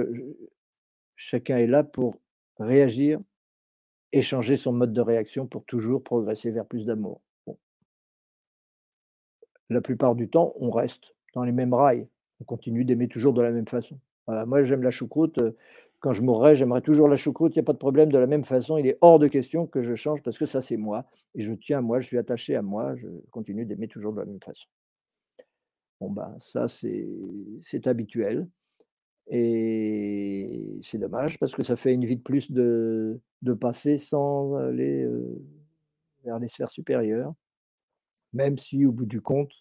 chacun est là pour réagir et changer son mode de réaction pour toujours progresser vers plus d'amour. La plupart du temps, on reste dans les mêmes rails. On continue d'aimer toujours de la même façon. moi, j'aime la choucroute. Euh, quand je mourrai, j'aimerais toujours la choucroute. Il n'y a pas de problème. De la même façon, il est hors de question que je change parce que ça, c'est moi. Et je tiens à moi, je suis attaché à moi. Je continue d'aimer toujours de la même façon. Bon, ben, ça, c'est habituel. Et c'est dommage parce que ça fait une vie de plus de, de passer sans aller vers les sphères supérieures, même si au bout du compte,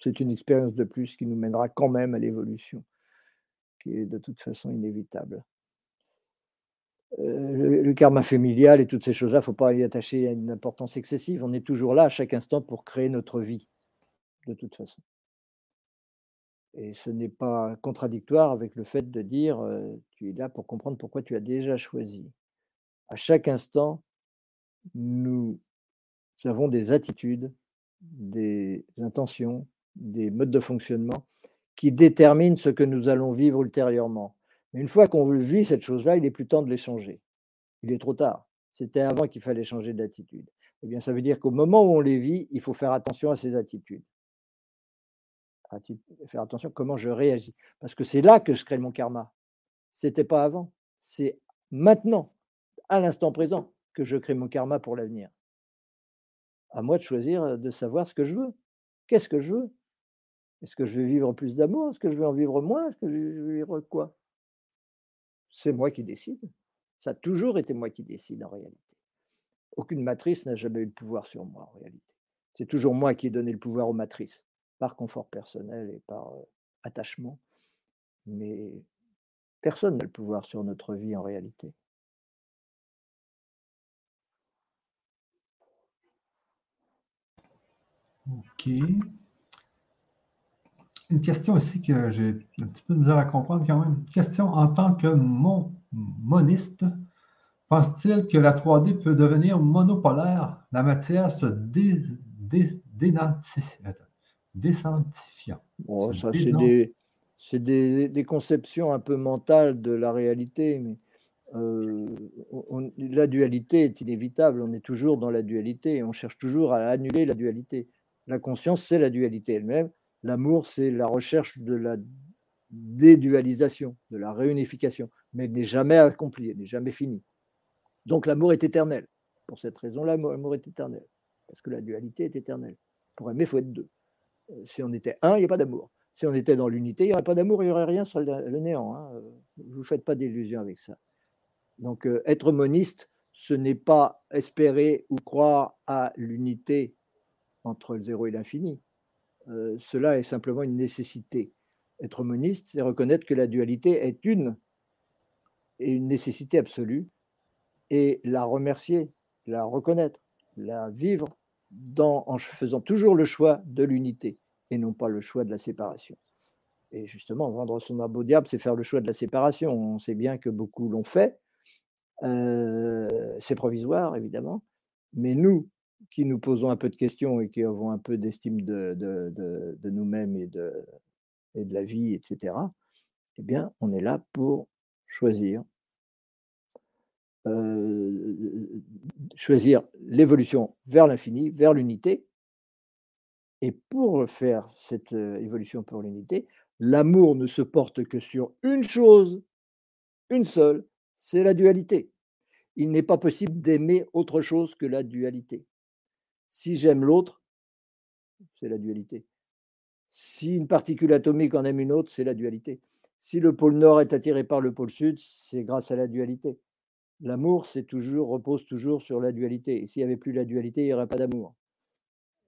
c'est une expérience de plus qui nous mènera quand même à l'évolution, qui est de toute façon inévitable. Le, le, karma familial et toutes ces choses-là, il ne faut pas y attacher une importance excessive. On est toujours là à chaque instant pour créer notre vie, de toute façon. Et ce n'est pas contradictoire avec le fait de dire, tu es là pour comprendre pourquoi tu as déjà choisi. À chaque instant, nous avons des attitudes, des intentions, des modes de fonctionnement qui déterminent ce que nous allons vivre ultérieurement. Mais une fois qu'on vit cette chose-là, il est plus temps de les changer. Il est trop tard. C'était avant qu'il fallait changer d'attitude. Eh bien, ça veut dire qu'au moment où on les vit, il faut faire attention à ces attitudes faire attention comment je réagis. Parce que c'est là que je crée mon karma. C'était pas avant. C'est maintenant, à l'instant présent, que je crée mon karma pour l'avenir. À moi de choisir, de savoir ce que je veux. Qu'est-ce que je veux? Est-ce que je veux vivre plus d'amour? Est-ce que je veux en vivre moins? Est-ce que je veux vivre quoi? C'est moi qui décide. Ça a toujours été moi qui décide en réalité. Aucune matrice n'a jamais eu le pouvoir sur moi en réalité. C'est toujours moi qui ai donné le pouvoir aux matrices, par confort personnel et par attachement. Mais personne n'a le pouvoir sur notre vie en réalité. OK. Une question aussi que j'ai un petit peu de misère à comprendre quand même. Question en tant que moniste, pense-t-il que la 3D peut devenir monopolaire, la matière se dé, ça, c'est des, des, conceptions un peu mentales de la réalité, mais euh, la dualité est inévitable. On est toujours dans la dualité et on cherche toujours à annuler la dualité. La conscience, c'est la dualité elle-même. L'amour, c'est la recherche de la dédualisation, de la réunification, mais n'est jamais accomplie, elle n'est jamais finie. Donc l'amour est éternel. Pour cette raison-là, l'amour est éternel, parce que la dualité est éternelle. Pour aimer, il faut être deux. Euh, si on était un, il n'y a pas d'amour. Si on était dans l'unité, il n'y aurait pas d'amour, il n'y aurait rien sur le néant. Hein. Euh, vous ne faites pas d'illusions avec ça. Donc euh, être moniste, ce n'est pas espérer ou croire à l'unité entre le zéro et l'infini. Cela est simplement une nécessité. Être moniste, c'est reconnaître que la dualité est une et une nécessité absolue et la remercier, la reconnaître, la vivre en faisant toujours le choix de l'unité et non pas le choix de la séparation. Et justement, vendre son arbre au diable, c'est faire le choix de la séparation. On sait bien que beaucoup l'ont fait. c'est provisoire, évidemment. Mais nous, qui nous posons un peu de questions et qui avons un peu d'estime de, nous-mêmes et de, la vie, etc., eh bien, on est là pour choisir. choisir l'évolution vers l'infini, vers l'unité. Et pour faire cette évolution pour l'unité, l'amour ne se porte que sur une chose, une seule, c'est la dualité. Il n'est pas possible d'aimer autre chose que la dualité. Si j'aime l'autre, c'est la dualité. Si une particule atomique en aime une autre, c'est la dualité. Si le pôle nord est attiré par le pôle sud, c'est grâce à la dualité. L'amour, toujours repose toujours sur la dualité. S'il n'y avait plus la dualité, il n'y aurait pas d'amour.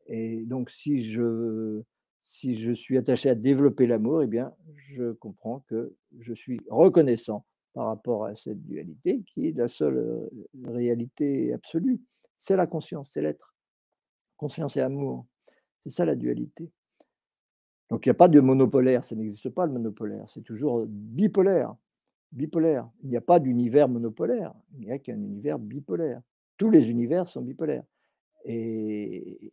Et donc, si je, si je suis attaché à développer l'amour, eh bien, je comprends que je suis reconnaissant par rapport à cette dualité qui est la seule euh, réalité absolue. C'est la conscience, c'est l'être conscience et amour. C'est ça la dualité. Donc il n'y a pas de monopolaire, ça n'existe pas le monopolaire, c'est toujours bipolaire. Bipolaire. Il n'y a pas d'univers monopolaire, il n'y a qu'un univers bipolaire. Tous les univers sont bipolaires. Et,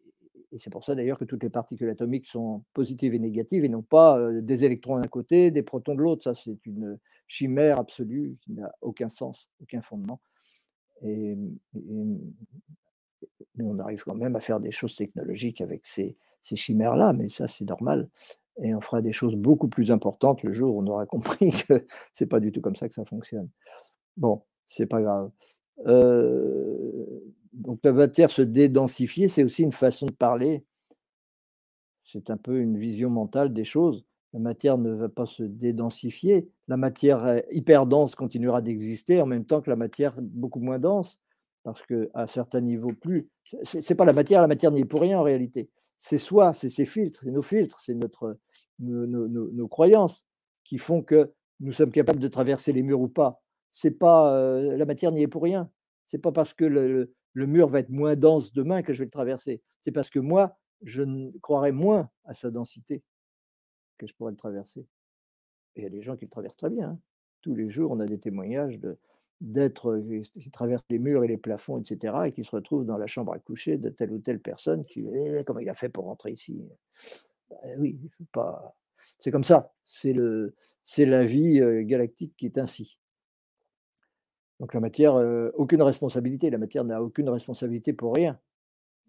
c'est pour ça d'ailleurs que toutes les particules atomiques sont positives et négatives et non pas euh, des électrons d'un côté, des protons de l'autre. Ça, c'est une chimère absolue qui n'a aucun sens, aucun fondement. et, mais on arrive quand même à faire des choses technologiques avec ces, chimères-là, mais ça, c'est normal. Et on fera des choses beaucoup plus importantes le jour où on aura compris que c'est pas du tout comme ça que ça fonctionne. Bon, c'est pas grave. donc la matière se dédensifier, c'est aussi une façon de parler. C'est un peu une vision mentale des choses. La matière ne va pas se dédensifier. La matière hyper dense continuera d'exister en même temps que la matière beaucoup moins dense parce qu'à certains niveaux plus, ce n'est pas la matière, la matière n'y est pour rien en réalité. C'est soi, c'est ses filtres, c'est nos filtres, c'est notre, nos, croyances qui font que nous sommes capables de traverser les murs ou pas. C'est pas euh, la matière n'y est pour rien. C'est pas parce que le, mur va être moins dense demain que je vais le traverser. C'est parce que moi, je croirais moins à sa densité que je pourrais le traverser. Et il y a des gens qui le traversent très bien. Hein. Tous les jours, on a des témoignages de, d'être qui traverse les murs et les plafonds, etc., et qui se retrouve dans la chambre à coucher de telle ou telle personne qui «Eh, comment il a fait pour rentrer ici? Bah, Oui, pas. C'est comme ça. C'est le, c'est la vie galactique qui est ainsi. Donc la matière, aucune responsabilité. La matière n'a aucune responsabilité pour rien.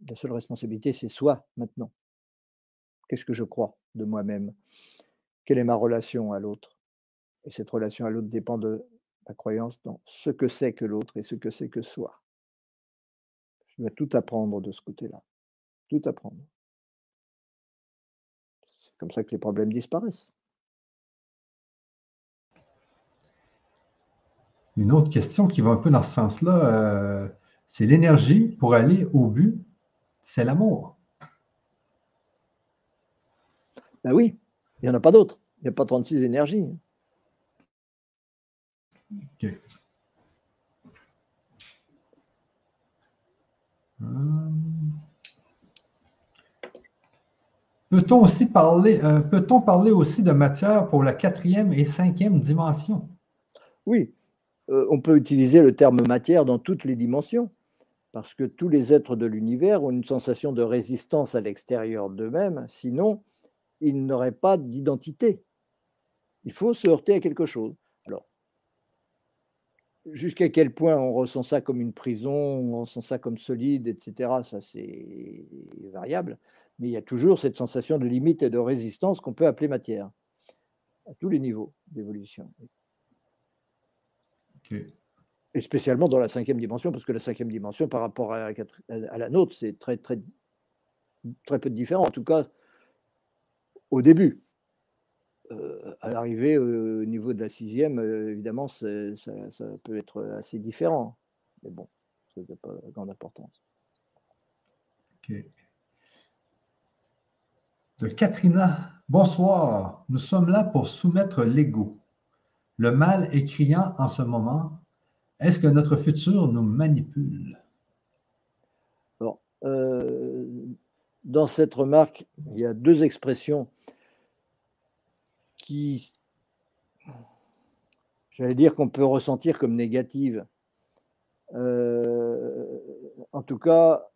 La seule responsabilité, c'est soi maintenant. Qu'est-ce que je crois de moi-même? Quelle est ma relation à l'autre? Et cette relation à l'autre dépend de la croyance dans ce que c'est que l'autre et ce que c'est que soi. Je dois tout apprendre de ce côté-là. Tout apprendre. C'est comme ça que les problèmes disparaissent. Une autre question qui va un peu dans ce sens-là, euh, c'est l'énergie pour aller au but, c'est l'amour. Ben oui, il n'y en a pas d'autres. Il n'y a pas 36 énergies. OK. Peut-on aussi parler, euh, peut-on parler aussi de matière pour la quatrième et cinquième dimension? Oui, euh, on peut utiliser le terme matière dans toutes les dimensions, parce que tous les êtres de l'univers ont une sensation de résistance à l'extérieur d'eux-mêmes, sinon ils n'auraient pas d'identité. Il faut se heurter à quelque chose jusqu'à quel point on ressent ça comme une prison, on ressent ça comme solide, etc., ça c'est variable, mais il y a toujours cette sensation de limite et de résistance qu'on peut appeler matière, à tous les niveaux d'évolution. Et spécialement dans la cinquième dimension, parce que la cinquième dimension, par rapport à la, à la nôtre, c'est très, très, très peu différent, en tout cas au début. Euh, à l'arrivée au niveau de la sixième, euh, évidemment, ça, peut être assez différent. Mais bon, ça n'a pas grande importance. Ok. De Katrina, bonsoir. Nous sommes là pour soumettre l'ego. Le mal est criant en ce moment. Est-ce que notre futur nous manipule? Euh, dans cette remarque, il y a deux expressions qui, j'allais dire qu'on peut ressentir comme négative. Euh, en tout cas,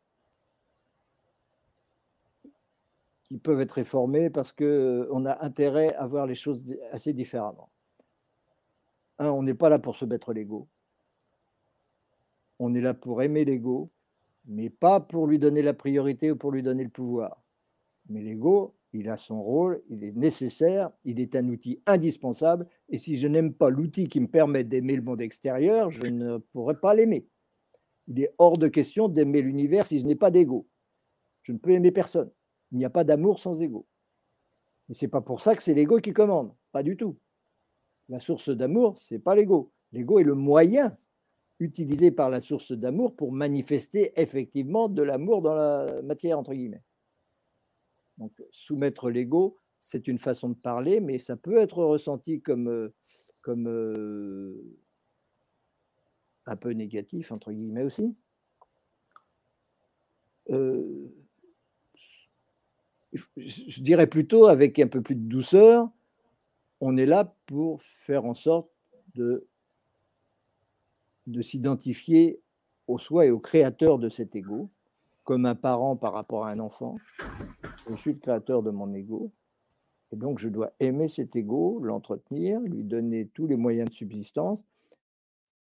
qui peuvent être réformées parce qu'on a intérêt à voir les choses assez différemment. Un, on n'est pas là pour se mettre l'ego. On est là pour aimer l'ego, mais pas pour lui donner la priorité ou pour lui donner le pouvoir. Mais l'ego, il a son rôle, il est nécessaire, il est un outil indispensable. Et si je n'aime pas l'outil qui me permet d'aimer le monde extérieur, je ne pourrais pas l'aimer. Il est hors de question d'aimer l'univers si je n'ai pas d'ego. Je ne peux aimer personne. Il n'y a pas d'amour sans ego. Mais ce n'est pas pour ça que c'est l'ego qui commande. Pas du tout. La source d'amour, ce n'est pas l'ego. L'ego est le moyen utilisé par la source d'amour pour manifester effectivement de l'amour dans la matière, entre guillemets. Donc, soumettre l'ego, c'est une façon de parler, mais ça peut être ressenti comme, euh, euh, un peu négatif, entre guillemets aussi. Euh, je dirais plutôt avec un peu plus de douceur, on est là pour faire en sorte de s'identifier au soi et au créateur de cet ego, comme un parent par rapport à un enfant. Je suis le créateur de mon ego. Et donc, je dois aimer cet ego, l'entretenir, lui donner tous les moyens de subsistance,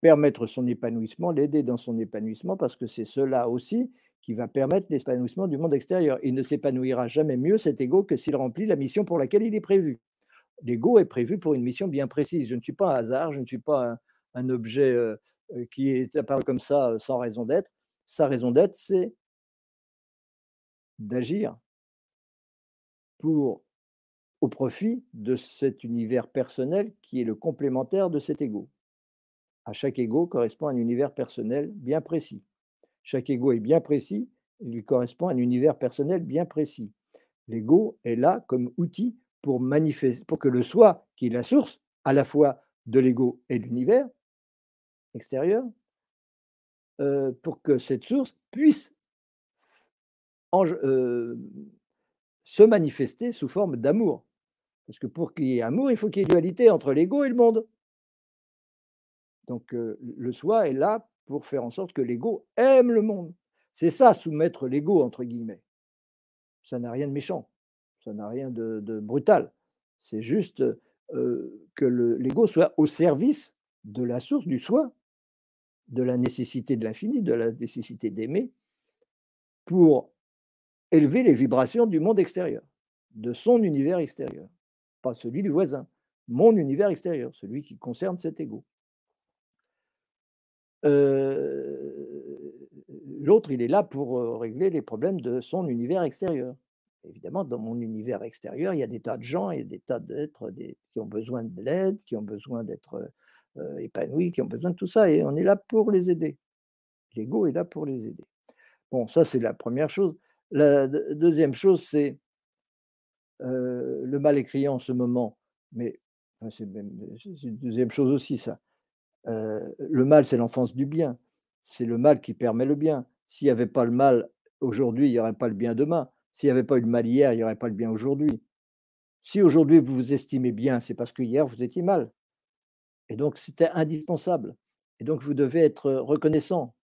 permettre son épanouissement, l'aider dans son épanouissement, parce que c'est cela aussi qui va permettre l'épanouissement du monde extérieur. Il ne s'épanouira jamais mieux, cet ego, que s'il remplit la mission pour laquelle il est prévu. L'ego est prévu pour une mission bien précise. Je ne suis pas un hasard, je ne suis pas un, objet euh, euh, qui est apparu comme ça euh, sans raison d'être. Sa raison d'être, c'est d'agir pour, au profit de cet univers personnel qui est le complémentaire de cet ego. À chaque ego correspond un univers personnel bien précis. Chaque ego est bien précis, il lui correspond un univers personnel bien précis. L'ego est là comme outil pour manifester, pour que le soi, qui est la source à la fois de l'ego et de l'univers extérieur, euh, pour que cette source puisse euh, se manifester sous forme d'amour. Parce que pour qu'il y ait amour, il faut qu'il y ait dualité entre l'ego et le monde. Donc le soi est là pour faire en sorte que l'ego aime le monde. C'est ça, soumettre l'ego, entre guillemets. Ça n'a rien de méchant, ça n'a rien de, brutal. C'est juste que l'ego soit au service de la source du soi, de la nécessité de l'infini, de la nécessité d'aimer, pour élever les vibrations du monde extérieur, de son univers extérieur, pas celui du voisin, mon univers extérieur, celui qui concerne cet ego. l'autre, il est là pour régler les problèmes de son univers extérieur. Évidemment, dans mon univers extérieur, il y a des tas de gens et des tas d'êtres qui ont besoin de l'aide, qui ont besoin d'être épanouis, qui ont besoin de tout ça, et on est là pour les aider. L'ego est là pour les aider. Bon, ça, c'est la première chose. La deuxième chose, c'est le mal est en ce moment, mais c'est une deuxième chose aussi, ça. le mal, c'est l'enfance du bien. C'est le mal qui permet le bien. S'il n'y avait pas le mal aujourd'hui, il n'y aurait pas le bien demain. S'il n'y avait pas eu le mal hier, il n'y aurait pas le bien aujourd'hui. Si aujourd'hui vous vous estimez bien, c'est parce que hier vous étiez mal. Et donc c'était indispensable. Et donc vous devez être reconnaissant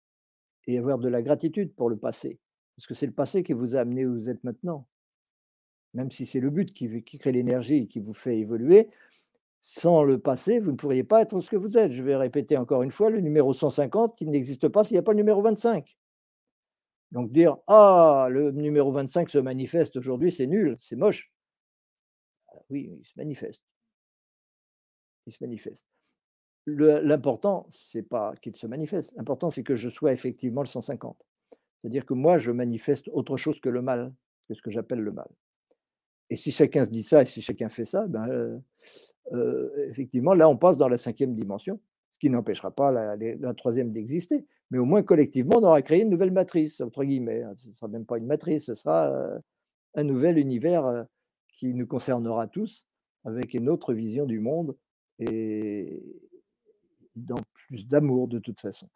et avoir de la gratitude pour le passé. Parce que c'est le passé qui vous a amené où vous êtes maintenant. Même si c'est le but qui, crée l'énergie et qui vous fait évoluer, sans le passé, vous ne pourriez pas être ce que vous êtes. Je vais répéter encore une fois le numéro 150 qui n'existe pas s'il n'y a pas le numéro 25. Donc dire Ah, le numéro 25 se manifeste aujourd'hui, c'est nul, c'est moche. Ah oui, il se manifeste. Il se manifeste. L'important, c'est pas qu'il se manifeste. L'important, c'est que je sois effectivement le 150. C'est-à-dire que moi, je manifeste autre chose que le mal, que ce que j'appelle le mal. Et si chacun se dit ça et si chacun fait ça, ben, euh, euh, effectivement, là, on passe dans la cinquième dimension, ce qui n'empêchera pas la troisième d'exister mais au moins collectivement, on aura créé une nouvelle matrice, entre guillemets. Hein. Ce ne sera même pas une matrice, ce sera euh, un nouvel univers qui nous concernera tous, avec une autre vision du monde et dans plus d'amour de toute façon.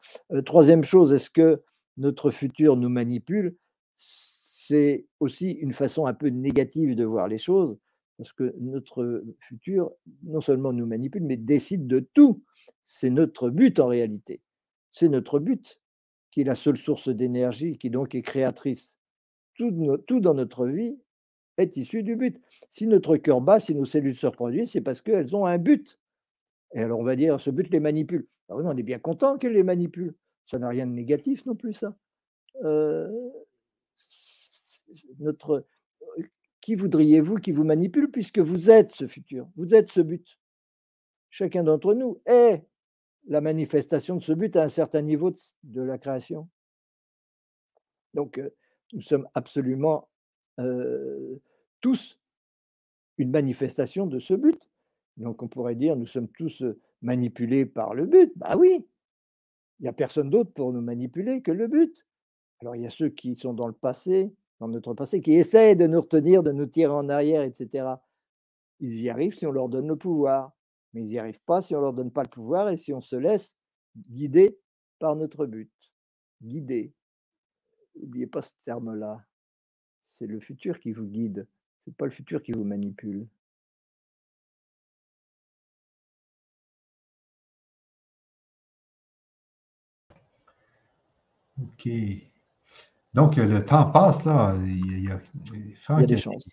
Troisième chose, est-ce que notre futur nous manipule C'est aussi une façon un peu négative de voir les choses, parce que notre futur non seulement nous manipule, mais décide de tout. C'est notre but en réalité. C'est notre but, qui est la seule source d'énergie, qui donc est créatrice. Tout, dans notre vie est issu du but. Si notre cœur bat, si nos cellules se reproduisent, c'est parce qu'elles ont un but. Et alors on va dire, ce but les manipule. Alors on est bien content qu'elles les manipulent. Ça n'a rien de négatif non plus, ça. Notre, qui voudriez-vous qui vous manipule puisque vous êtes ce futur, vous êtes ce but? Chacun d'entre nous est la manifestation de ce but à un certain niveau de, la création. Donc, nous sommes absolument tous une manifestation de ce but. Donc, on pourrait dire, nous sommes tous manipulés par le but. Bah oui, il n'y a personne d'autre pour nous manipuler que le but. Alors, il y a ceux qui sont dans le passé, dans notre passé, qui essayent de nous retenir, de nous tirer en arrière, etc. Ils y arrivent si on leur donne le pouvoir mais ils n'y arrivent pas si on ne leur donne pas le pouvoir et si on se laisse guider par notre but. Guider. N'oubliez pas ce terme-là. C'est le futur qui vous guide, ce n'est pas le futur qui vous manipule. OK. Donc, le temps passe, là. Il y a, des chances.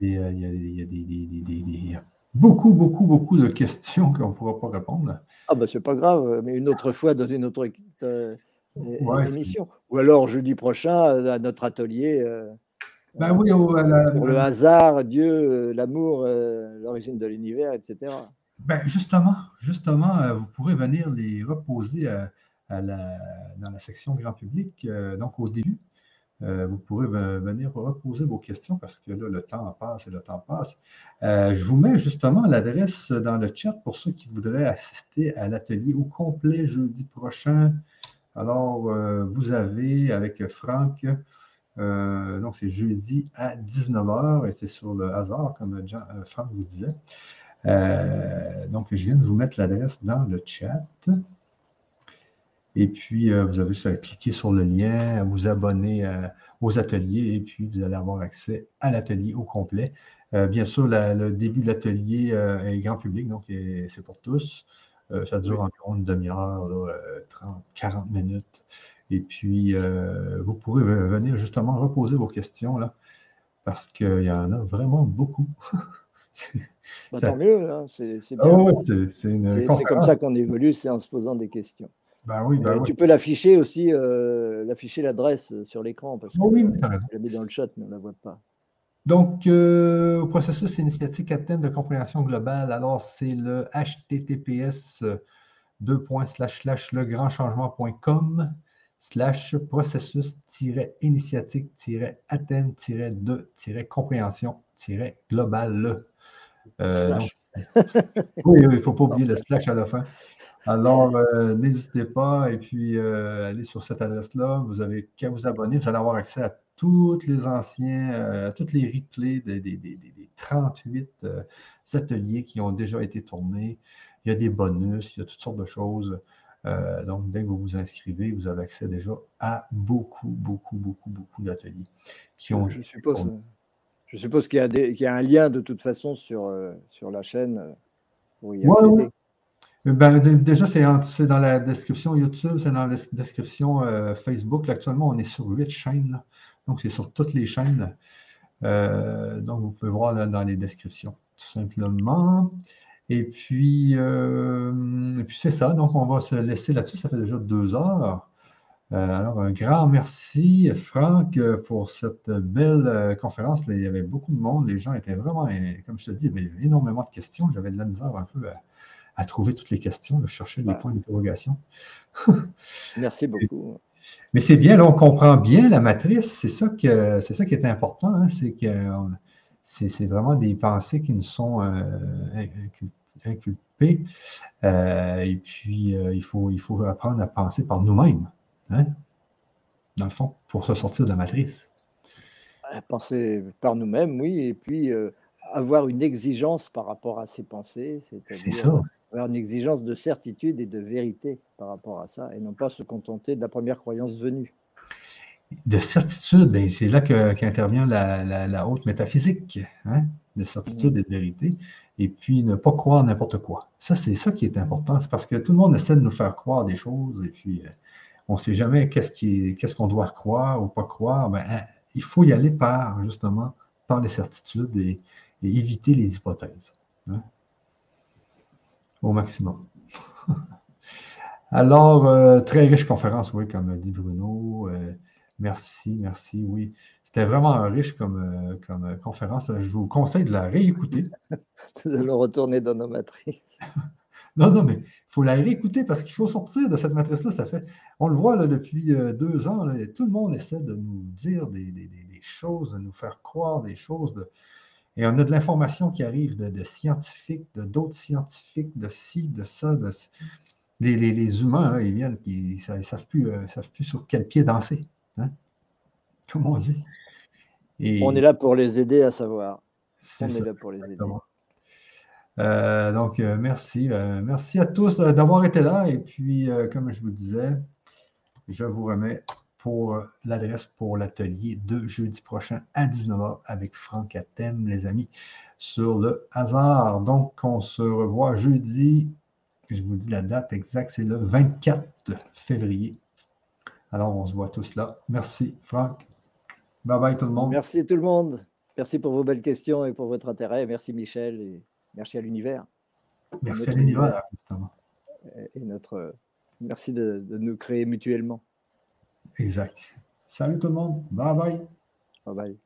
Il y a des, beaucoup, beaucoup, beaucoup de questions qu'on ne pourra pas répondre. Ah ben c'est pas grave, mais une autre fois dans une autre euh, émission. Ou alors jeudi prochain à notre atelier. Euh, ben oui, pour le hasard, Dieu, euh, l'amour, l'origine de l'univers, etc. Ben justement, justement, vous pourrez venir les reposer à dans la section grand public, donc au début. Euh, vous pourrez venir reposer vos questions parce que là, le temps passe et le temps passe. Euh, je vous mets justement l'adresse dans le chat pour ceux qui voudraient assister à l'atelier au complet jeudi prochain. Alors, euh, vous avez avec Franck, donc c'est jeudi à 19h et c'est sur le hasard, comme Franck vous disait. donc, je viens de vous mettre l'adresse dans le chat. Et puis, euh, vous avez juste à cliquer sur le lien, vous abonner euh, aux ateliers et puis vous allez avoir accès à l'atelier au complet. Euh, bien sûr, le début de l'atelier est grand public, donc c'est pour tous. ça dure environ une demi-heure, 30, 40 minutes. Et puis, vous pourrez venir justement reposer vos questions là, parce qu'il y en a vraiment beaucoup. Bah, tant mieux, hein, c'est oh, c'est comme ça qu'on évolue, c'est en se posant des questions. Bah oui, bah Tu peux l'afficher aussi, euh, l'afficher l'adresse euh, sur l'écran parce oh que oui, je l'ai mis dans le chat, mais on ne la voit pas. Donc, euh, au processus initiatique à thème de compréhension globale, alors c'est le https legrandchangement.com slash processus-athènes-de-compréhension-global. Euh, oui, il ne faut pas oublier le slash à la fin. Alors, euh, n'hésitez pas et puis euh, allez sur cette adresse-là. Vous avez qu'à vous abonner. Vous allez avoir accès à tous les anciens, à toutes les replays des, des 38 ateliers qui ont déjà été tournés. Il y a des bonus, il y a toutes sortes de choses. Euh, donc, dès que vous vous inscrivez, vous avez accès déjà à beaucoup, beaucoup, beaucoup, beaucoup d'ateliers qui ont. Je suppose, je suppose qu'il y, a un lien de toute façon sur, euh, sur la chaîne euh, y accéder. Ben, déjà, c'est dans la description YouTube, c'est dans la description Facebook. actuellement, on est sur huit chaînes. Donc, c'est sur toutes les chaînes. donc, vous pouvez voir dans les descriptions, tout simplement. Et puis, euh, puis c'est ça. Donc, on va se laisser là-dessus. Ça fait déjà deux heures. Euh, alors, un grand merci, Franck, pour cette belle euh, conférence. il y avait beaucoup de monde. Les gens étaient vraiment, comme je te dis, il y avait énormément de questions. J'avais de la misère un peu à, trouver toutes les questions, à chercher les points d'interrogation. merci beaucoup. Mais c'est bien, là, on comprend bien la matrice. C'est ça, que, c'est ça qui est important. Hein. c'est que c'est, vraiment des pensées qui nous sont inculpé. Euh, et puis, euh, il, faut, il faut apprendre à penser par nous-mêmes, hein? dans le fond, pour se sortir de la matrice. Penser par nous-mêmes, oui, et puis euh, avoir une exigence par rapport à ces pensées, c'est-à-dire avoir une exigence de certitude et de vérité par rapport à ça, et non pas se contenter de la première croyance venue de certitude, ben, c'est là qu'intervient la, haute métaphysique, hein? de certitude et de vérité et puis ne pas croire n'importe quoi. Ça, c'est ça qui est important. C'est parce que tout le monde essaie de nous faire croire des choses et puis euh, on ne sait jamais qu'est-ce qu'on doit croire ou pas croire. Ben, hein, il faut y aller par, justement, par les certitudes et, éviter les hypothèses. Hein, au maximum. Alors, euh, très riche conférence, oui, comme dit Bruno. Euh, merci, merci, oui. C'était vraiment riche comme, euh, comme conférence. Je vous conseille de la réécouter. de le retourner dans nos matrices. non, non, mais il faut la réécouter parce qu'il faut sortir de cette matrice-là. Ça fait, on le voit là, depuis euh, deux ans, tout le monde essaie de nous dire des, choses, de nous faire croire des choses. et on a de l'information qui arrive de, scientifiques, de d'autres scientifiques, de ci, de ça. De... Les, humains, ils viennent, ils ne savent, plus, savent plus sur quel pied danser. Hein? Comment on dit on est là pour les aider à savoir. On est là pour les aider. Euh, donc, euh, merci. Euh, merci à tous d'avoir été là. Et puis, comme je vous disais, je vous remets pour l'adresse pour l'atelier de jeudi prochain à 19h avec Franck Athème, les amis, sur le hasard. Donc, on se revoit jeudi. Je vous dis la date exacte, c'est le 24 février. Alors, on se voit tous là. Merci, Franck. Bye bye tout le monde. Merci tout le monde. Merci pour vos belles questions et pour votre intérêt. Merci Michel et merci à l'univers. Merci à l'univers, justement. Et notre merci de, de, nous créer mutuellement. Exact. Salut tout le monde. Bye bye. Bye bye.